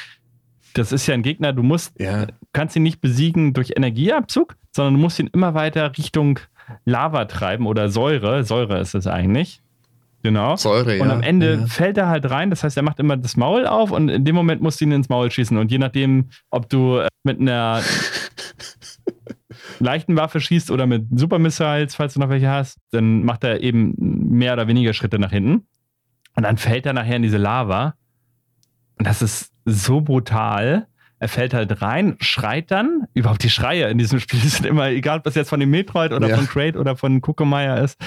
[SPEAKER 3] das ist ja ein Gegner, du musst, ja. kannst ihn nicht besiegen durch Energieabzug, sondern du musst ihn immer weiter Richtung Lava treiben oder Säure. Säure ist es eigentlich. Genau. Säure, und am Ende ja. fällt er halt rein, das heißt, er macht immer das Maul auf und in dem Moment musst du ihn ins Maul schießen. Und je nachdem, ob du äh, mit einer [LAUGHS] leichten Waffe schießt oder mit Super Missiles, falls du noch welche hast, dann macht er eben mehr oder weniger Schritte nach hinten. Und dann fällt er nachher in diese Lava. Und das ist so brutal. Er fällt halt rein, schreit dann. Überhaupt die Schreie in diesem Spiel [LAUGHS] sind immer, egal ob das jetzt von dem Metroid oder ja. von Crate oder von Kuckemeyer ist,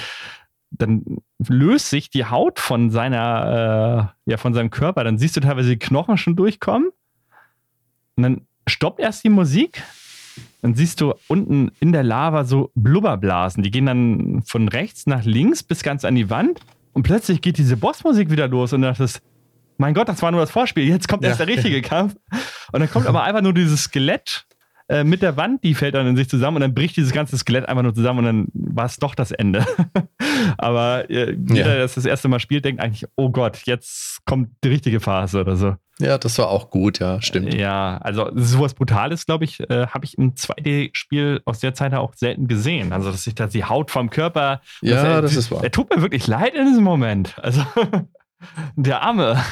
[SPEAKER 3] dann löst sich die Haut von seiner, äh, ja, von seinem Körper. Dann siehst du teilweise die Knochen schon durchkommen. Und dann stoppt erst die Musik. Dann siehst du unten in der Lava so Blubberblasen. Die gehen dann von rechts nach links bis ganz an die Wand. Und plötzlich geht diese Bossmusik wieder los und das ist mein Gott, das war nur das Vorspiel, jetzt kommt ja. erst der richtige Kampf. Und dann kommt aber einfach nur dieses Skelett äh, mit der Wand, die fällt dann in sich zusammen und dann bricht dieses ganze Skelett einfach nur zusammen und dann war es doch das Ende. [LAUGHS] aber äh, jeder, der das das erste Mal spielt, denkt eigentlich, oh Gott, jetzt kommt die richtige Phase oder so.
[SPEAKER 2] Ja, das war auch gut, ja, stimmt.
[SPEAKER 3] Ja, also sowas Brutales, glaube ich, äh, habe ich im 2D-Spiel aus der Zeit auch selten gesehen. Also, dass sich da die Haut vom Körper.
[SPEAKER 2] Ja, er, das ist wahr.
[SPEAKER 3] Er tut mir wirklich leid in diesem Moment. Also. [LAUGHS] Der Arme.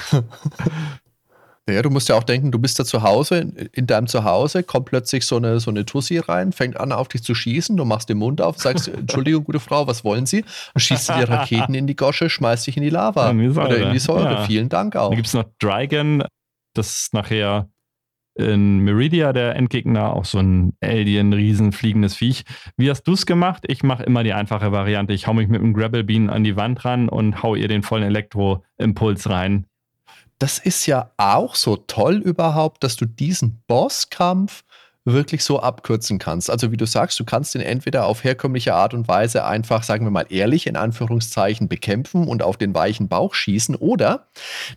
[SPEAKER 2] Ja, du musst ja auch denken, du bist da zu Hause, in deinem Zuhause kommt plötzlich so eine, so eine Tussi rein, fängt an, auf dich zu schießen, du machst den Mund auf, sagst, [LAUGHS] Entschuldigung, gute Frau, was wollen Sie? Und schießt dir Raketen in die Gosche, schmeißt dich in die Lava in die oder in die Säure. Ja. Vielen Dank auch.
[SPEAKER 3] Dann gibt es noch Dragon, das nachher in Meridia der Endgegner, auch so ein Alien, riesen fliegendes Viech. Wie hast du es gemacht? Ich mache immer die einfache Variante. Ich hau mich mit einem Grabble Bean an die Wand ran und hau ihr den vollen Elektroimpuls rein.
[SPEAKER 2] Das ist ja auch so toll überhaupt, dass du diesen Bosskampf wirklich so abkürzen kannst. Also wie du sagst, du kannst ihn entweder auf herkömmliche Art und Weise einfach, sagen wir mal ehrlich, in Anführungszeichen bekämpfen und auf den weichen Bauch schießen oder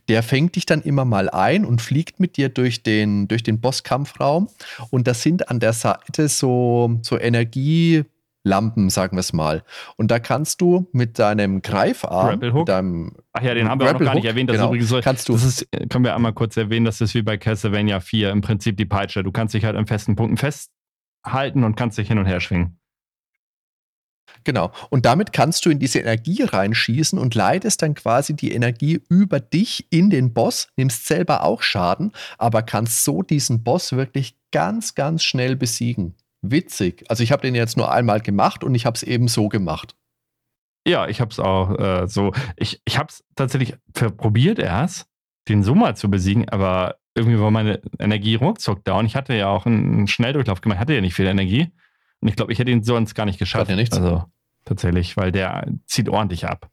[SPEAKER 2] der fängt dich dann immer mal ein und fliegt mit dir durch den, durch den Bosskampfraum und das sind an der Seite so, so Energie- Lampen, sagen wir es mal. Und da kannst du mit deinem Greifarm, mit deinem
[SPEAKER 3] Ach ja, den haben wir auch noch gar nicht erwähnt. Das genau, ist übrigens kannst du das ist, können wir einmal kurz erwähnen, das ist wie bei Castlevania 4 im Prinzip die Peitsche. Du kannst dich halt an festen Punkten festhalten und kannst dich hin und her schwingen.
[SPEAKER 2] Genau. Und damit kannst du in diese Energie reinschießen und leitest dann quasi die Energie über dich in den Boss, nimmst selber auch Schaden, aber kannst so diesen Boss wirklich ganz, ganz schnell besiegen. Witzig. Also ich habe den jetzt nur einmal gemacht und ich habe es eben so gemacht.
[SPEAKER 3] Ja, ich habe es auch äh, so. Ich, ich habe es tatsächlich probiert erst, den mal zu besiegen, aber irgendwie war meine Energie ruckzuck da und ich hatte ja auch einen Schnelldurchlauf gemacht, hatte ja nicht viel Energie. Und ich glaube, ich hätte ihn sonst gar nicht geschafft.
[SPEAKER 2] Hat ja nichts.
[SPEAKER 3] Also tatsächlich, weil der zieht ordentlich ab,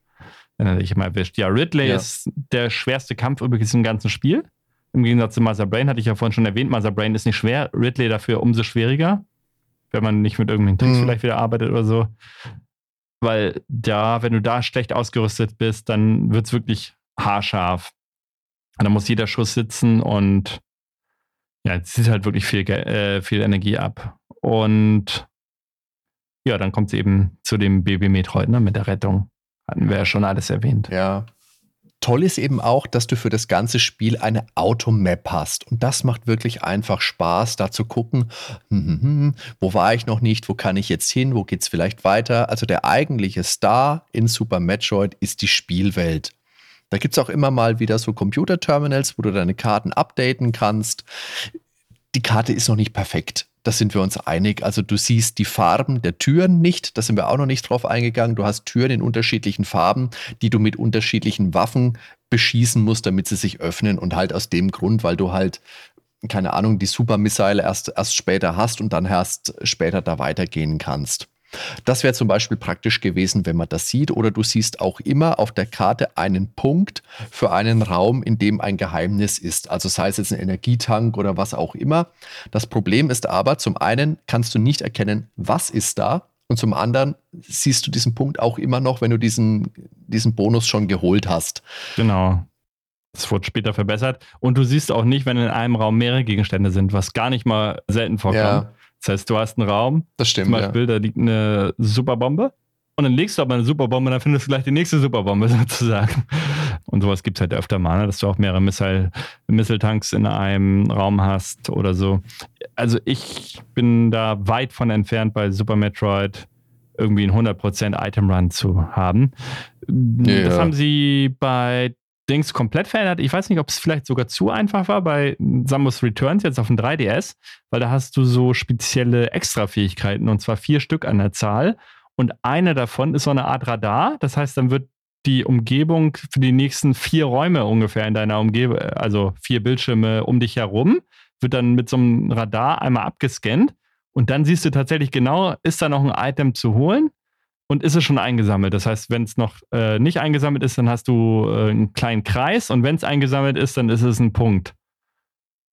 [SPEAKER 3] wenn er dich immer erwischt. Ja, Ridley
[SPEAKER 2] Ja.
[SPEAKER 3] ist der schwerste Kampf übrigens im ganzen Spiel. Im Gegensatz zu Mother Brain hatte ich ja vorhin schon erwähnt, Mother Brain ist nicht schwer, Ridley dafür umso schwieriger, wenn man nicht mit irgendwelchen Tricks
[SPEAKER 2] Mhm.
[SPEAKER 3] vielleicht wieder arbeitet oder so. Weil da, wenn du da schlecht ausgerüstet bist, dann wird es wirklich haarscharf. Und dann muss jeder Schuss sitzen und ja, es zieht halt wirklich viel, äh, viel Energie ab. Und ja, dann kommt es eben zu dem Baby Metroid, ne, mit der Rettung. Hatten wir ja schon alles erwähnt.
[SPEAKER 2] Ja. Toll ist eben auch, dass du für das ganze Spiel eine Automap hast. Und das macht wirklich einfach Spaß, da zu gucken, hm, hm, hm, wo war ich noch nicht, wo kann ich jetzt hin, wo geht's vielleicht weiter. Also der eigentliche Star in Super Metroid ist die Spielwelt. Da gibt's auch immer mal wieder so Computerterminals, wo du deine Karten updaten kannst. Die Karte ist noch nicht perfekt. Da sind wir uns einig. Also du siehst die Farben der Türen nicht. Da sind wir auch noch nicht drauf eingegangen. Du hast Türen in unterschiedlichen Farben, die du mit unterschiedlichen Waffen beschießen musst, damit sie sich öffnen. Und halt aus dem Grund, weil du halt, keine Ahnung, die Super Missile erst, erst später hast und dann erst später da weitergehen kannst. Das wäre zum Beispiel praktisch gewesen, wenn man das sieht. Oder du siehst auch immer auf der Karte einen Punkt für einen Raum, in dem ein Geheimnis ist. Also sei es jetzt ein Energietank oder was auch immer. Das Problem ist aber, zum einen kannst du nicht erkennen, was ist da. Und zum anderen siehst du diesen Punkt auch immer noch, wenn du diesen, diesen Bonus schon geholt hast.
[SPEAKER 3] Genau. Das wurde später verbessert. Und du siehst auch nicht, wenn in einem Raum mehrere Gegenstände sind, was gar nicht mal selten vorkommt. Das heißt, du hast einen Raum,
[SPEAKER 2] das
[SPEAKER 3] zum
[SPEAKER 2] stimmt. Ja.
[SPEAKER 3] Beispiel, da liegt eine Superbombe. Und dann legst du aber eine Superbombe und dann findest du gleich die nächste Superbombe [LAUGHS] sozusagen. Und sowas gibt es halt öfter mal, ne? dass du auch mehrere Missile, Missile-Tanks in einem Raum hast oder so. Also ich bin da weit von entfernt bei Super Metroid irgendwie einen 100% Item Run zu haben.
[SPEAKER 2] Ja.
[SPEAKER 3] Das haben sie bei Dings komplett verändert. Ich weiß nicht, ob es vielleicht sogar zu einfach war bei Samus Returns jetzt auf dem 3DS, weil da hast du so spezielle Extrafähigkeiten und zwar vier Stück an der Zahl. Und eine davon ist so eine Art Radar. Das heißt, dann wird die Umgebung für die nächsten vier Räume ungefähr in deiner Umgebung, also vier Bildschirme um dich herum, wird dann mit so einem Radar einmal abgescannt. Und dann siehst du tatsächlich genau, ist da noch ein Item zu holen und ist es schon eingesammelt. Das heißt, wenn es noch äh, nicht eingesammelt ist, dann hast du äh, einen kleinen Kreis und wenn es eingesammelt ist, dann ist es ein Punkt.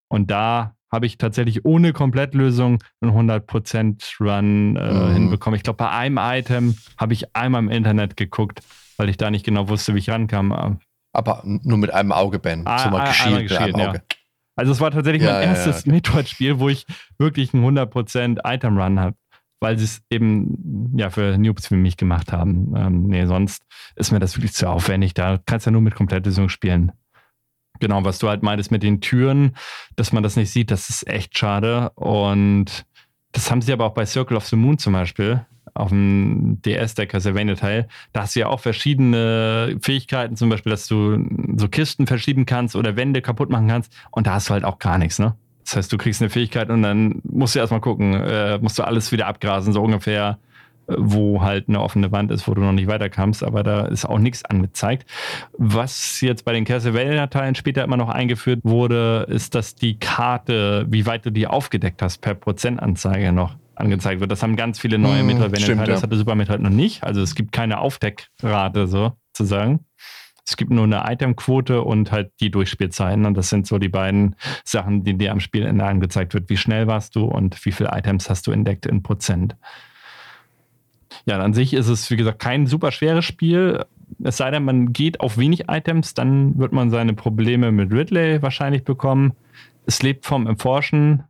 [SPEAKER 3] Und da habe ich tatsächlich ohne Komplettlösung einen 100% Run äh,
[SPEAKER 2] Mhm.
[SPEAKER 3] hinbekommen. Ich glaube, bei einem Item habe ich einmal im Internet geguckt, weil ich da nicht genau wusste, wie ich rankam.
[SPEAKER 2] Aber nur mit einem Auge, Ben.
[SPEAKER 3] Ah,
[SPEAKER 2] so mal
[SPEAKER 3] ah,
[SPEAKER 2] geschielt
[SPEAKER 3] einmal
[SPEAKER 2] mit einem
[SPEAKER 3] geschielt, ja.
[SPEAKER 2] Auge.
[SPEAKER 3] Also es war tatsächlich
[SPEAKER 2] Ja,
[SPEAKER 3] mein
[SPEAKER 2] ja, ja,
[SPEAKER 3] erstes
[SPEAKER 2] okay. [LAUGHS]
[SPEAKER 3] Metroid-Spiel, wo ich wirklich einen 100% Item-Run habe, weil sie es eben ja für Noobs wie mich gemacht haben. Ähm, nee, sonst ist mir das wirklich zu aufwendig. Da kannst du ja nur mit Komplettlösung spielen. Genau, was du halt meintest mit den Türen, dass man das nicht sieht, das ist echt schade. Und das haben sie aber auch bei Circle of the Moon zum Beispiel, auf dem DS, der Castlevania-Teil. Da hast du ja auch verschiedene Fähigkeiten, zum Beispiel, dass du so Kisten verschieben kannst oder Wände kaputt machen kannst. Und da hast du halt auch gar nichts, ne? Das heißt, du kriegst eine Fähigkeit und dann musst du erstmal gucken, äh, musst du alles wieder abgrasen, so ungefähr, äh, wo halt eine offene Wand ist, wo du noch nicht weiterkamst, aber da ist auch nichts angezeigt. Was jetzt bei den Castlevania-Teilen später immer noch eingeführt wurde, ist, dass die Karte, wie weit du die aufgedeckt hast, per Prozentanzeige noch angezeigt wird. Das haben ganz viele neue
[SPEAKER 2] Hm,
[SPEAKER 3] Metroidvania-Teile, das hatte Super Metroid noch nicht. Also es gibt keine Aufdeckrate sozusagen. Es gibt nur eine Itemquote und halt die Durchspielzeiten. Und das sind so die beiden Sachen, die dir am Spielende angezeigt wird. Wie schnell warst du und wie viele Items hast du entdeckt in Prozent. Ja, an sich ist es, wie gesagt, kein super schweres Spiel. Es sei denn, man geht auf wenig Items, dann wird man seine Probleme mit Ridley wahrscheinlich bekommen. Es lebt vom Erforschen.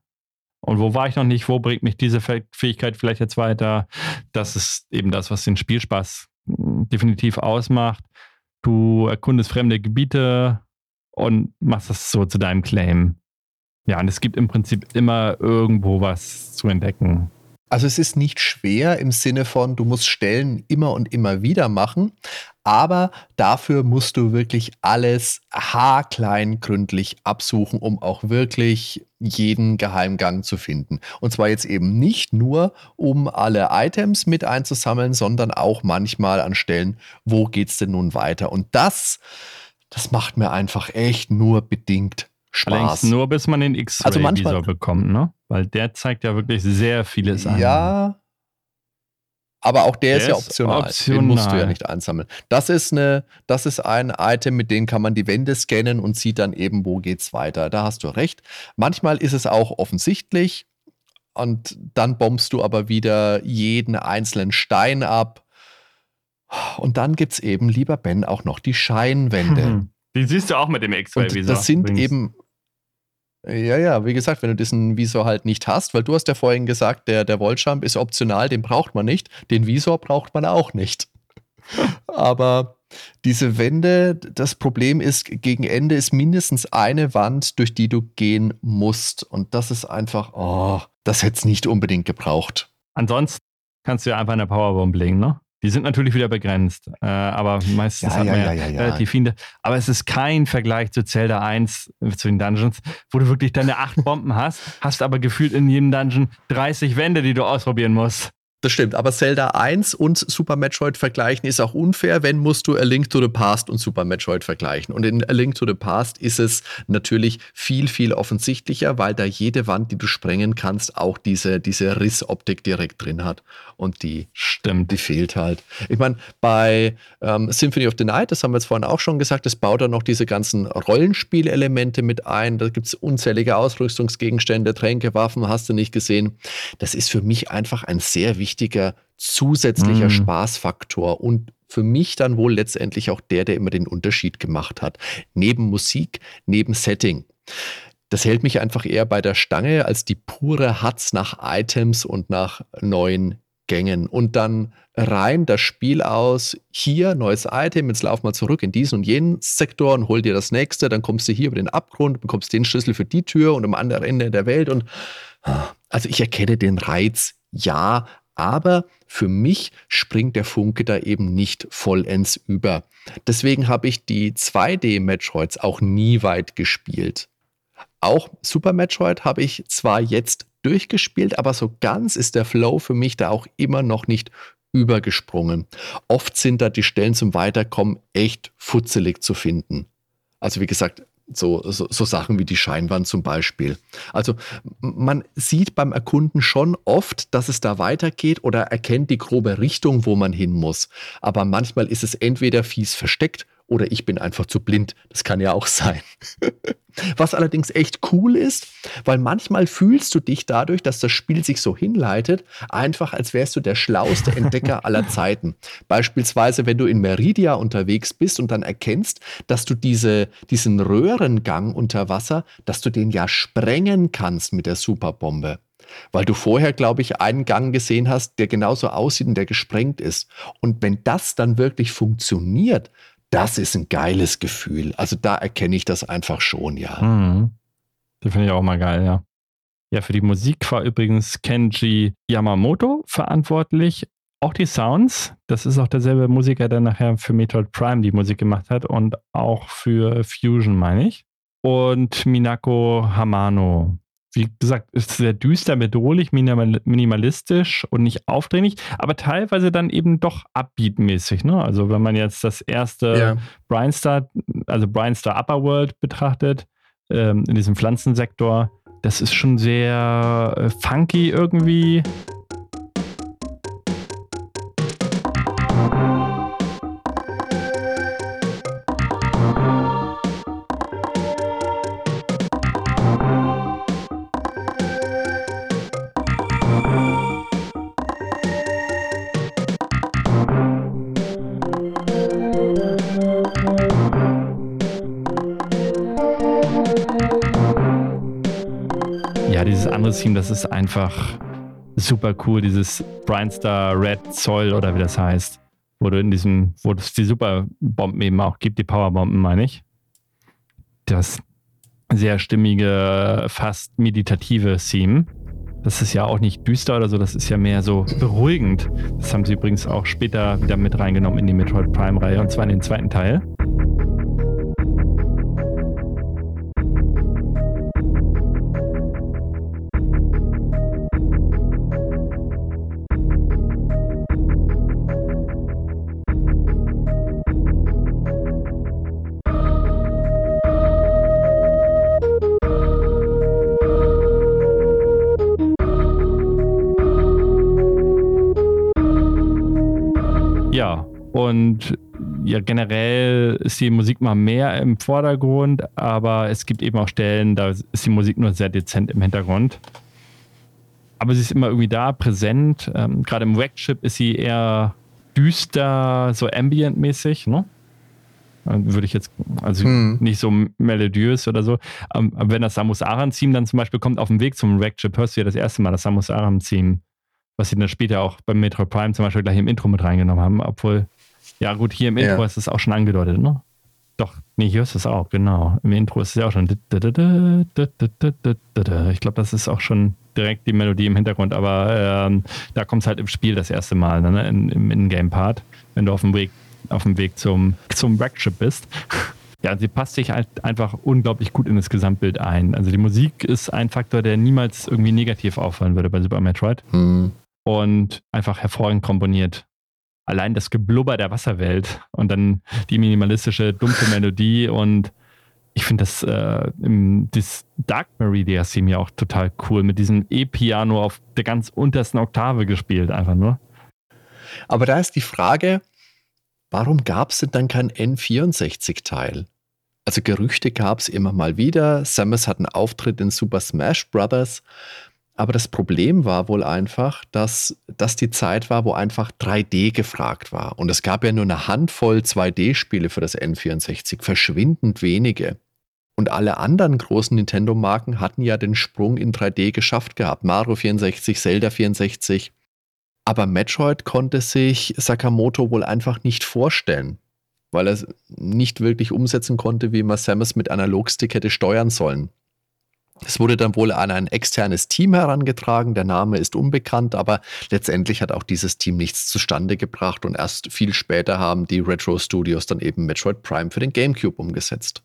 [SPEAKER 3] Und wo war ich noch nicht? Wo bringt mich diese Fäh- Fähigkeit vielleicht jetzt weiter? Das ist eben das, was den Spielspaß definitiv ausmacht. Du erkundest fremde Gebiete und machst das so zu deinem Claim. Ja, und es gibt im Prinzip immer irgendwo was zu entdecken.
[SPEAKER 2] Also es ist nicht schwer im Sinne von, du musst Stellen immer und immer wieder machen, aber dafür musst du wirklich alles haarklein gründlich absuchen, um auch wirklich jeden Geheimgang zu finden. Und zwar jetzt eben nicht nur, um alle Items mit einzusammeln, sondern auch manchmal an Stellen, wo geht's denn nun weiter? Und das, das macht mir einfach echt nur bedingt
[SPEAKER 3] Allerdings
[SPEAKER 2] Spaß.
[SPEAKER 3] nur bis man den
[SPEAKER 2] Also
[SPEAKER 3] X-Ray-Visor
[SPEAKER 2] manchmal-
[SPEAKER 3] bekommt, ne? Weil der zeigt ja wirklich sehr vieles an.
[SPEAKER 2] Ja, Aber auch der,
[SPEAKER 3] Der
[SPEAKER 2] ist ja
[SPEAKER 3] ist
[SPEAKER 2] optional. Den musst du ja
[SPEAKER 3] optional.
[SPEAKER 2] nicht einsammeln. Das ist, eine, das ist ein Item, mit dem kann man die Wände scannen und sieht dann eben, wo geht's weiter. Da hast du recht. Manchmal ist es auch offensichtlich und dann bombst du aber wieder jeden einzelnen Stein ab. Und dann gibt's eben, lieber Ben, auch noch die Scheinwände.
[SPEAKER 3] Mhm. [LAUGHS] Die siehst du auch mit dem X-Ray-Visor.
[SPEAKER 2] das sind
[SPEAKER 3] übrigens.
[SPEAKER 2] eben, ja, ja, wie gesagt, wenn du diesen Visor halt nicht hast, weil du hast ja vorhin gesagt, der, der Voltjump ist optional, den braucht man nicht, den Visor braucht man auch nicht. [LAUGHS] Aber diese Wände, das Problem ist, gegen Ende ist mindestens eine Wand, durch die du gehen musst. Und das ist einfach, oh, das hätte es nicht unbedingt gebraucht.
[SPEAKER 3] Ansonsten kannst du ja einfach eine Powerbomb legen, ne? Die sind natürlich wieder begrenzt, äh, aber meistens
[SPEAKER 2] Ja,
[SPEAKER 3] hat
[SPEAKER 2] ja,
[SPEAKER 3] man
[SPEAKER 2] ja, ja,
[SPEAKER 3] relativ viele. Aber es ist kein Vergleich zu Zelda 1, äh, zu den Dungeons, wo du wirklich deine acht Bomben hast, hast aber gefühlt in jedem Dungeon 30 Wände, die du ausprobieren musst.
[SPEAKER 2] Das stimmt, aber Zelda 1 und Super Metroid vergleichen ist auch unfair, wenn musst du A Link to the Past und Super Metroid vergleichen. Und in A Link to the Past ist es natürlich viel, viel offensichtlicher, weil da jede Wand, die du sprengen kannst, auch diese, diese Rissoptik direkt drin hat. Und die
[SPEAKER 3] Stimmt.
[SPEAKER 2] die fehlt halt. Ich meine, bei ähm, Symphony of the Night, das haben wir jetzt vorhin auch schon gesagt, das baut dann noch diese ganzen Rollenspielelemente mit ein. Da gibt es unzählige Ausrüstungsgegenstände, Tränke, Waffen, hast du nicht gesehen. Das ist für mich einfach ein sehr wichtiger zusätzlicher
[SPEAKER 3] Mm.
[SPEAKER 2] Spaßfaktor und für mich dann wohl letztendlich auch der, der immer den Unterschied gemacht hat. Neben Musik, neben Setting. Das hält mich einfach eher bei der Stange als die pure Hatz nach Items und nach neuen Gängen. Und dann rein das Spiel aus, hier neues Item, jetzt lauf mal zurück in diesen und jenen Sektor und hol dir das nächste, dann kommst du hier über den Abgrund, bekommst den Schlüssel für die Tür und am anderen Ende der Welt und also ich erkenne den Reiz, ja, aber für mich springt der Funke da eben nicht vollends über. Deswegen habe ich die 2D-Metroids auch nie weit gespielt. Auch Super Metroid habe ich zwar jetzt durchgespielt, aber so ganz ist der Flow für mich da auch immer noch nicht übergesprungen. Oft sind da die Stellen zum Weiterkommen echt futzelig zu finden. Also wie gesagt, so, so, so Sachen wie die Scheinwand zum Beispiel. Also man sieht beim Erkunden schon oft, dass es da weitergeht oder erkennt die grobe Richtung, wo man hin muss. Aber manchmal ist es entweder fies versteckt oder ich bin einfach zu blind. Das kann ja auch sein. Was allerdings echt cool ist, weil manchmal fühlst du dich dadurch, dass das Spiel sich so hinleitet, einfach als wärst du der schlauste Entdecker [LAUGHS] aller Zeiten. Beispielsweise, wenn du in Meridia unterwegs bist und dann erkennst, dass du diese, diesen Röhrengang unter Wasser, dass du den ja sprengen kannst mit der Superbombe. Weil du vorher, glaube ich, einen Gang gesehen hast, der genauso aussieht und der gesprengt ist. Und wenn das dann wirklich funktioniert, das ist ein geiles Gefühl. Also da erkenne ich das einfach schon, ja.
[SPEAKER 3] Mhm. Die finde ich auch mal geil, ja. Ja, für die Musik war übrigens Kenji Yamamoto verantwortlich. Auch die Sounds, das ist auch derselbe Musiker, der nachher für Metroid Prime die Musik gemacht hat und auch für Fusion, meine ich. Und Minako Hamano. Wie gesagt, ist sehr düster, bedrohlich, minimal, minimalistisch und nicht aufdringlich, aber teilweise dann eben doch upbeat-mäßig. Ne? Also wenn man jetzt das erste Brinestar, also Brinestar Upper World betrachtet, ähm, in diesem Pflanzensektor, das ist schon sehr äh, funky irgendwie. Team, das ist einfach super cool. Dieses Brinestar Red Zoll oder wie das heißt. Wo du in diesem, wo es die Superbomben eben auch gibt, die Powerbomben, meine ich. Das sehr stimmige, fast meditative Theme. Das ist ja auch nicht düster oder so, das ist ja mehr so beruhigend. Das haben sie übrigens auch später wieder mit reingenommen in die Metroid Prime-Reihe und zwar in den zweiten Teil. Ist die Musik mal mehr im Vordergrund, aber es gibt eben auch Stellen, da ist die Musik nur sehr dezent im Hintergrund. Aber sie ist immer irgendwie da, präsent. Ähm, Gerade im Rackship ist sie eher düster, so ambient-mäßig, ne? Würde ich jetzt, also hm. nicht so melodiös oder so. Ähm, aber wenn das Samus Aran-Theme dann zum Beispiel kommt auf dem Weg zum Rackship, hörst du ja das erste Mal das Samus Aran-Theme, was sie dann später auch beim Metro Prime zum Beispiel gleich im Intro mit reingenommen haben. Obwohl, ja gut, hier im Intro ja. ist es auch schon angedeutet, ne? Doch, nee, hier ist es auch, genau. Im Intro ist es ja auch schon. Ich glaube, das ist auch schon direkt die Melodie im Hintergrund, aber ähm, da kommt es halt im Spiel das erste Mal, ne? im In-Game-Part, wenn du auf dem Weg auf dem Weg zum, zum Rackship bist. Ja, sie passt sich halt einfach unglaublich gut in das Gesamtbild ein. Also die Musik ist ein Faktor, der niemals irgendwie negativ auffallen würde bei Super Metroid. Mhm. Und einfach hervorragend komponiert. Allein das Geblubber der Wasserwelt und dann die minimalistische, dumpfe Melodie und ich finde das, äh, das Dark Meridia Theme ja auch total cool mit diesem E-Piano auf der ganz untersten Oktave gespielt, einfach nur.
[SPEAKER 2] Aber da ist die Frage, Warum gab es denn dann kein N64-Teil? Also Gerüchte gab es immer mal wieder. Samus hat einen Auftritt in Super Smash Bros. Aber das Problem war wohl einfach, dass das die Zeit war, wo einfach 3D gefragt war. Und es gab ja nur eine Handvoll 2D-Spiele für das N64, verschwindend wenige. Und alle anderen großen Nintendo-Marken hatten ja den Sprung in 3D geschafft gehabt. Mario 64, Zelda 64. Aber Metroid konnte sich Sakamoto wohl einfach nicht vorstellen, weil er es nicht wirklich umsetzen konnte, wie man Samus mit Analogstick hätte steuern sollen. Es wurde dann wohl an ein externes Team herangetragen, der Name ist unbekannt, aber letztendlich hat auch dieses Team nichts zustande gebracht und erst viel später haben die Retro Studios dann eben Metroid Prime für den GameCube umgesetzt.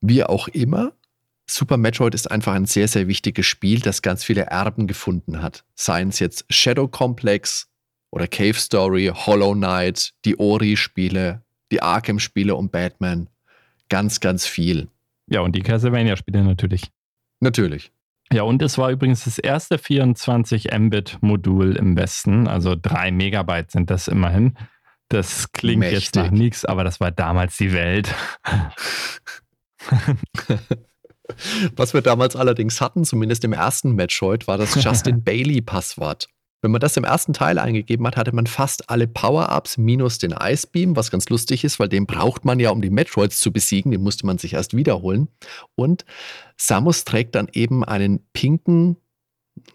[SPEAKER 2] Wie auch immer, Super Metroid ist einfach ein sehr, sehr wichtiges Spiel, das ganz viele Erben gefunden hat. Seien es jetzt Shadow Complex oder Cave Story, Hollow Knight, die Ori-Spiele, die Arkham-Spiele und Batman. Ganz, ganz viel.
[SPEAKER 3] Ja, und die Castlevania-Spiele natürlich.
[SPEAKER 2] Natürlich.
[SPEAKER 3] Ja, und es war übrigens das erste 24 Mbit-Modul im Westen, also drei Megabyte sind das immerhin. Das klingt Mächtig. jetzt nach nichts, aber das war damals die Welt. [LAUGHS]
[SPEAKER 2] Was wir damals allerdings hatten, zumindest im ersten Metroid, war das [LAUGHS] Justin Bailey-Passwort. Wenn man das im ersten Teil eingegeben hat, hatte man fast alle Power-Ups minus den Ice Beam, was ganz lustig ist, weil den braucht man ja, um die Metroids zu besiegen. Den musste man sich erst wiederholen. Und Samus trägt dann eben einen pinken,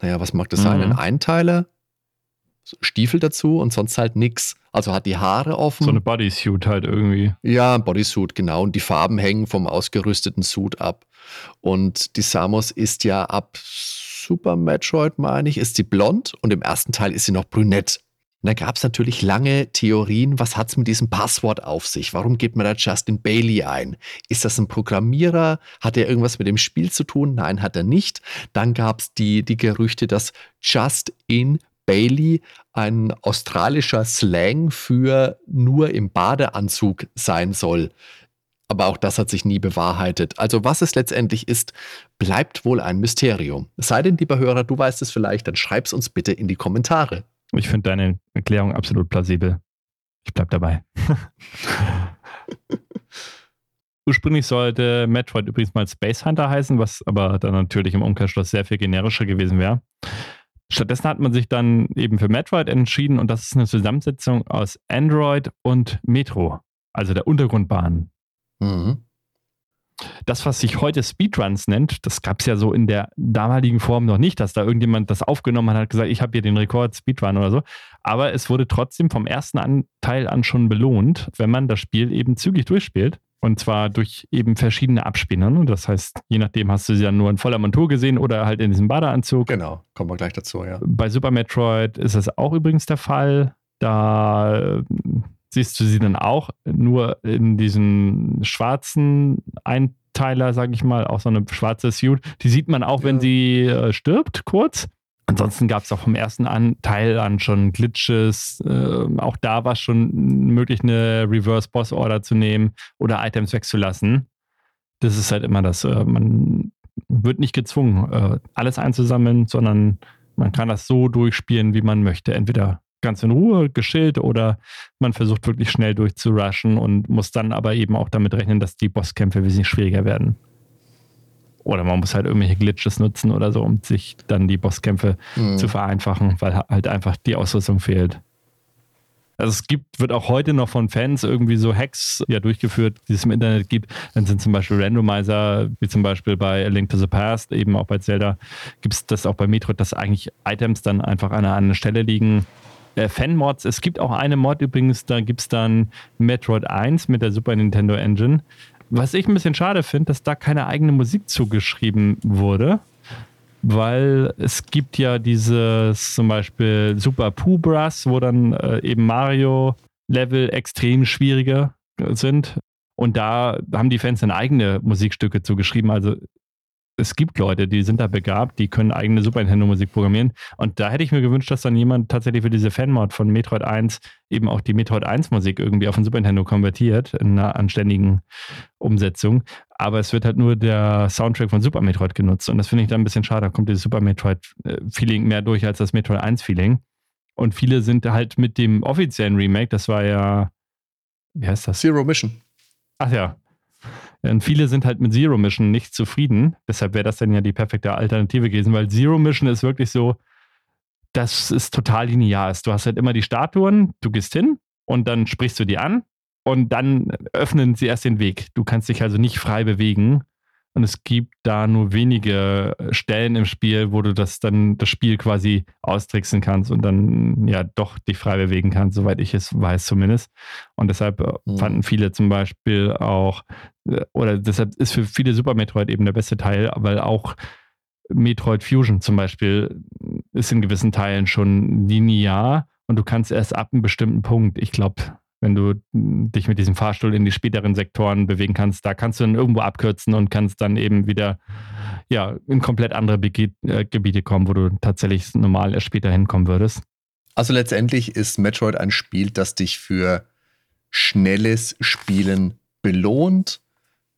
[SPEAKER 2] naja, was mag das mhm. sein? Einen Einteiler, Stiefel dazu und sonst halt nix. Also hat die Haare offen.
[SPEAKER 3] So eine Bodysuit halt irgendwie.
[SPEAKER 2] Ja, ein Bodysuit, genau. Und die Farben hängen vom ausgerüsteten Suit ab. Und die Samus ist ja ab Super Metroid, meine ich, ist sie blond und im ersten Teil ist sie noch brünett. Und da gab es natürlich lange Theorien, was hat es mit diesem Passwort auf sich? Warum gibt man da Justin Bailey ein? Ist das ein Programmierer? Hat er irgendwas mit dem Spiel zu tun? Nein, hat er nicht. Dann gab es die, die Gerüchte, dass Just in Bailey ein australischer Slang für nur im Badeanzug sein soll. Aber auch das hat sich nie bewahrheitet. Also was es letztendlich ist, bleibt wohl ein Mysterium. Es sei denn, lieber Hörer, du weißt es vielleicht, dann schreib es uns bitte in die Kommentare.
[SPEAKER 3] Ich finde deine Erklärung absolut plausibel. Ich bleib dabei. [LAUGHS] Ursprünglich sollte Metroid übrigens mal Space Hunter heißen, was aber dann natürlich im Umkehrschluss sehr viel generischer gewesen wäre. Stattdessen hat man sich dann eben für Metroid entschieden und das ist eine Zusammensetzung aus Android und Metro, also der Untergrundbahn. Mhm. Das, was sich heute Speedruns nennt, das gab es ja so in der damaligen Form noch nicht, dass da irgendjemand das aufgenommen hat, hat gesagt, ich habe hier den Rekord Speedrun oder so. Aber es wurde trotzdem vom ersten Teil an schon belohnt, wenn man das Spiel eben zügig durchspielt. Und zwar durch eben verschiedene Abspinner. Ne? Das heißt, je nachdem hast du sie dann nur in voller Montur gesehen oder halt in diesem Badeanzug.
[SPEAKER 2] Genau, kommen wir gleich dazu, ja.
[SPEAKER 3] Bei Super Metroid ist das auch übrigens der Fall. Da siehst du sie dann auch nur in diesem schwarzen Einteiler, sage ich mal, auch so eine schwarze Suit. Die sieht man auch, ja. wenn sie äh, stirbt, kurz. Ansonsten gab es auch vom ersten an, Teil an schon Glitches. Äh, auch da war es schon möglich, eine Reverse Boss Order zu nehmen oder Items wegzulassen. Das ist halt immer das. Äh, man wird nicht gezwungen, äh, alles einzusammeln, sondern man kann das so durchspielen, wie man möchte. Entweder ganz in Ruhe, geschillt oder man versucht wirklich schnell durchzurushen und muss dann aber eben auch damit rechnen, dass die Bosskämpfe wesentlich schwieriger werden. Oder man muss halt irgendwelche Glitches nutzen oder so, um sich dann die Bosskämpfe mhm. zu vereinfachen, weil halt einfach die Ausrüstung fehlt. Also es gibt, wird auch heute noch von Fans irgendwie so Hacks ja durchgeführt, die es im Internet gibt. Dann sind zum Beispiel Randomizer, wie zum Beispiel bei A Link to the Past, eben auch bei Zelda, gibt es das auch bei Metroid, dass eigentlich Items dann einfach an einer Stelle liegen. Äh, Fan-Mods, es gibt auch eine Mod übrigens, da gibt es dann Metroid 1 mit der Super Nintendo Engine. Was ich ein bisschen schade finde, dass da keine eigene Musik zugeschrieben wurde weil es gibt ja dieses zum Beispiel Super Pooh Brass, wo dann äh, eben Mario-Level extrem schwieriger sind. Und da haben die Fans dann eigene Musikstücke zugeschrieben. Also es gibt Leute, die sind da begabt, die können eigene Super Nintendo-Musik programmieren. Und da hätte ich mir gewünscht, dass dann jemand tatsächlich für diese Fanmod von Metroid 1 eben auch die Metroid 1-Musik irgendwie auf den Super Nintendo konvertiert, in einer anständigen Umsetzung. Aber es wird halt nur der Soundtrack von Super Metroid genutzt. Und das finde ich dann ein bisschen schade. Da kommt dieses Super Metroid-Feeling mehr durch als das Metroid 1-Feeling. Und viele sind halt mit dem offiziellen Remake, das war ja, wie heißt das?
[SPEAKER 2] Zero Mission.
[SPEAKER 3] Ach ja, und viele sind halt mit Zero Mission nicht zufrieden. Deshalb wäre das dann ja die perfekte Alternative gewesen, weil Zero Mission ist wirklich so, dass es total linear ist. Du hast halt immer die Statuen, du gehst hin und dann sprichst du die an und dann öffnen sie erst den Weg. Du kannst dich also nicht frei bewegen und es gibt da nur wenige Stellen im Spiel, wo du das dann das Spiel quasi austricksen kannst und dann ja doch dich frei bewegen kannst, soweit ich es weiß zumindest. Und deshalb äh, mhm. fanden viele zum Beispiel auch, äh, oder deshalb ist für viele Super Metroid eben der beste Teil, weil auch Metroid Fusion zum Beispiel ist in gewissen Teilen schon linear und du kannst erst ab einem bestimmten Punkt, ich glaube, wenn du dich mit diesem Fahrstuhl in die späteren Sektoren bewegen kannst, da kannst du dann irgendwo abkürzen und kannst dann eben wieder ja, in komplett andere Bege äh, Gebiete kommen, wo du tatsächlich normal erst später hinkommen würdest.
[SPEAKER 2] Also letztendlich ist Metroid ein Spiel, das dich für schnelles Spielen belohnt.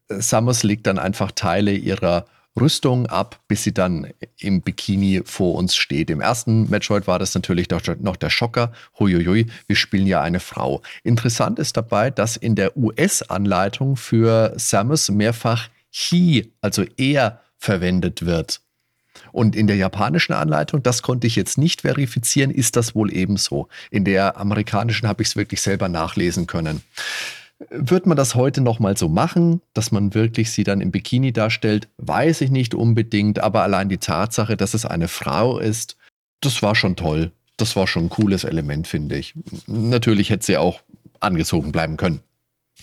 [SPEAKER 2] Summers legt dann einfach Teile ihrer Rüstung ab, bis sie dann im Bikini vor uns steht. Im ersten Metroid war das natürlich noch der Schocker. Huiuiui, wir spielen ja eine Frau. Interessant ist dabei, dass in der US-Anleitung für Samus mehrfach he, also er, verwendet wird. Und in der japanischen Anleitung, das konnte ich jetzt nicht verifizieren, ist das wohl ebenso. In der amerikanischen habe ich es wirklich selber nachlesen können. Wird man das heute nochmal so machen, dass man wirklich sie dann im Bikini darstellt, weiß ich nicht unbedingt, aber allein die Tatsache, dass es eine Frau ist, das war schon toll. Das war schon ein cooles Element, finde ich. Natürlich hätte sie auch angezogen bleiben können.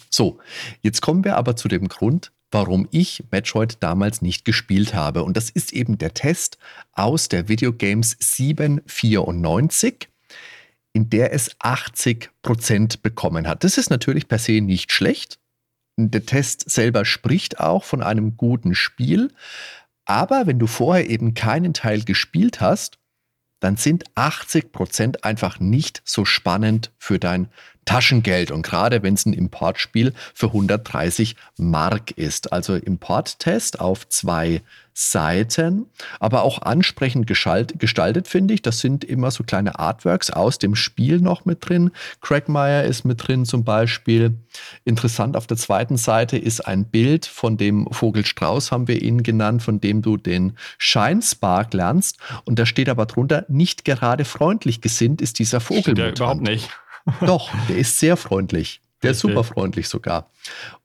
[SPEAKER 2] So, jetzt kommen wir aber zu dem Grund, warum ich Metroid damals nicht gespielt habe. Und das ist eben der Test aus der Videogames 794 in der es 80 Prozent bekommen hat. Das ist natürlich per se nicht schlecht. Der Test selber spricht auch von einem guten Spiel. Aber wenn du vorher eben keinen Teil gespielt hast, dann sind 80 Prozent einfach nicht so spannend für dein Taschengeld. Und gerade wenn es ein Importspiel für 130 Mark ist. Also Importtest auf zwei Seiten, aber auch ansprechend gestaltet, finde ich. Das sind immer so kleine Artworks aus dem Spiel noch mit drin. Craigmeyer ist mit drin zum Beispiel. Interessant auf der zweiten Seite ist ein Bild von dem Vogelstrauß, haben wir ihn genannt, von dem du den Scheinspark lernst. Und da steht aber drunter, nicht gerade freundlich gesinnt ist dieser Vogel.
[SPEAKER 3] Ja, überhaupt nicht.
[SPEAKER 2] Doch, der ist sehr freundlich. Der ist super freundlich sogar.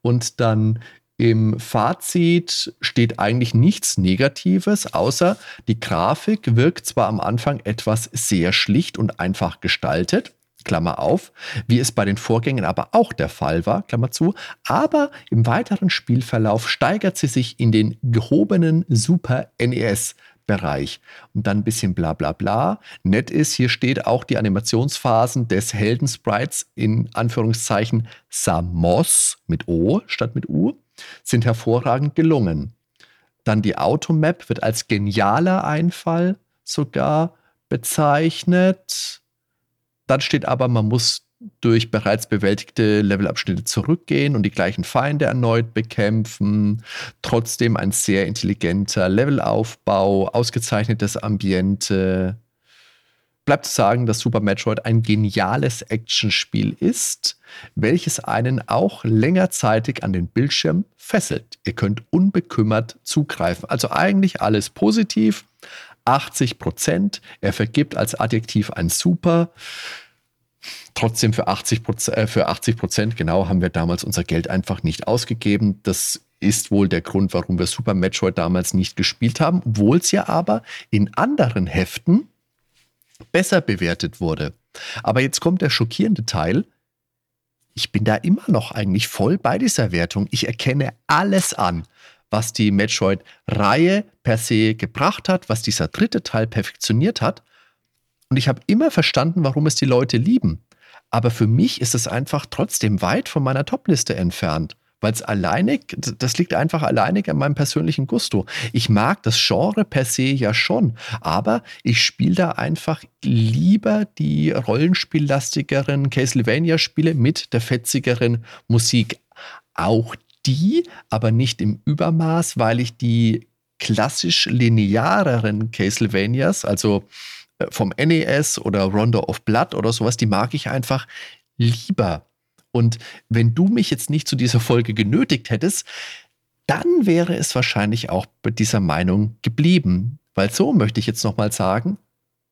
[SPEAKER 2] Und dann im Fazit steht eigentlich nichts Negatives, außer die Grafik wirkt zwar am Anfang etwas sehr schlicht und einfach gestaltet, Klammer auf, wie es bei den Vorgängen aber auch der Fall war, Klammer zu, aber im weiteren Spielverlauf steigert sie sich in den gehobenen Super NES Bereich. Und dann ein bisschen bla bla bla. Nett ist, hier steht auch die Animationsphasen des Heldensprites in Anführungszeichen Samos mit O statt mit U sind hervorragend gelungen. Dann die Automap wird als genialer Einfall sogar bezeichnet. Dann steht aber, man muss durch bereits bewältigte Levelabschnitte zurückgehen und die gleichen Feinde erneut bekämpfen. Trotzdem ein sehr intelligenter Levelaufbau, ausgezeichnetes Ambiente. bleibt zu sagen, dass Super Metroid ein geniales Actionspiel ist, welches einen auch längerzeitig an den Bildschirm fesselt. Ihr könnt unbekümmert zugreifen. Also eigentlich alles positiv. 80 Prozent. Er vergibt als Adjektiv ein Super. Trotzdem für 80 Prozent, äh, für 80 Prozent genau haben wir damals unser Geld einfach nicht ausgegeben. Das ist wohl der Grund, warum wir Super Metroid damals nicht gespielt haben, obwohl es ja aber in anderen Heften besser bewertet wurde. Aber jetzt kommt der schockierende Teil. Ich bin da immer noch eigentlich voll bei dieser Wertung. Ich erkenne alles an, was die Metroid-Reihe per se gebracht hat, was dieser dritte Teil perfektioniert hat. Und ich habe immer verstanden, warum es die Leute lieben. Aber für mich ist es einfach trotzdem weit von meiner Topliste entfernt weil es alleinig, das liegt einfach alleinig an meinem persönlichen Gusto. Ich mag das Genre per se ja schon, aber ich spiele da einfach lieber die rollenspiellastigeren Castlevania-Spiele mit der fetzigeren Musik. Auch die, aber nicht im Übermaß, weil ich die klassisch lineareren Castlevanias, also vom NES oder Rondo of Blood oder sowas, die mag ich einfach lieber. Und wenn du mich jetzt nicht zu dieser Folge genötigt hättest, dann wäre es wahrscheinlich auch bei dieser Meinung geblieben. Weil so möchte ich jetzt nochmal sagen,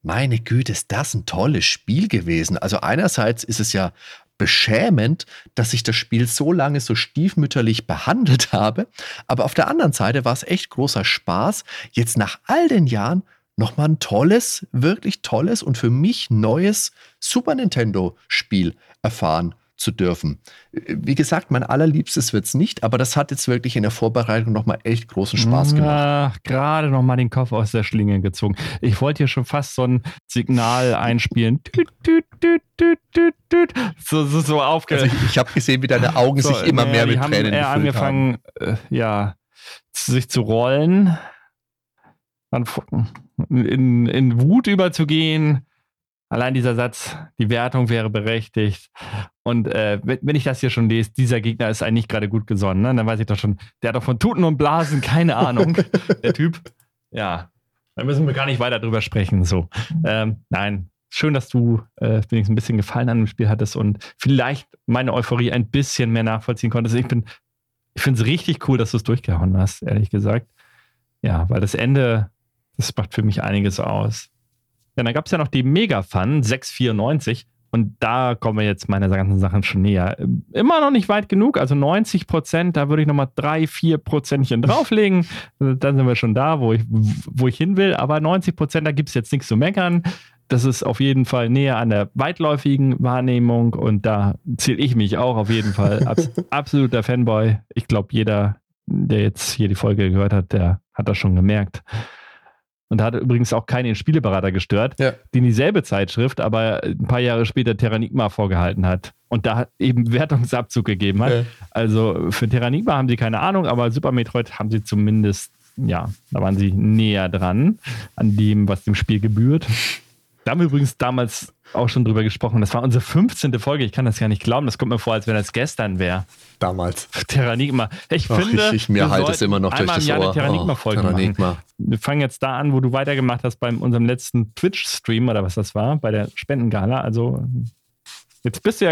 [SPEAKER 2] meine Güte, ist das ein tolles Spiel gewesen. Also einerseits ist es ja beschämend, dass ich das Spiel so lange so stiefmütterlich behandelt [LAUGHS] habe, aber auf der anderen Seite war es echt großer Spaß, jetzt nach all den Jahren nochmal ein tolles, wirklich tolles und für mich neues Super Nintendo Spiel erfahren zu dürfen. Wie gesagt, mein allerliebstes wird es nicht, aber das hat jetzt wirklich in der Vorbereitung nochmal echt großen Spaß gemacht.
[SPEAKER 3] Ach, gerade nochmal den Kopf aus der Schlinge gezogen. Ich wollte hier schon fast so ein Signal einspielen. so, so, so aufge
[SPEAKER 2] also ich, ich habe gesehen, wie deine Augen so, sich immer mehr mit haben Tränen
[SPEAKER 3] eher angefangen, äh, ja, sich zu rollen, in, in Wut überzugehen Allein dieser Satz, die Wertung wäre berechtigt. Und äh, wenn ich das hier schon lese, dieser Gegner ist eigentlich gerade gut gesonnen, ne? dann weiß ich doch schon, der hat doch von Tuten und Blasen keine Ahnung, [LAUGHS] der Typ. Ja, da müssen wir gar nicht weiter drüber sprechen. So, ähm, nein, schön, dass du äh, wenigstens ein bisschen Gefallen an dem Spiel hattest und vielleicht meine Euphorie ein bisschen mehr nachvollziehen konntest. Ich bin, ich finde es richtig cool, dass du es durchgehauen hast, ehrlich gesagt. Ja, weil das Ende, das macht für mich einiges aus. Ja, dann gab es ja noch die Mega Fun 694. Und da kommen wir jetzt meine ganzen Sachen schon näher. Immer noch nicht weit genug, also 90 Prozent, da würde ich nochmal drei, vier Prozentchen [LAUGHS] drauflegen. Dann sind wir schon da, wo ich, wo ich hin will. Aber 90 Prozent, da gibt es jetzt nichts zu meckern. Das ist auf jeden Fall näher an der weitläufigen Wahrnehmung und da zähle ich mich auch auf jeden Fall. Abs [LAUGHS] absoluter Fanboy. Ich glaube, jeder, der jetzt hier die Folge gehört hat, der hat das schon gemerkt. Und da hat übrigens auch keinen Spieleberater gestört, ja. den dieselbe Zeitschrift aber ein paar Jahre später Terranigma vorgehalten hat. Und da eben [LAUGHS] Wertungsabzug gegeben hat. Ja. Also für Terranigma haben sie keine Ahnung, aber Super Metroid haben sie zumindest, ja, da waren sie näher dran an dem, was dem Spiel gebührt. Da haben wir übrigens damals auch schon drüber gesprochen. Das war unsere 15. Folge. Ich kann das gar nicht glauben. Das kommt mir vor, als wenn das gestern wäre.
[SPEAKER 2] Damals.
[SPEAKER 3] Terranigma. Ich Ach, finde,
[SPEAKER 2] ich, ich mir halt es immer noch durch das Jahr
[SPEAKER 3] Ohr. eine Terranigma-Folge oh, Terranigma. Wir fangen jetzt da an, wo du weitergemacht hast bei unserem letzten Twitch-Stream oder was das war, bei der Spendengala. Also Jetzt bist du ja,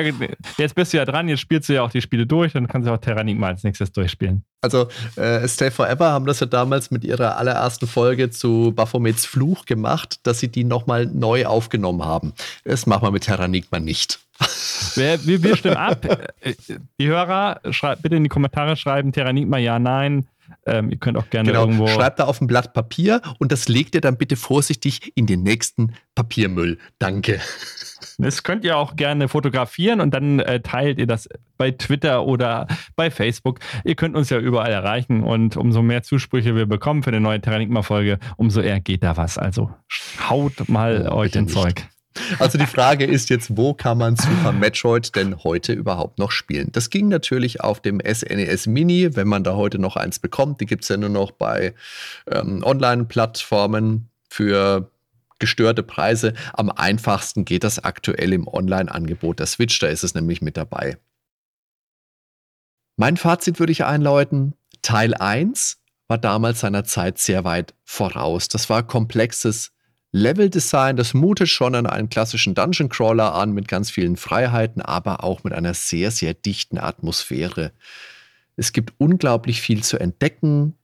[SPEAKER 3] jetzt bist du ja dran, jetzt spielst du ja auch die Spiele durch, dann kannst du auch Terranigma als nächstes durchspielen.
[SPEAKER 2] Also, äh, Stay Forever haben das ja damals mit ihrer allerersten Folge zu Baphomets Fluch gemacht, dass sie die nochmal neu aufgenommen haben. Das machen wir mit Terranigma nicht. [LAUGHS]
[SPEAKER 3] Wir, wir, wir stimmen ab. Äh, die Hörer, schreib, bitte in die Kommentare schreiben, Terranigma ja, nein. Ähm, ihr könnt auch gerne genau, irgendwo.
[SPEAKER 2] Schreibt da auf ein Blatt Papier und das legt ihr dann bitte vorsichtig in den nächsten Papiermüll. Danke.
[SPEAKER 3] Das könnt ihr auch gerne fotografieren und dann äh, teilt ihr das bei Twitter oder bei Facebook. Ihr könnt uns ja überall erreichen und umso mehr Zusprüche wir bekommen für eine neue Terranigma-Folge, umso eher geht da was. Also haut mal oh, euch ins Zeug.
[SPEAKER 2] Also die Frage ist jetzt, wo kann man Super Metroid denn heute überhaupt noch spielen? Das ging natürlich auf dem SNES e Mini, wenn man da heute noch eins bekommt. Die gibt es ja nur noch bei ähm, Online-Plattformen für gestörte Preise. Am einfachsten geht das aktuell im Online-Angebot der Switch, da ist es nämlich mit dabei. Mein Fazit würde ich einläuten. Teil 1 war damals seiner Zeit sehr weit voraus. Das war komplexes Leveldesign, das mutet schon an einen klassischen Dungeon Crawler an mit ganz vielen Freiheiten, aber auch mit einer sehr, sehr dichten Atmosphäre. Es gibt unglaublich viel zu entdecken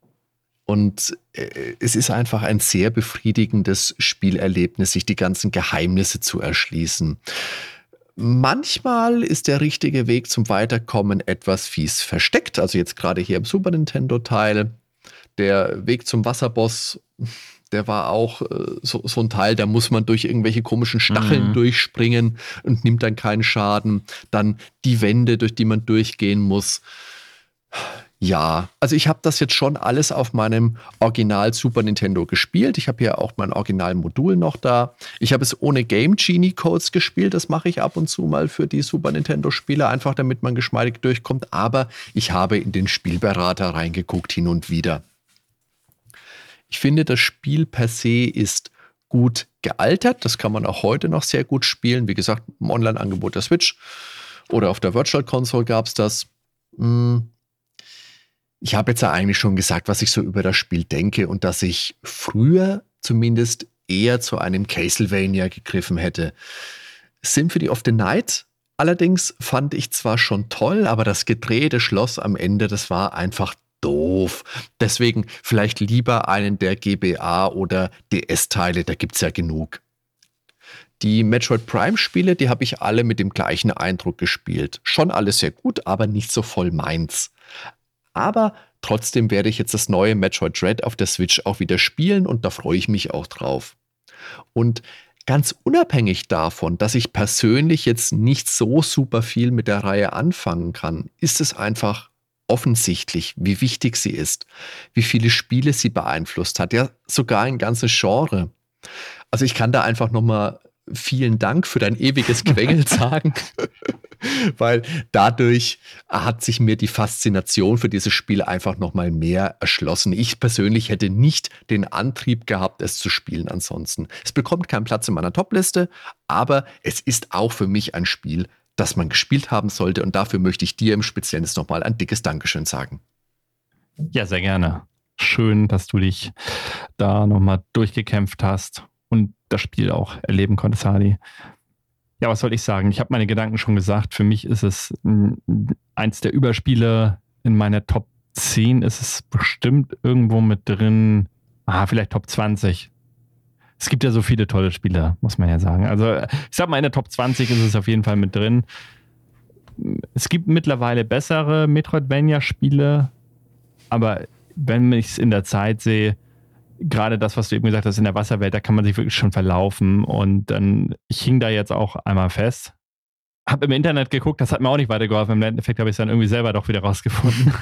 [SPEAKER 2] und äh, es ist einfach ein sehr befriedigendes Spielerlebnis, sich die ganzen Geheimnisse zu erschließen. Manchmal ist der richtige Weg zum Weiterkommen etwas fies versteckt, also jetzt gerade hier im Super Nintendo Teil. Der Weg zum Wasserboss der war auch äh, so, so, ein Teil, da muss man durch irgendwelche komischen Stacheln mhm. durchspringen und nimmt dann keinen Schaden. Dann die Wände, durch die man durchgehen muss. Ja, also ich habe das jetzt schon alles auf meinem Original Super Nintendo gespielt. Ich habe hier auch mein Originalmodul noch da. Ich habe es ohne Game Genie Codes gespielt. Das mache ich ab und zu mal für die Super Nintendo Spiele, einfach damit man geschmeidig durchkommt. Aber ich habe in den Spielberater reingeguckt hin und wieder. Ich finde, das Spiel per se ist gut gealtert. Das kann man auch heute noch sehr gut spielen. Wie gesagt, im Online-Angebot der Switch oder auf der Virtual Console gab es das. Hm. Ich habe jetzt ja eigentlich schon gesagt, was ich so über das Spiel denke und dass ich früher zumindest eher zu einem Castlevania gegriffen hätte. Symphony of the Night allerdings fand ich zwar schon toll, aber das gedrehte Schloss am Ende, das war einfach doof. Deswegen vielleicht lieber einen der GBA oder DS-Teile, da gibt es ja genug. Die Metroid Prime-Spiele, die habe ich alle mit dem gleichen Eindruck gespielt. Schon alles sehr gut, aber nicht so voll meins. Aber trotzdem werde ich jetzt das neue Metroid Dread auf der Switch auch wieder spielen und da freue ich mich auch drauf. Und ganz unabhängig davon, dass ich persönlich jetzt nicht so super viel mit der Reihe anfangen kann, ist es einfach offensichtlich, wie wichtig sie ist, wie viele Spiele sie beeinflusst hat, ja sogar ein ganzes Genre. Also ich kann da einfach nochmal vielen Dank für dein ewiges [LAUGHS] Quengel sagen, [LAUGHS] [LAUGHS] weil dadurch hat sich mir die Faszination für dieses Spiel einfach nochmal mehr erschlossen. Ich persönlich hätte nicht den Antrieb gehabt, es zu spielen ansonsten. Es bekommt keinen Platz in meiner Topliste, aber es ist auch für mich ein Spiel, das man gespielt haben sollte. Und dafür möchte ich dir im Speziellen nochmal ein dickes Dankeschön sagen.
[SPEAKER 3] Ja, sehr gerne. Schön, dass du dich da nochmal durchgekämpft hast und das Spiel auch erleben konntest, Hadi. Ja, was soll ich sagen? Ich habe meine Gedanken schon gesagt. Für mich ist es eins der Überspiele in meiner Top 10 ist es bestimmt irgendwo mit drin. Ah, vielleicht Top 20 es gibt ja so viele tolle Spiele, muss man ja sagen. Also ich sag mal, in der Top 20 ist es auf jeden Fall mit drin. Es gibt mittlerweile bessere Metroidvania-Spiele, aber wenn ich es in der Zeit sehe, gerade das, was du eben gesagt hast, in der Wasserwelt, da kann man sich wirklich schon verlaufen. Und dann, ich hing da jetzt auch einmal fest. Hab im Internet geguckt, das hat mir auch nicht weitergeholfen. Im Endeffekt habe ich es dann irgendwie selber doch wieder rausgefunden.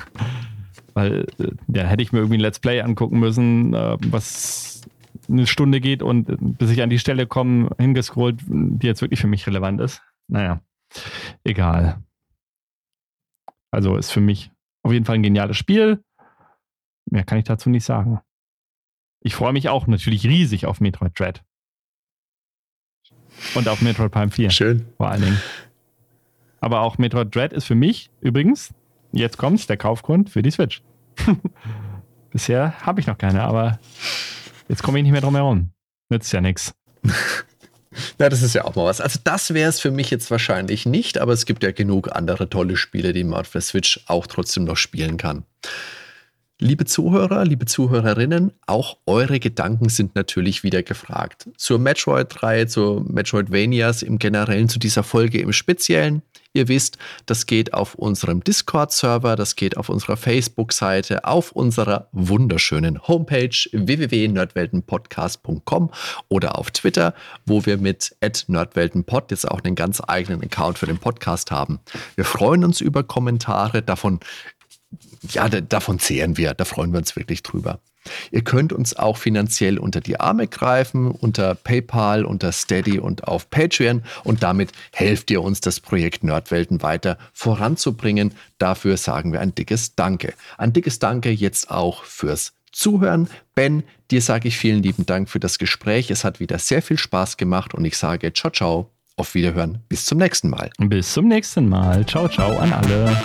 [SPEAKER 3] [LAUGHS] Weil äh, da hätte ich mir irgendwie ein Let's Play angucken müssen, äh, was eine Stunde geht und bis ich an die Stelle komme, hingescrollt, die jetzt wirklich für mich relevant ist. Naja, egal. Also ist für mich auf jeden Fall ein geniales Spiel. Mehr kann ich dazu nicht sagen. Ich freue mich auch natürlich riesig auf Metroid Dread. Und auf Metroid Prime 4.
[SPEAKER 2] Schön.
[SPEAKER 3] Vor allen Dingen. Aber auch Metroid Dread ist für mich übrigens, jetzt kommt's, der Kaufgrund für die Switch. [LAUGHS] Bisher habe ich noch keine, aber Jetzt komme ich nicht mehr drum herum. Nützt ja nichts. [LAUGHS]
[SPEAKER 2] Na, das ist ja auch mal was. Also das wäre es für mich jetzt wahrscheinlich nicht, aber es gibt ja genug andere tolle Spiele, die man auf der Switch auch trotzdem noch spielen kann. Liebe Zuhörer, liebe Zuhörerinnen, auch eure Gedanken sind natürlich wieder gefragt. Zur Metroid-Reihe, zu Metroidvanias im Generellen, zu dieser Folge im Speziellen. Ihr wisst, das geht auf unserem Discord-Server, das geht auf unserer Facebook-Seite, auf unserer wunderschönen Homepage www.nerdweltenpodcast.com oder auf Twitter, wo wir mit nerdweltenpod jetzt auch einen ganz eigenen Account für den Podcast haben. Wir freuen uns über Kommentare, davon ja, davon zehren wir, da freuen wir uns wirklich drüber. Ihr könnt uns auch finanziell unter die Arme greifen, unter PayPal, unter Steady und auf Patreon. Und damit helft ihr uns, das Projekt Nerdwelten weiter voranzubringen. Dafür sagen wir ein dickes Danke. Ein dickes Danke jetzt auch fürs Zuhören. Ben, dir sage ich vielen lieben Dank für das Gespräch. Es hat wieder sehr viel Spaß gemacht und ich sage ciao, ciao. Auf Wiederhören. Bis zum nächsten Mal.
[SPEAKER 3] Bis zum nächsten Mal. Ciao, ciao an alle.